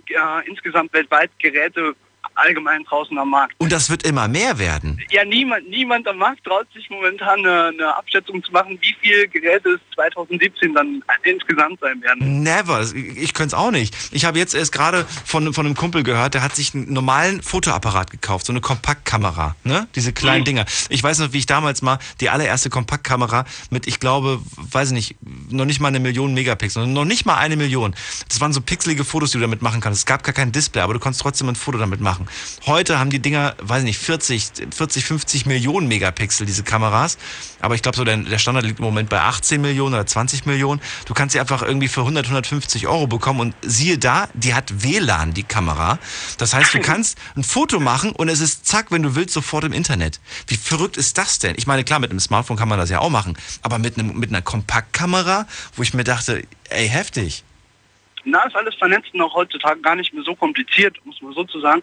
Ja, insgesamt weltweit Geräte allgemein draußen am Markt. Und das wird immer mehr werden. Ja, niemand, niemand am Markt traut sich momentan eine, eine Abschätzung zu machen, wie viele Geräte es 2017 dann insgesamt sein werden. Never. Ich könnte es auch nicht. Ich habe jetzt erst gerade von, von einem Kumpel gehört, der hat sich einen normalen Fotoapparat gekauft, so eine Kompaktkamera, ne? Diese kleinen Mhm. Dinger. Ich weiß noch, wie ich damals mal die allererste Kompaktkamera mit, ich glaube, weiß ich nicht, noch nicht mal eine Million Megapixel, noch nicht mal eine Million. Das waren so pixelige Fotos, die du damit machen kannst. Es gab gar kein Display, aber du konntest trotzdem ein Foto damit machen. Heute haben die Dinger, weiß ich nicht, 40, 40, 50 Millionen Megapixel, diese Kameras. Aber ich glaube, so der, der Standard liegt im Moment bei 18 Millionen oder 20 Millionen. Du kannst sie einfach irgendwie für 100, 150 Euro bekommen und siehe da, die hat WLAN, die Kamera. Das heißt, du kannst ein Foto machen und es ist zack, wenn du willst, sofort im Internet. Wie verrückt ist das denn? Ich meine, klar, mit einem Smartphone kann man das ja auch machen, aber mit, einem, mit einer Kompaktkamera, wo ich mir dachte, ey, heftig. Na, ist alles vernetzt und auch heutzutage gar nicht mehr so kompliziert, muss man so zu sagen.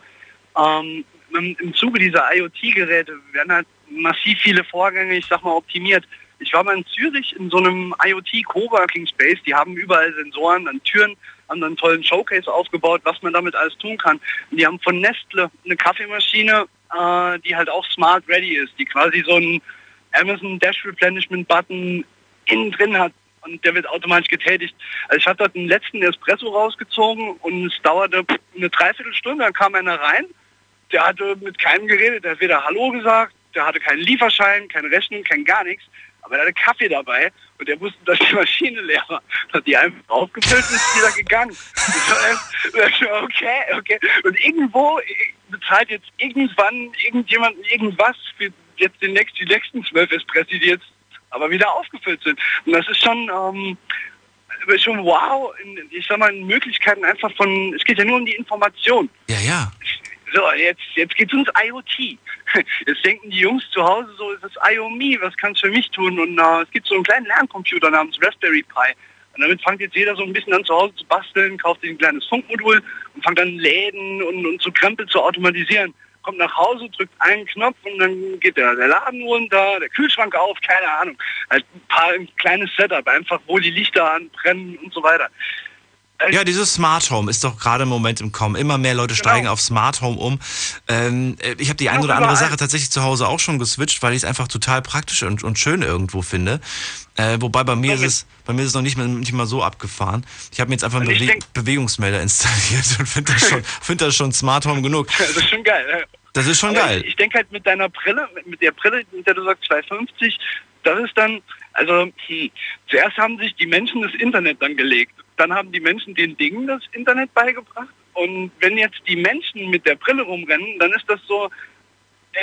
Ähm, im, Zuge dieser IoT-Geräte werden halt massiv viele Vorgänge, ich sag mal, optimiert. Ich war mal in Zürich in so einem IoT-Coworking Space, die haben überall Sensoren an Türen, haben dann einen tollen Showcase aufgebaut, was man damit alles tun kann. Und die haben von Nestle eine Kaffeemaschine, äh, die halt auch smart ready ist, die quasi so einen Amazon Dash Replenishment Button innen drin hat und der wird automatisch getätigt. Also ich habe dort einen letzten Espresso rausgezogen und es dauerte eine Dreiviertelstunde, dann kam einer rein, der hatte mit keinem geredet, der hat weder Hallo gesagt, der hatte keinen Lieferschein, keine Rechnung, kein gar nichts, aber der hatte Kaffee dabei und der wusste, dass die Maschine leer war. Hat die einfach aufgefüllt und ist wieder gegangen. Und dann, okay, okay. Und irgendwo bezahlt jetzt irgendwann irgendjemand irgendwas für jetzt den nächsten, die nächsten zwölf Espressi, die jetzt aber wieder aufgefüllt sind. Und das ist schon, ähm, schon wow, in, ich sag mal, in Möglichkeiten einfach von, es geht ja nur um die Information. Ja, ja. So, jetzt, jetzt geht es ums IoT. Jetzt denken die Jungs zu Hause so, ist das IOME, was kannst du für mich tun? Und äh, es gibt so einen kleinen Lerncomputer namens Raspberry Pi. Und damit fängt jetzt jeder so ein bisschen an zu Hause zu basteln, kauft sich ein kleines Funkmodul und fängt dann Läden und, und so Krempel zu automatisieren. Kommt nach Hause, drückt einen Knopf und dann geht der, der Laden runter, der Kühlschrank auf, keine Ahnung. Halt ein paar ein kleines Setup, einfach wo die Lichter anbrennen und so weiter. Ja, dieses Smart Home ist doch gerade im Moment im Kommen. Immer mehr Leute steigen Genau. auf Smart Home um. Ähm, äh, ich habe die eine oder andere. Sache tatsächlich zu Hause auch schon geswitcht, weil ich es einfach total praktisch und, und schön irgendwo finde. Äh, wobei bei mir ist es bei mir ist es noch nicht mal, nicht mal so abgefahren. Ich habe mir jetzt einfach einen ich Bewe Bewegungsmelder installiert und finde das schon find das schon Smart Home genug. Das ist schon geil. ne? Das ist schon Aber geil. Ich, ich denke halt mit deiner Brille, mit- mit der Brille, mit der du sagst 250, das ist dann, also hm, zuerst haben sich die Menschen das Internet dann gelegt. Dann haben die Menschen den Dingen das Internet beigebracht. Und wenn jetzt die Menschen mit der Brille rumrennen, dann ist das so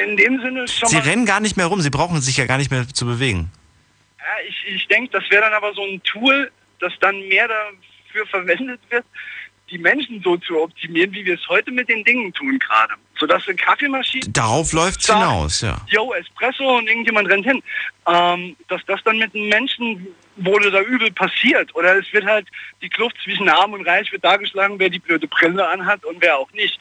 in dem Sinne schon Sie rennen gar nicht mehr rum, sie brauchen sich ja gar nicht mehr zu bewegen. Ja, ich, ich denke, das wäre dann aber so ein Tool, das dann mehr dafür verwendet wird, die Menschen so zu optimieren, wie wir es heute mit den Dingen tun gerade. Sodass eine Kaffeemaschine... Darauf läuft's sagt, hinaus, ja. Yo, Espresso und irgendjemand rennt hin. Ähm, dass das dann mit den Menschen wurde da übel passiert. Oder es wird halt, die Kluft zwischen Arm und Reich wird dargeschlagen, wer die blöde Brille anhat und wer auch nicht.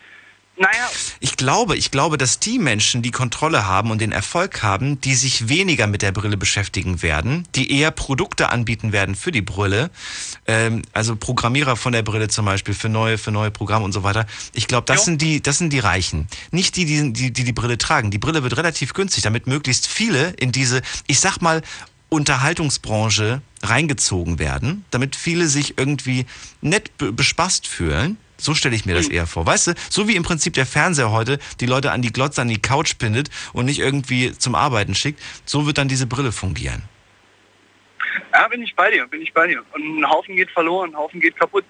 Naja, Ich glaube, ich glaube, dass die Menschen, die Kontrolle haben und den Erfolg haben, die sich weniger mit der Brille beschäftigen werden, die eher Produkte anbieten werden für die Brille, ähm, also Programmierer von der Brille zum Beispiel für neue, für neue Programme und so weiter. Ich glaube, das sind die, das sind die Reichen, nicht die, die, die, die die Brille tragen. Die Brille wird relativ günstig, damit möglichst viele in diese, ich sag mal Unterhaltungsbranche reingezogen werden, damit viele sich irgendwie nett be bespaßt fühlen. So stelle ich mir das eher vor. Weißt du, so wie im Prinzip der Fernseher heute die Leute an die Glotze, an die Couch bindet und nicht irgendwie zum Arbeiten schickt, so wird dann diese Brille fungieren. Ja, bin ich bei dir, bin ich bei dir. Und ein Haufen geht verloren, ein Haufen geht kaputt.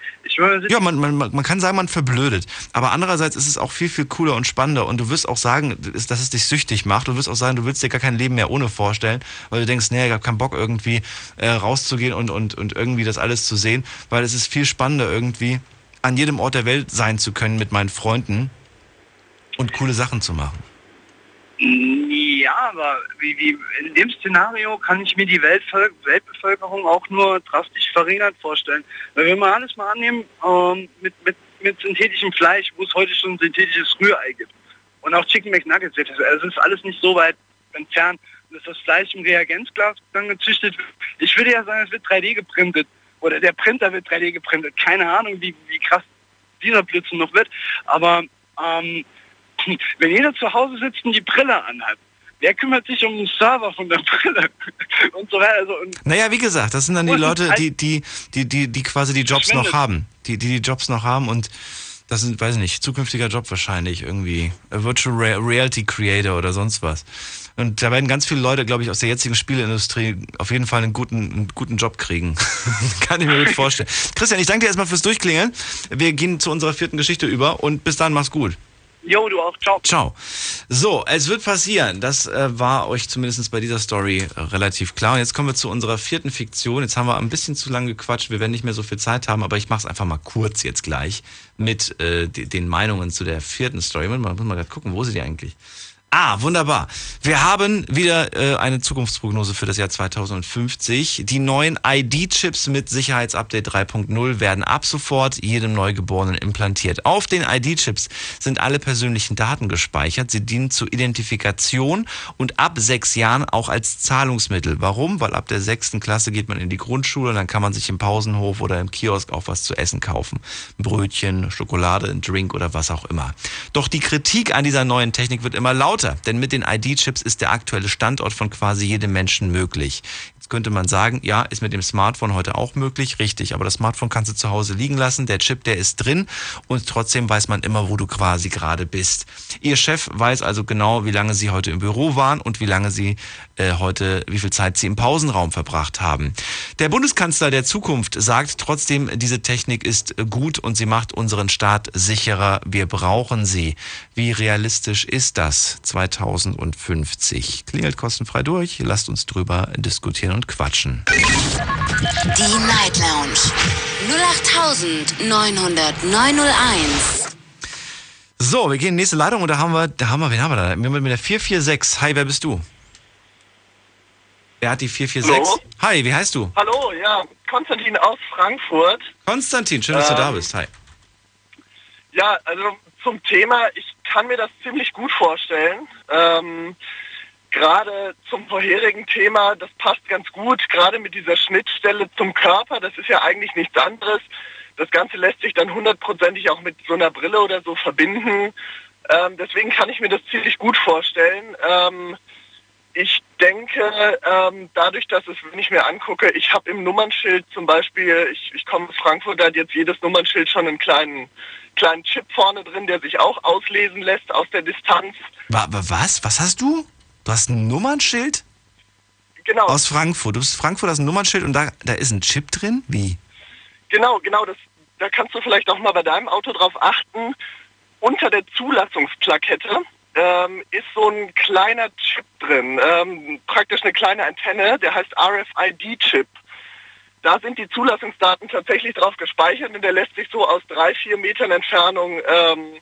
Ja, man, man, man kann sagen, man verblödet. Aber andererseits ist es auch viel, viel cooler und spannender. Und du wirst auch sagen, dass dass es dich süchtig macht. Du wirst auch sagen, du willst dir gar kein Leben mehr ohne vorstellen, weil du denkst, nee, ich habe keinen Bock irgendwie äh, rauszugehen und, und, und irgendwie das alles zu sehen. Weil es ist viel spannender irgendwie, an jedem Ort der Welt sein zu können mit meinen Freunden und coole Sachen zu machen. Ja, aber wie, wie in dem Szenario kann ich mir die Weltvöl Weltbevölkerung auch nur drastisch verringert vorstellen. Wenn wir alles mal annehmen, ähm, mit, mit, mit synthetischem Fleisch, wo es heute schon synthetisches Rührei gibt und auch Chicken McNuggets, also es ist alles nicht so weit entfernt, dass das Fleisch im Reagenzglas dann gezüchtet wird. Ich würde ja sagen, es wird 3D geprintet oder der Printer wird 3D geprintet. Keine Ahnung, wie, wie krass dieser Blödsinn noch wird, aber ähm, wenn jeder zu Hause sitzt und die Brille anhat, wer kümmert sich um den Server von der Brille und so weiter. Also, und Naja, wie gesagt, das sind dann die Leute, die, die, die, die, die quasi die Jobs noch haben. Die, die die Jobs noch haben und das sind, weiß ich nicht, zukünftiger Job wahrscheinlich irgendwie. A Virtual Re Reality Creator oder sonst was. Und da werden ganz viele Leute, glaube ich, aus der jetzigen Spieleindustrie auf jeden Fall einen guten, einen guten Job kriegen. Kann ich mir gut vorstellen. Christian, ich danke dir erstmal fürs Durchklingeln. Wir gehen zu unserer vierten Geschichte über und bis dann, mach's gut. Jo, du auch. Ciao. Ciao. So, es wird passieren. Das äh, war euch zumindest bei dieser Story äh, relativ klar. Und jetzt kommen wir zu unserer vierten Fiktion. Jetzt haben wir ein bisschen zu lange gequatscht. Wir werden nicht mehr so viel Zeit haben, aber ich mache es einfach mal kurz jetzt gleich mit äh, de- den Meinungen zu der vierten Story. Mal, muss mal grad gucken, wo sind die eigentlich? Ah, wunderbar. Wir haben wieder äh, eine Zukunftsprognose für das Jahr 2050. Die neuen ID-Chips mit Sicherheitsupdate 3.0 werden ab sofort jedem Neugeborenen implantiert. Auf den ID-Chips sind alle persönlichen Daten gespeichert. Sie dienen zur Identifikation und ab sechs Jahren auch als Zahlungsmittel. Warum? Weil ab der sechsten Klasse geht man in die Grundschule und dann kann man sich im Pausenhof oder im Kiosk auch was zu essen kaufen. Brötchen, Schokolade, ein Drink oder was auch immer. Doch die Kritik an dieser neuen Technik wird immer lauter, denn mit den ID-Chips ist der aktuelle Standort von quasi jedem Menschen möglich. Jetzt könnte man sagen, ja, ist mit dem Smartphone heute auch möglich, richtig, aber das Smartphone kannst du zu Hause liegen lassen, der Chip, der ist drin und trotzdem weiß man immer, wo du quasi gerade bist. Ihr Chef weiß also genau, wie lange Sie heute im Büro waren und wie lange Sie äh, heute, wie viel Zeit Sie im Pausenraum verbracht haben. Der Bundeskanzler der Zukunft sagt trotzdem, diese Technik ist gut und sie macht unseren Staat sicherer. Wir brauchen sie. Wie realistisch ist das 2050? Klingelt kostenfrei durch. Lasst uns drüber diskutieren und quatschen. Die Night Lounge 0890901. So, wir gehen in die nächste Leitung und da haben wir, da haben wir, wen haben wir da? Wir haben mit der 446. Hi, wer bist du? Wer hat die 446? Hi, wie heißt du? Hallo, ja, Konstantin aus Frankfurt. Konstantin, schön, dass du Ähm, da bist. Hi. Ja, also zum Thema, ich kann mir das ziemlich gut vorstellen. Ähm, gerade zum vorherigen Thema, das passt ganz gut, gerade mit dieser Schnittstelle zum Körper, das ist ja eigentlich nichts anderes. Das Ganze lässt sich dann hundertprozentig auch mit so einer Brille oder so verbinden. Ähm, deswegen kann ich mir das ziemlich gut vorstellen. Ähm, ich denke, ähm, dadurch, dass es, wenn ich mir angucke, ich habe im Nummernschild zum Beispiel, ich, ich komme aus Frankfurt, da hat jetzt jedes Nummernschild schon einen kleinen, kleinen Chip vorne drin, der sich auch auslesen lässt aus der Distanz. Wa wa was? Was hast du? Du hast ein Nummernschild? Genau. Aus Frankfurt. Du bist Frankfurt, hast ein Nummernschild und da, da ist ein Chip drin? Wie? Genau, genau, das, da kannst du vielleicht auch mal bei deinem Auto drauf achten. Unter der Zulassungsplakette ähm, ist so ein kleiner Chip drin, ähm, praktisch eine kleine Antenne, der heißt RFID-Chip. Da sind die Zulassungsdaten tatsächlich drauf gespeichert und der lässt sich so aus drei, vier Metern Entfernung ähm,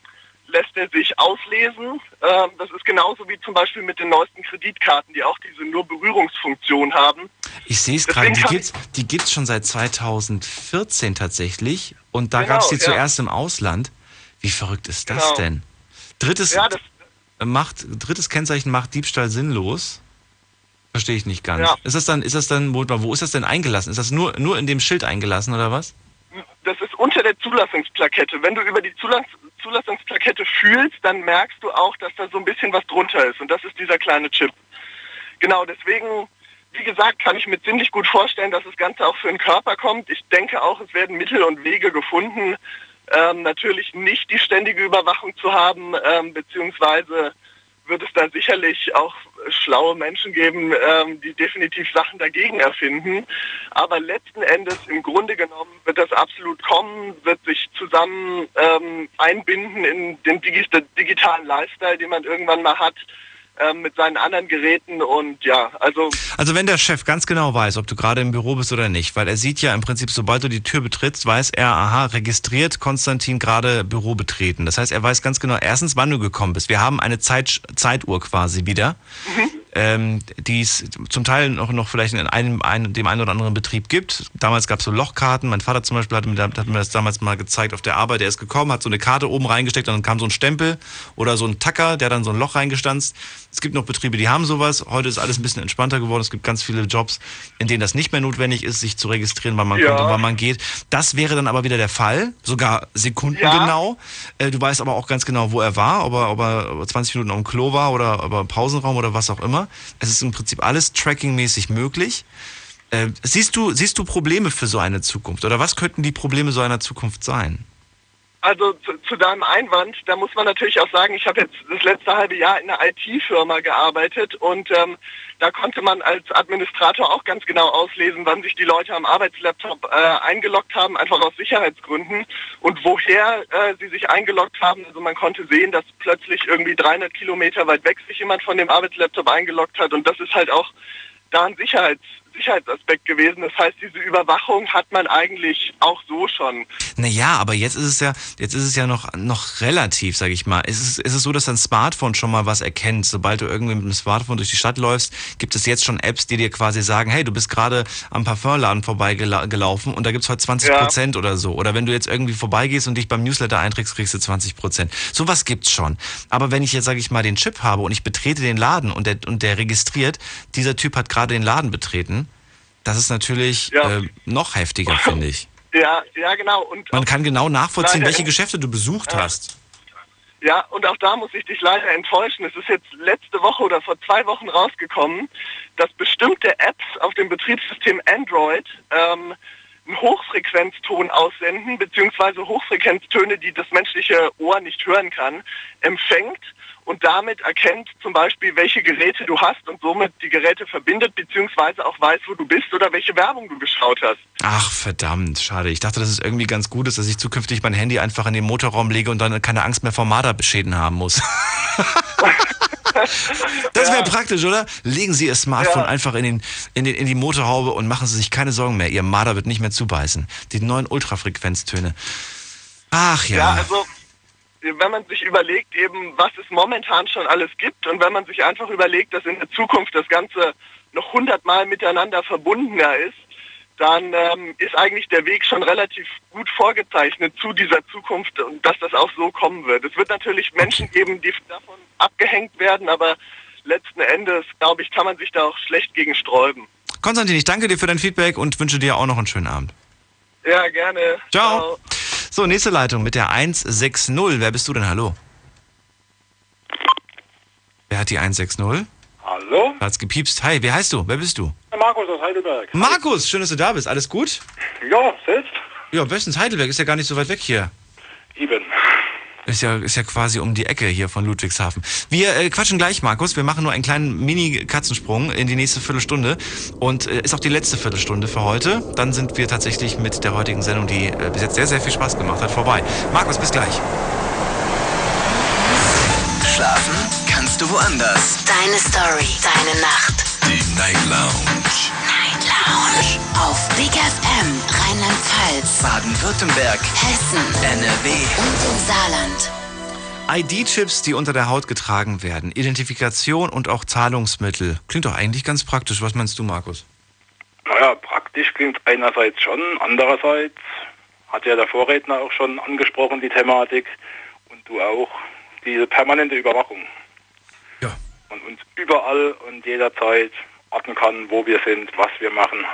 lässt er sich auslesen. Ähm, das ist genauso wie zum Beispiel mit den neuesten Kreditkarten, die auch diese nur Berührungsfunktion haben. Ich sehe es gerade, die gibt's, die gibt's schon seit 2014 tatsächlich und da Genau, gab's die ja. zuerst im Ausland. Wie verrückt ist das Genau. denn? Drittes, Ja, das- macht, drittes Kennzeichen macht Diebstahl sinnlos. Verstehe ich nicht ganz. Ja. Ist das dann, ist das dann, wo, ist das denn eingelassen? Ist das nur, nur in dem Schild eingelassen oder was? Das ist unter der Zulassungsplakette. Wenn du über die Zulass Zulassungsplakette fühlst, dann merkst du auch, dass da so ein bisschen was drunter ist. Und das ist dieser kleine Chip. Genau, deswegen, wie gesagt, kann ich mir ziemlich gut vorstellen, dass das Ganze auch für den Körper kommt. Ich denke auch, es werden Mittel und Wege gefunden, ähm, natürlich nicht die ständige Überwachung zu haben, ähm, beziehungsweise wird es da sicherlich auch schlaue Menschen geben, ähm, die definitiv Sachen dagegen erfinden. Aber letzten Endes, im Grunde genommen, wird das absolut kommen, wird sich zusammen ähm, einbinden in den digi digitalen Lifestyle, den man irgendwann mal hat ähm, mit seinen anderen Geräten und ja, also. Also wenn der Chef ganz genau weiß, ob du gerade im Büro bist oder nicht, weil er sieht ja im Prinzip, sobald du die Tür betrittst, weiß er, aha, registriert Konstantin gerade Büro betreten. Das heißt, er weiß ganz genau, erstens, wann du gekommen bist. Wir haben eine Zeit, Zeituhr quasi wieder. Mhm ähm, die es zum Teil noch, noch vielleicht in einem, einem, dem einen oder anderen Betrieb gibt. Damals gab es so Lochkarten. Mein Vater zum Beispiel hat mir, hat mir das damals mal gezeigt auf der Arbeit. Er ist gekommen, hat so eine Karte oben reingesteckt und dann kam so ein Stempel oder so ein Tacker, der dann so ein Loch reingestanzt. Es gibt noch Betriebe, die haben sowas. Heute ist alles ein bisschen entspannter geworden. Es gibt ganz viele Jobs, in denen das nicht mehr notwendig ist, sich zu registrieren, wann man ja. kommt und wann man geht. Das wäre dann aber wieder der Fall, sogar sekundengenau. Ja. Äh, du weißt aber auch ganz genau, wo er war, ob er, ob er 20 Minuten auf dem Klo war oder ob er im Pausenraum oder was auch immer. Es ist im Prinzip alles trackingmäßig möglich. Äh, siehst, du, siehst du Probleme für so eine Zukunft? Oder was könnten die Probleme so einer Zukunft sein? Also zu, zu, deinem Einwand, da muss man natürlich auch sagen, ich habe jetzt das letzte halbe Jahr in einer IT-Firma gearbeitet und ähm, da konnte man als Administrator auch ganz genau auslesen, wann sich die Leute am Arbeitslaptop äh, eingeloggt haben, einfach aus Sicherheitsgründen und woher äh, sie sich eingeloggt haben. Also man konnte sehen, dass plötzlich irgendwie 300 Kilometer weit weg sich jemand von dem Arbeitslaptop eingeloggt hat und das ist halt auch da ein Sicherheits Sicherheitsaspekt gewesen. Das heißt, diese Überwachung hat man eigentlich auch so schon. Naja, aber jetzt ist es ja, jetzt ist es ja noch, noch relativ, sage ich mal. Ist es, ist es so, dass dein Smartphone schon mal was erkennt? Sobald du irgendwie mit dem Smartphone durch die Stadt läufst, gibt es jetzt schon Apps, die dir quasi sagen, hey, du bist gerade am Parfumladen vorbeigelaufen und da gibt es heute 20 Prozent ja. oder so. Oder wenn du jetzt irgendwie vorbeigehst und dich beim Newsletter einträgst, kriegst du 20 Prozent. Sowas gibt's schon. Aber wenn ich jetzt, sage ich mal, den Chip habe und ich betrete den Laden und der, und der registriert, dieser Typ hat gerade den Laden betreten, das ist natürlich ja. äh, noch heftiger, finde ich. Ja, ja, genau. Und Man kann genau nachvollziehen, welche Geschäfte du besucht ja. hast. Ja, und auch da muss ich dich leider enttäuschen. Es ist jetzt letzte Woche oder vor zwei Wochen rausgekommen, dass bestimmte Apps auf dem Betriebssystem Android ähm, einen Hochfrequenzton aussenden, beziehungsweise Hochfrequenztöne, die das menschliche Ohr nicht hören kann, empfängt und damit erkennt zum Beispiel, welche Geräte du hast und somit die Geräte verbindet, beziehungsweise auch weiß, wo du bist oder welche Werbung du geschaut hast. Ach, verdammt, schade. Ich dachte, dass es irgendwie ganz gut ist, dass ich zukünftig mein Handy einfach in den Motorraum lege und dann keine Angst mehr vor Marderbeschäden haben muss. Das wäre ja. praktisch, oder? Legen Sie Ihr Smartphone ja. einfach in, den, in, den, in die Motorhaube und machen Sie sich keine Sorgen mehr. Ihr Marder wird nicht mehr zubeißen. Die neuen Ultrafrequenztöne. Ach ja. Ja, also wenn man sich überlegt, eben, was es momentan schon alles gibt und wenn man sich einfach überlegt, dass in der Zukunft das Ganze noch hundertmal miteinander verbundener ist, dann ähm, ist eigentlich der Weg schon relativ gut vorgezeichnet zu dieser Zukunft und dass das auch so kommen wird. Es wird natürlich Menschen geben, die davon abgehängt werden, aber letzten Endes, glaube ich, kann man sich da auch schlecht gegen sträuben. Konstantin, ich danke dir für dein Feedback und wünsche dir auch noch einen schönen Abend. Ja, gerne. Ciao. Ciao. So, nächste Leitung mit der 160. Wer bist du denn? Hallo. Wer hat die 160? Hallo? Hat's gepiepst. Hi, wer heißt du? Wer bist du? Markus aus Heidelberg. Markus, schön, dass du da bist. Alles gut? Ja, selbst? Ja, bestens. Heidelberg ist ja gar nicht so weit weg hier. Eben. Ist ja, ist ja quasi um die Ecke hier von Ludwigshafen. Wir äh, quatschen gleich, Markus. Wir machen nur einen kleinen Mini-Katzensprung in die nächste Viertelstunde. Und äh, ist auch die letzte Viertelstunde für heute. Dann sind wir tatsächlich mit der heutigen Sendung, die äh, bis jetzt sehr, sehr viel Spaß gemacht hat, vorbei. Markus, bis gleich. Schlafen kannst du woanders. Deine Story, deine Nacht. Die Night Lounge. Lounge. Auf Big FM, Rheinland-Pfalz, Baden-Württemberg, Hessen, NRW. und im Saarland. ID-Chips, die unter der Haut getragen werden, Identifikation und auch Zahlungsmittel. Klingt doch eigentlich ganz praktisch. Was meinst du, Markus? Naja, praktisch klingt einerseits schon, andererseits hat ja der Vorredner auch schon angesprochen, die Thematik, und du auch, diese permanente Überwachung. Ja. Und uns überall und jederzeit orten kann, wo wir sind, was wir machen.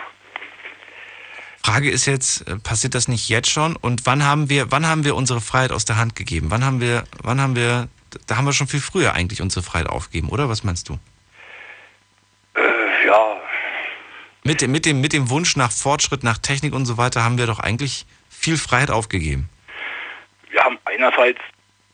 Frage ist jetzt, äh, passiert das nicht jetzt schon? Und wann haben wir, wann haben wir unsere Freiheit aus der Hand gegeben? Wann haben wir, wann haben wir, da haben wir schon viel früher eigentlich unsere Freiheit aufgegeben, oder? Was meinst du? Äh, ja. Mit dem, mit, dem, mit dem Wunsch nach Fortschritt, nach Technik und so weiter haben wir doch eigentlich viel Freiheit aufgegeben. Wir haben einerseits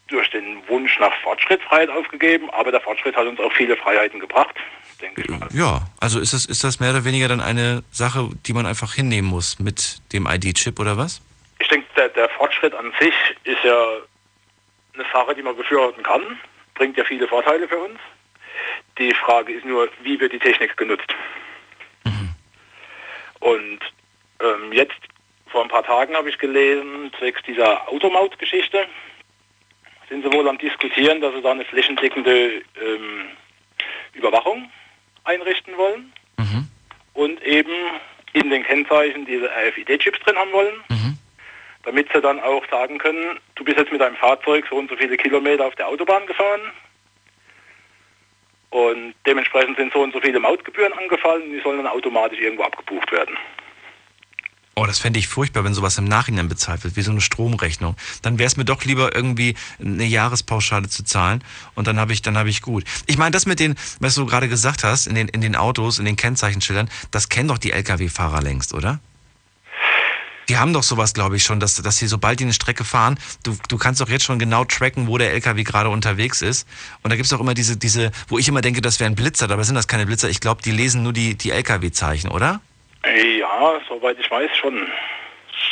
durch den Wunsch nach Fortschrittsfreiheit aufgegeben, aber der Fortschritt hat uns auch viele Freiheiten gebracht, denke ich mal. Ja, also ist das, ist das mehr oder weniger dann eine Sache, die man einfach hinnehmen muss mit dem ID-Chip oder was? Ich denke, der, der Fortschritt an sich ist ja eine Sache, die man befürworten kann, bringt ja viele Vorteile für uns. Die Frage ist nur, wie wird die Technik genutzt? Und ähm, jetzt, vor ein paar Tagen habe ich gelesen, zwecks dieser Automaut-Geschichte, sind sie wohl am diskutieren, dass sie da eine flächendeckende ähm, Überwachung einrichten wollen und eben in den Kennzeichen diese RFID-Chips drin haben wollen, damit sie dann auch sagen können, du bist jetzt mit deinem Fahrzeug so und so viele Kilometer auf der Autobahn gefahren und dementsprechend sind so und so viele Mautgebühren angefallen und die sollen dann automatisch irgendwo abgebucht werden. Oh, das fände ich furchtbar, wenn sowas im Nachhinein bezahlt wird, wie so eine Stromrechnung. Dann wäre es mir doch lieber irgendwie eine Jahrespauschale zu zahlen und dann habe ich, dann habe ich gut. Ich meine, das mit den, was du gerade gesagt hast, in den, in den Autos, in den Kennzeichenschildern, das kennen doch die Lkw-Fahrer längst, oder? Die haben doch sowas, glaube ich, schon, dass, dass sie, sobald die eine Strecke fahren, du, du kannst doch jetzt schon genau tracken, wo der LKW gerade unterwegs ist. Und da gibt es auch immer diese, diese, wo ich immer denke, das wären Blitzer, dabei sind das keine Blitzer. Ich glaube, die lesen nur die, die LKW-Zeichen, oder? Ja, soweit ich weiß schon.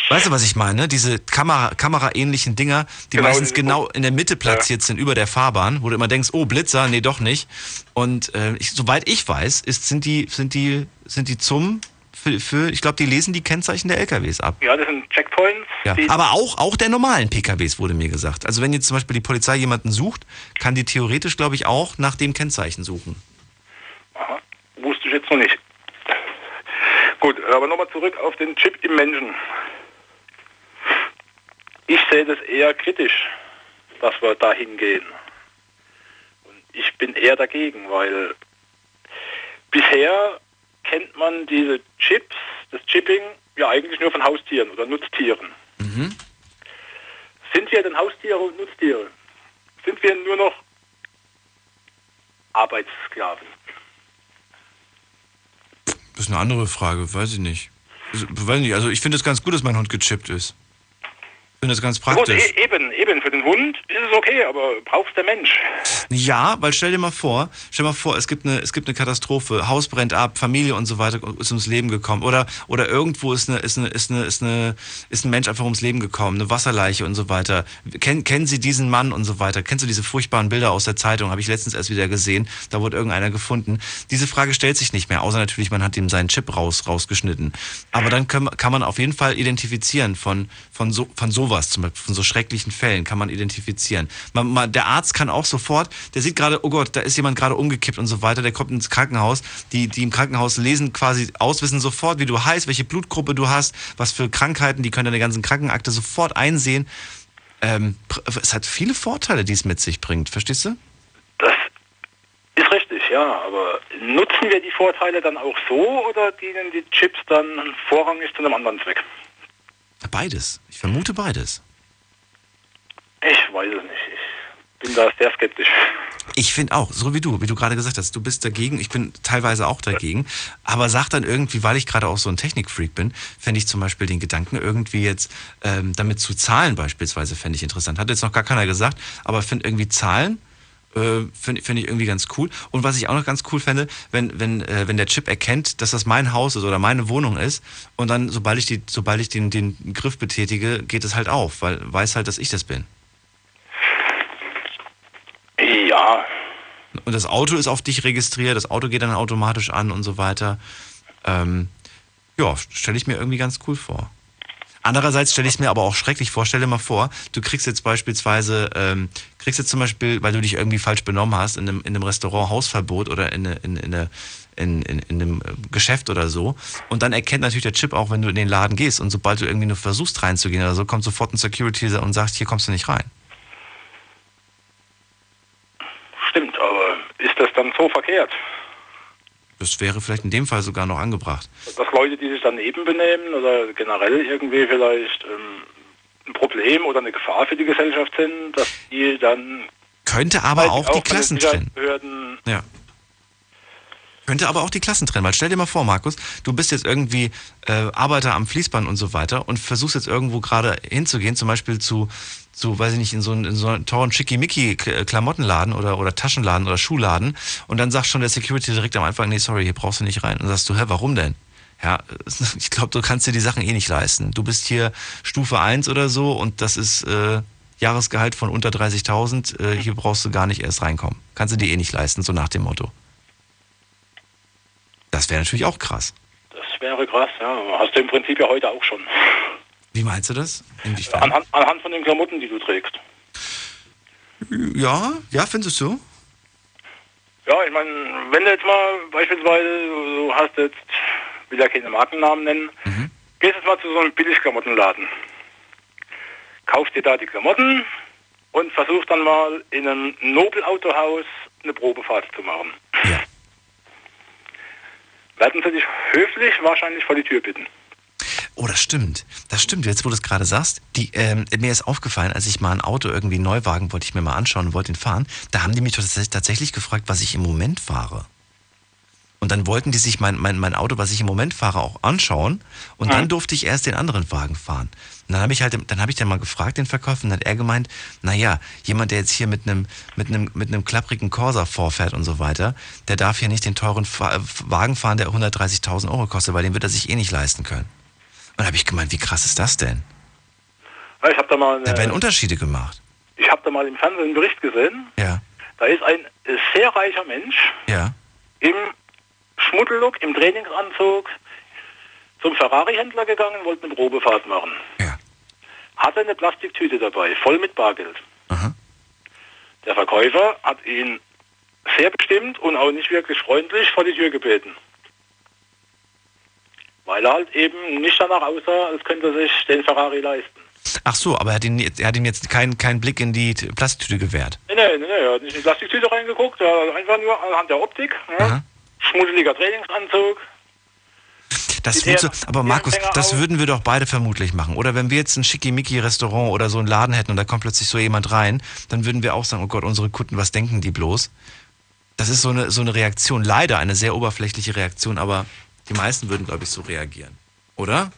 Weißt du, was ich meine? Diese Kamera, kameraähnlichen Dinger, die Genau, meistens genau in der Mitte platziert sind, über der Fahrbahn, wo du immer denkst, oh, Blitzer, nee, doch nicht. Und äh, ich, soweit ich weiß, ist, sind, die, sind, die, sind die zum, für, für ich glaube, die lesen die Kennzeichen der LKWs ab. Ja, das sind Checkpoints. Ja, aber auch, auch der normalen PKWs wurde mir gesagt. Also wenn jetzt zum Beispiel die Polizei jemanden sucht, kann die theoretisch, glaube ich, auch nach dem Kennzeichen suchen. Aha, wusste ich jetzt noch nicht. Gut, aber nochmal zurück auf den Chip im Menschen. Ich sehe das eher kritisch, dass wir da hingehen. Und ich bin eher dagegen, weil bisher kennt man diese Chips, das Chipping, ja eigentlich nur von Haustieren oder Nutztieren. Sind wir denn Haustiere und Nutztiere? Sind wir nur noch Arbeitssklaven? Das ist eine andere Frage, weiß ich nicht. Also, Weiß nicht, also ich finde es ganz gut, dass mein Hund gechippt ist. Ich finde das ganz Gut, praktisch. e eben, eben, für den Hund ist es okay, aber braucht der Mensch. Ja, weil stell dir mal vor, stell dir mal vor, es gibt eine, es gibt eine Katastrophe, Haus brennt ab, Familie und so weiter ist ums Leben gekommen oder oder irgendwo ist eine, ist eine, ist eine, ist eine, ist ein Mensch einfach ums Leben gekommen, eine Wasserleiche und so weiter. Kennen, kennen Sie diesen Mann und so weiter? Kennst du diese furchtbaren Bilder aus der Zeitung? Habe ich letztens erst wieder gesehen. Da wurde irgendeiner gefunden. Diese Frage stellt sich nicht mehr, außer natürlich, man hat ihm seinen Chip raus, rausgeschnitten. Aber dann kann, kann man auf jeden Fall identifizieren von, von so, von sowas, zum Beispiel von so schrecklichen Fällen kann man identifizieren. Man, man, der Arzt kann auch sofort, der sieht gerade, oh Gott, da ist jemand gerade umgekippt und so weiter, der kommt ins Krankenhaus, die, die im Krankenhaus lesen quasi aus, wissen sofort, wie du heißt, welche Blutgruppe du hast, was für Krankheiten, die können deine ganzen Krankenakte sofort einsehen. Ähm, es hat viele Vorteile, die es mit sich bringt, verstehst du? Ist richtig, ja, aber nutzen wir die Vorteile dann auch so oder dienen die Chips dann vorrangig zu einem anderen Zweck? Beides. Ich vermute beides. Ich weiß es nicht. Ich bin da sehr skeptisch. Ich finde auch, so wie du, wie du gerade gesagt hast, du bist dagegen, ich bin teilweise auch dagegen, aber sag dann irgendwie, weil ich gerade auch so ein Technikfreak bin, fände ich zum Beispiel den Gedanken irgendwie jetzt ähm, damit zu zahlen beispielsweise, fände ich interessant. Hat jetzt noch gar keiner gesagt, aber finde irgendwie Zahlen, äh, finde find ich irgendwie ganz cool. Und was ich auch noch ganz cool fände, wenn, wenn, äh, wenn der Chip erkennt, dass das mein Haus ist oder meine Wohnung ist und dann, sobald ich, die, sobald ich den, den Griff betätige, geht es halt auf, weil weiß halt, dass ich das bin. Ja, Und das Auto ist auf dich registriert, das Auto geht dann automatisch an und so weiter. Ähm, ja, stelle ich mir irgendwie ganz cool vor. Andererseits stelle ich es mir aber auch schrecklich vor. Stell dir mal vor, du kriegst jetzt beispielsweise, ähm, kriegst jetzt zum Beispiel, weil du dich irgendwie falsch benommen hast, in einem, in einem Restaurant Hausverbot oder in, in, in, in, in, in einem äh, Geschäft oder so. Und dann erkennt natürlich der Chip auch, wenn du in den Laden gehst. Und sobald du irgendwie nur versuchst reinzugehen oder so, kommt sofort ein Security und sagt, hier kommst du nicht rein. stimmt, aber ist das dann so verkehrt? Das wäre vielleicht in dem Fall sogar noch angebracht. Dass Leute, die sich daneben benehmen oder generell irgendwie vielleicht ähm, ein Problem oder eine Gefahr für die Gesellschaft sind, dass die dann Könnte aber halt auch die Klassen trennen. Ja. Könnte aber auch die Klassen trennen, weil stell dir mal vor, Markus, du bist jetzt irgendwie äh, Arbeiter am Fließband und so weiter und versuchst jetzt irgendwo gerade hinzugehen, zum Beispiel zu, zu, weiß ich nicht, in so einen, in so einen teuren Schickimicki-Klamottenladen oder, oder Taschenladen oder Schuhladen und dann sagt schon der Security direkt am Anfang, nee, sorry, hier brauchst du nicht rein. Und dann sagst du, hä, warum denn? Ja, ich glaube, du kannst dir die Sachen eh nicht leisten. Du bist hier Stufe 1 oder so und das ist äh, Jahresgehalt von unter 30.000. Äh, hier brauchst du gar nicht erst reinkommen. Kannst du dir eh nicht leisten, so nach dem Motto. Das wäre natürlich auch krass. Das wäre krass, ja. Hast du im Prinzip ja heute auch schon. Wie meinst du das? Inwiefern? Anhand, anhand von den Klamotten, die du trägst. Ja, ja, findest du? Ja, ich meine, wenn du jetzt mal beispielsweise, du hast jetzt, will ja keine Markennamen nennen, Mhm. gehst jetzt mal zu so einem Billigklamottenladen. Kaufst dir da die Klamotten und versuchst dann mal in einem Nobelautohaus eine Probefahrt zu machen. Ja. Werden sie dich höflich wahrscheinlich vor die Tür bitten. Oh, das stimmt. Das stimmt. Jetzt, wo du es gerade sagst, die, ähm, mir ist aufgefallen, als ich mal ein Auto irgendwie einen Neuwagen wollte ich mir mal anschauen und wollte ihn fahren, da haben die mich tats- tatsächlich gefragt, was ich im Moment fahre. Und dann wollten die sich mein, mein, mein Auto, was ich im Moment fahre, auch anschauen. Und dann durfte ich erst den anderen Wagen fahren. Und dann habe ich halt, dann habe ich dann mal gefragt, den Verkäufer, und dann hat er gemeint, naja, jemand, der jetzt hier mit einem, mit einem, mit einem klapprigen Corsa vorfährt und so weiter, der darf hier nicht den teuren Fa Wagen fahren, der 130.000 Euro kostet, weil den wird er sich eh nicht leisten können. Und da habe ich gemeint, wie krass ist das denn? Ja, Ich habe da mal, Da werden äh, Unterschiede gemacht. ich habe da mal im Fernsehen einen Bericht gesehen. Ja. Da ist ein sehr reicher Mensch Ja. im Schmuddellook, im Trainingsanzug zum Ferrari-Händler gegangen, wollte eine Probefahrt machen. Hatte eine Plastiktüte dabei, voll mit Bargeld. Der Verkäufer hat ihn sehr bestimmt und auch nicht wirklich freundlich vor die Tür gebeten. Weil er halt eben nicht danach aussah, als könnte er sich den Ferrari leisten. Ach so, aber er hat ihm, er hat ihm jetzt keinen keinen Blick in die Plastiktüte gewährt. Nee, nee, nee, er hat nicht in die Plastiktüte reingeguckt, er hat einfach nur anhand der Optik, ne? Schmuddeliger Trainingsanzug. Das wird so, aber Markus, das würden wir doch beide vermutlich machen. Oder wenn wir jetzt ein Schickimicki-Restaurant oder so einen Laden hätten und da kommt plötzlich so jemand rein, dann würden wir auch sagen, oh Gott, unsere Kunden, was denken die bloß? Das ist so eine, so eine Reaktion, leider eine sehr oberflächliche Reaktion, aber die meisten würden, glaube ich, so reagieren. Oder?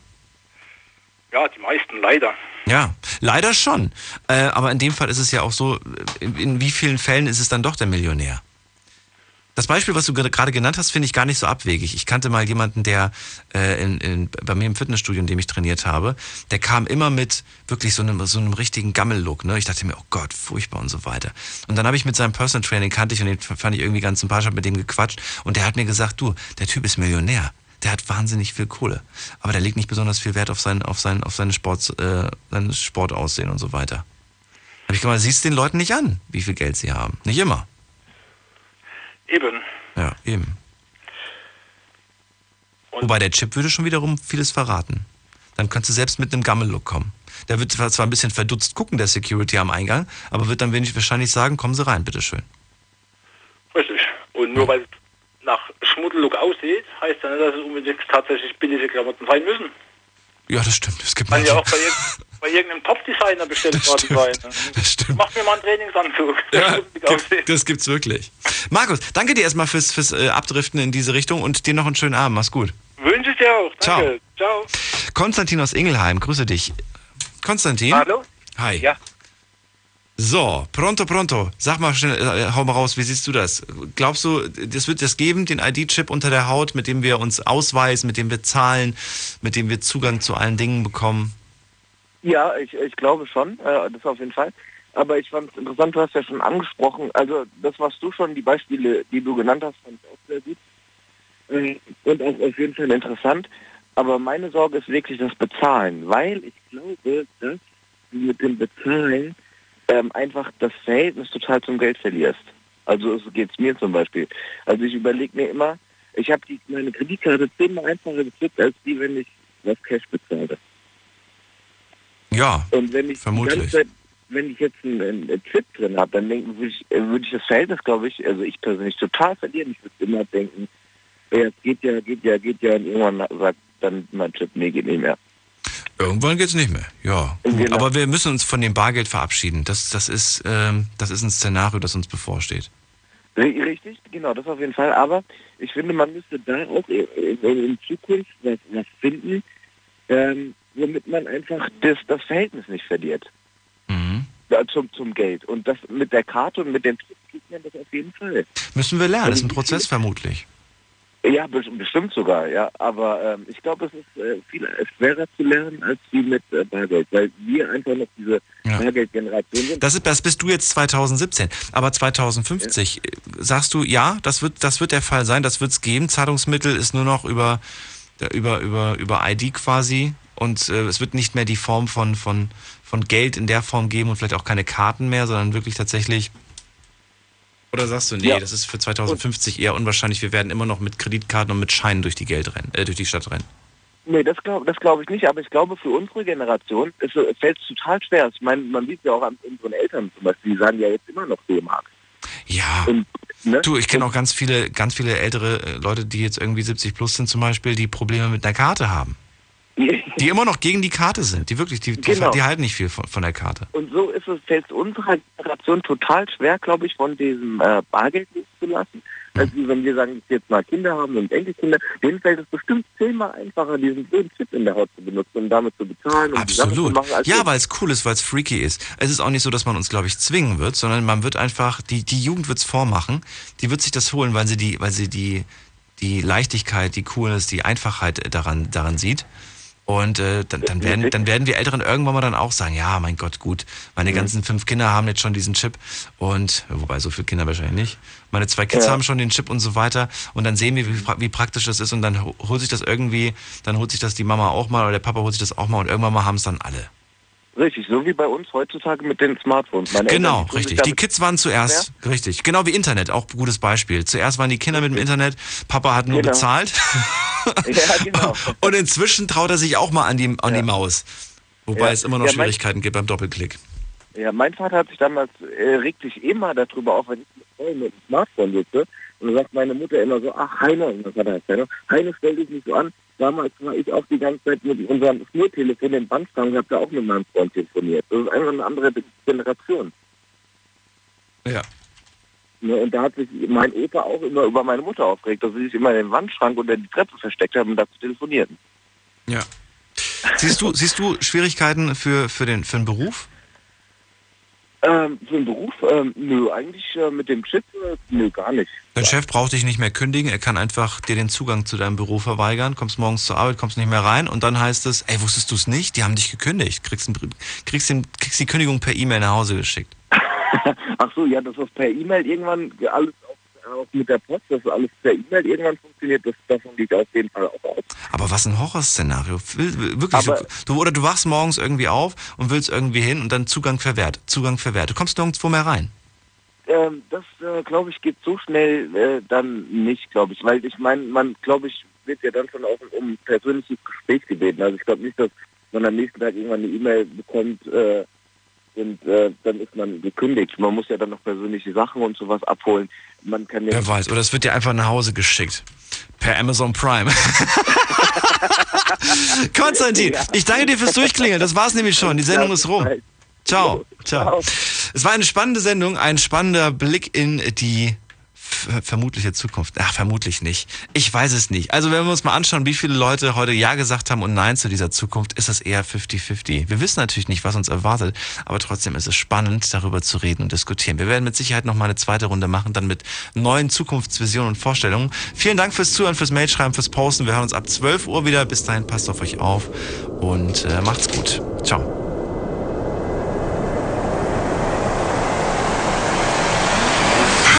Ja, die meisten leider. Ja, leider schon. Äh, aber in dem Fall ist es ja auch so, in, in wie vielen Fällen ist es dann doch der Millionär? Das Beispiel, was du ge- gerade genannt hast, finde ich gar nicht so abwegig. Ich kannte mal jemanden, der äh, in, in, bei mir im Fitnessstudio, in dem ich trainiert habe, der kam immer mit wirklich so einem, so einem richtigen Gammel-Look. Ne? Ich dachte mir, oh Gott, furchtbar und so weiter. Und dann habe ich mit seinem Personal Training kannte ich und den fand ich irgendwie ganz sympathisch, habe mit dem gequatscht und der hat mir gesagt, du, der Typ ist Millionär. Der hat wahnsinnig viel Kohle. Aber der legt nicht besonders viel Wert auf sein, auf sein, auf seine Sport, äh, sein Sportaussehen und so weiter. Habe ich gemeint, siehst den Leuten nicht an, wie viel Geld sie haben. Nicht immer. Eben. Ja, eben. Wobei der Chip würde schon wiederum vieles verraten. Dann könntest du selbst mit einem Gammel-Look kommen. Der wird zwar ein bisschen verdutzt gucken, der Security am Eingang, aber wird dann wenig wahrscheinlich sagen, kommen Sie rein, bitteschön. Richtig. Und nur weil es nach Schmuddellook aussieht, heißt ja nicht, dass es unbedingt tatsächlich billige Klamotten sein müssen. Ja, das stimmt. Es gibt Kann ja auch bei, irg bei irgendeinem Top-Designer bestellt worden sein. Das stimmt. Mach mir mal einen Trainingsanzug. Ja, schmuddelig aussieht. Das gibt's wirklich. Markus, danke dir erstmal fürs, fürs äh, Abdriften in diese Richtung und dir noch einen schönen Abend. Mach's gut. Wünsche ich dir auch. Danke. Ciao. Konstantin aus Ingelheim, grüße dich. Konstantin? Hallo? Hi. Ja. So, pronto, pronto. Sag mal schnell, äh, hau mal raus, wie siehst du das? Glaubst du, das wird es geben, den ID-Chip unter der Haut, mit dem wir uns ausweisen, mit dem wir zahlen, mit dem wir Zugang zu allen Dingen bekommen? Ja, ich, ich glaube schon, äh, das auf jeden Fall. Aber ich fand es interessant, du hast ja schon angesprochen, also das, was du schon, die Beispiele, die du genannt hast, fand ich auch sehr gut. Ähm, Und auch auf jeden Fall interessant. Aber meine Sorge ist wirklich das Bezahlen, weil ich glaube, dass du mit dem Bezahlen ähm, einfach das Verhältnis total zum Geld verlierst. Also so geht es mir zum Beispiel. Also ich überlege mir immer, ich habe meine Kreditkarte zehnmal einfacher bezahlt, als die, wenn ich was Cash bezahle. Ja, Und wenn ich vermutlich. Zeit, wenn ich jetzt einen, einen Chip drin habe, dann denken, würde ich, äh, würde ich das Verhältnis, glaube ich, also ich persönlich total verlieren. Ich würde immer denken, ja, es geht ja, geht ja, geht ja, und irgendwann sagt dann mein Chip, nee, geht nicht mehr. Irgendwann geht's nicht mehr. Ja. Genau. Aber wir müssen uns von dem Bargeld verabschieden. Das, das, ist, ähm, das ist ein Szenario, das uns bevorsteht. Ri- Richtig, genau, das auf jeden Fall. Aber ich finde, man müsste da auch in, in, in Zukunft was, was finden, ähm, womit man einfach das, das Verhältnis nicht verliert. Ja, zum, zum Geld. Und das mit der Karte und mit dem Trick kriegt man das auf jeden Fall. Müssen wir lernen, das ist ein Prozess vermutlich. Ja, bes- bestimmt sogar, ja. Aber ähm, ich glaube, es ist äh, viel schwerer zu lernen als wie mit äh, Bargeld, weil wir einfach noch diese Bargeldgeneration sind. Das, ist, das bist du jetzt 2017. Aber 2050 äh, sagst du, ja, das wird, das wird der Fall sein, das wird es geben. Zahlungsmittel ist nur noch über, über, über, über ID quasi und äh, es wird nicht mehr die Form von, von, von Geld in der Form geben und vielleicht auch keine Karten mehr, sondern wirklich tatsächlich. Oder sagst du, nee, Ja. das ist für 2050 eher unwahrscheinlich. Wir werden immer noch mit Kreditkarten und mit Scheinen durch die Geld rennen, äh, durch die Stadt rennen. Nee, das glaube das glaub ich nicht, aber ich glaube für unsere Generation fällt es total schwer. Ich meine, man sieht ja auch an unseren Eltern zum Beispiel, die sagen ja jetzt immer noch D-Mark. Ja. ne? Du, ich kenne auch ganz viele, ganz viele ältere äh, Leute, die jetzt irgendwie 70 plus sind zum Beispiel, die Probleme mit einer Karte haben. Die immer noch gegen die Karte sind. Die wirklich, die, die, Genau. die halten nicht viel von, von der Karte. Und so ist es, fällt unserer Generation total schwer, glaube ich, von diesem äh, Bargeld loszulassen. Also wenn wir sagen, dass wir jetzt mal Kinder haben und Enkelkinder, denen fällt es bestimmt zehnmal einfacher, diesen blöden Chip in der Haut zu benutzen und damit zu bezahlen und zu Absolut. machen. Ja, weil es cool ist, weil es freaky ist. Es ist auch nicht so, dass man uns, glaube ich, zwingen wird, sondern man wird einfach, die, die Jugend wird es vormachen, die wird sich das holen, weil sie die, weil sie die, die Leichtigkeit, die Coolness, die Einfachheit daran, daran sieht. Und äh, dann, dann, werden, dann werden wir Älteren irgendwann mal dann auch sagen, ja, mein Gott, gut, meine ganzen fünf Kinder haben jetzt schon diesen Chip und, wobei so viele Kinder wahrscheinlich nicht, meine zwei Kids Ja. haben schon den Chip und so weiter und dann sehen wir, wie, wie praktisch das ist und dann ho- holt sich das irgendwie, dann holt sich das die Mama auch mal oder der Papa holt sich das auch mal und irgendwann mal haben es dann alle. Richtig, so wie bei uns heutzutage mit den Smartphones. Meine Eltern, Genau, sich richtig. Die Kids waren zuerst, richtig. Genau wie Internet, auch ein gutes Beispiel. Zuerst waren die Kinder mit dem Internet, Papa hat nur Genau. bezahlt. ja, genau. Und inzwischen traut er sich auch mal an die, an die Maus. Wobei Ja. es immer noch Ja, mein- Schwierigkeiten gibt beim Doppelklick. Ja, mein Vater hat sich damals, äh, regt sich immer darüber auf, wenn ich mit dem Smartphone sitze. Und dann sagt meine Mutter immer so, ach Heiner, und mein Vater heißt Heiner, Heiner, stell dich nicht so an. Damals war ich auch die ganze Zeit mit unserem Schnurtelefon im Bandstand und habe da auch mit meinem Freund telefoniert. Das ist einfach eine andere Generation. Ja. Ne, und da hat sich mein Opa auch immer über meine Mutter aufgeregt, dass sie sich immer in den Wandschrank unter die Treppe versteckt haben, um da zu telefonieren. Ja. Siehst du, siehst du Schwierigkeiten für, für, den, für den Beruf? Ähm, für den Beruf? Ähm, nö, eigentlich äh, mit dem Chip? Äh, nö, gar nicht. Dein Chef braucht dich nicht mehr kündigen, er kann einfach dir den Zugang zu deinem Büro verweigern, kommst morgens zur Arbeit, kommst nicht mehr rein und dann heißt es, ey, wusstest du es nicht? Die haben dich gekündigt. Kriegst, einen, kriegst, den, kriegst die Kündigung per E-Mail nach Hause geschickt. Ach so, ja, das ist per E-Mail irgendwann alles auch, mit der Post, dass alles per E-Mail irgendwann funktioniert, das, davon ich auf jeden Fall auch aus. Aber was ein Horrorszenario. Wirklich. Aber- du, oder du wachst morgens irgendwie auf und willst irgendwie hin und dann Zugang verwehrt. Zugang verwehrt. Du kommst nirgendwo mehr rein. Ähm, das, äh, glaube ich, geht so schnell äh, dann nicht, glaube ich, weil ich meine, man, glaube ich, wird ja dann schon auch um persönliches Gespräch gebeten. Also ich glaube nicht, dass man am nächsten Tag irgendwann eine E-Mail bekommt äh, und äh, dann ist man gekündigt. Man muss ja dann noch persönliche Sachen und sowas abholen. Man kann ja Wer weiß. Oder es wird dir einfach nach Hause geschickt. Per Amazon Prime. Konstantin, ich danke dir fürs Durchklingeln. Das war's nämlich schon. Die Sendung ist rum. Ciao. Ciao. Es war eine spannende Sendung, ein spannender Blick in die vermutliche Zukunft. Ach, vermutlich nicht. Ich weiß es nicht. Also wenn wir uns mal anschauen, wie viele Leute heute Ja gesagt haben und Nein zu dieser Zukunft, ist das eher 50-50. Wir wissen natürlich nicht, was uns erwartet, aber trotzdem ist es spannend, darüber zu reden und diskutieren. Wir werden mit Sicherheit noch mal eine zweite Runde machen, dann mit neuen Zukunftsvisionen und Vorstellungen. Vielen Dank fürs Zuhören, fürs Mailschreiben, fürs Posten. Wir hören uns ab 12 Uhr wieder. Bis dahin, passt auf euch auf und äh, macht's gut. Ciao.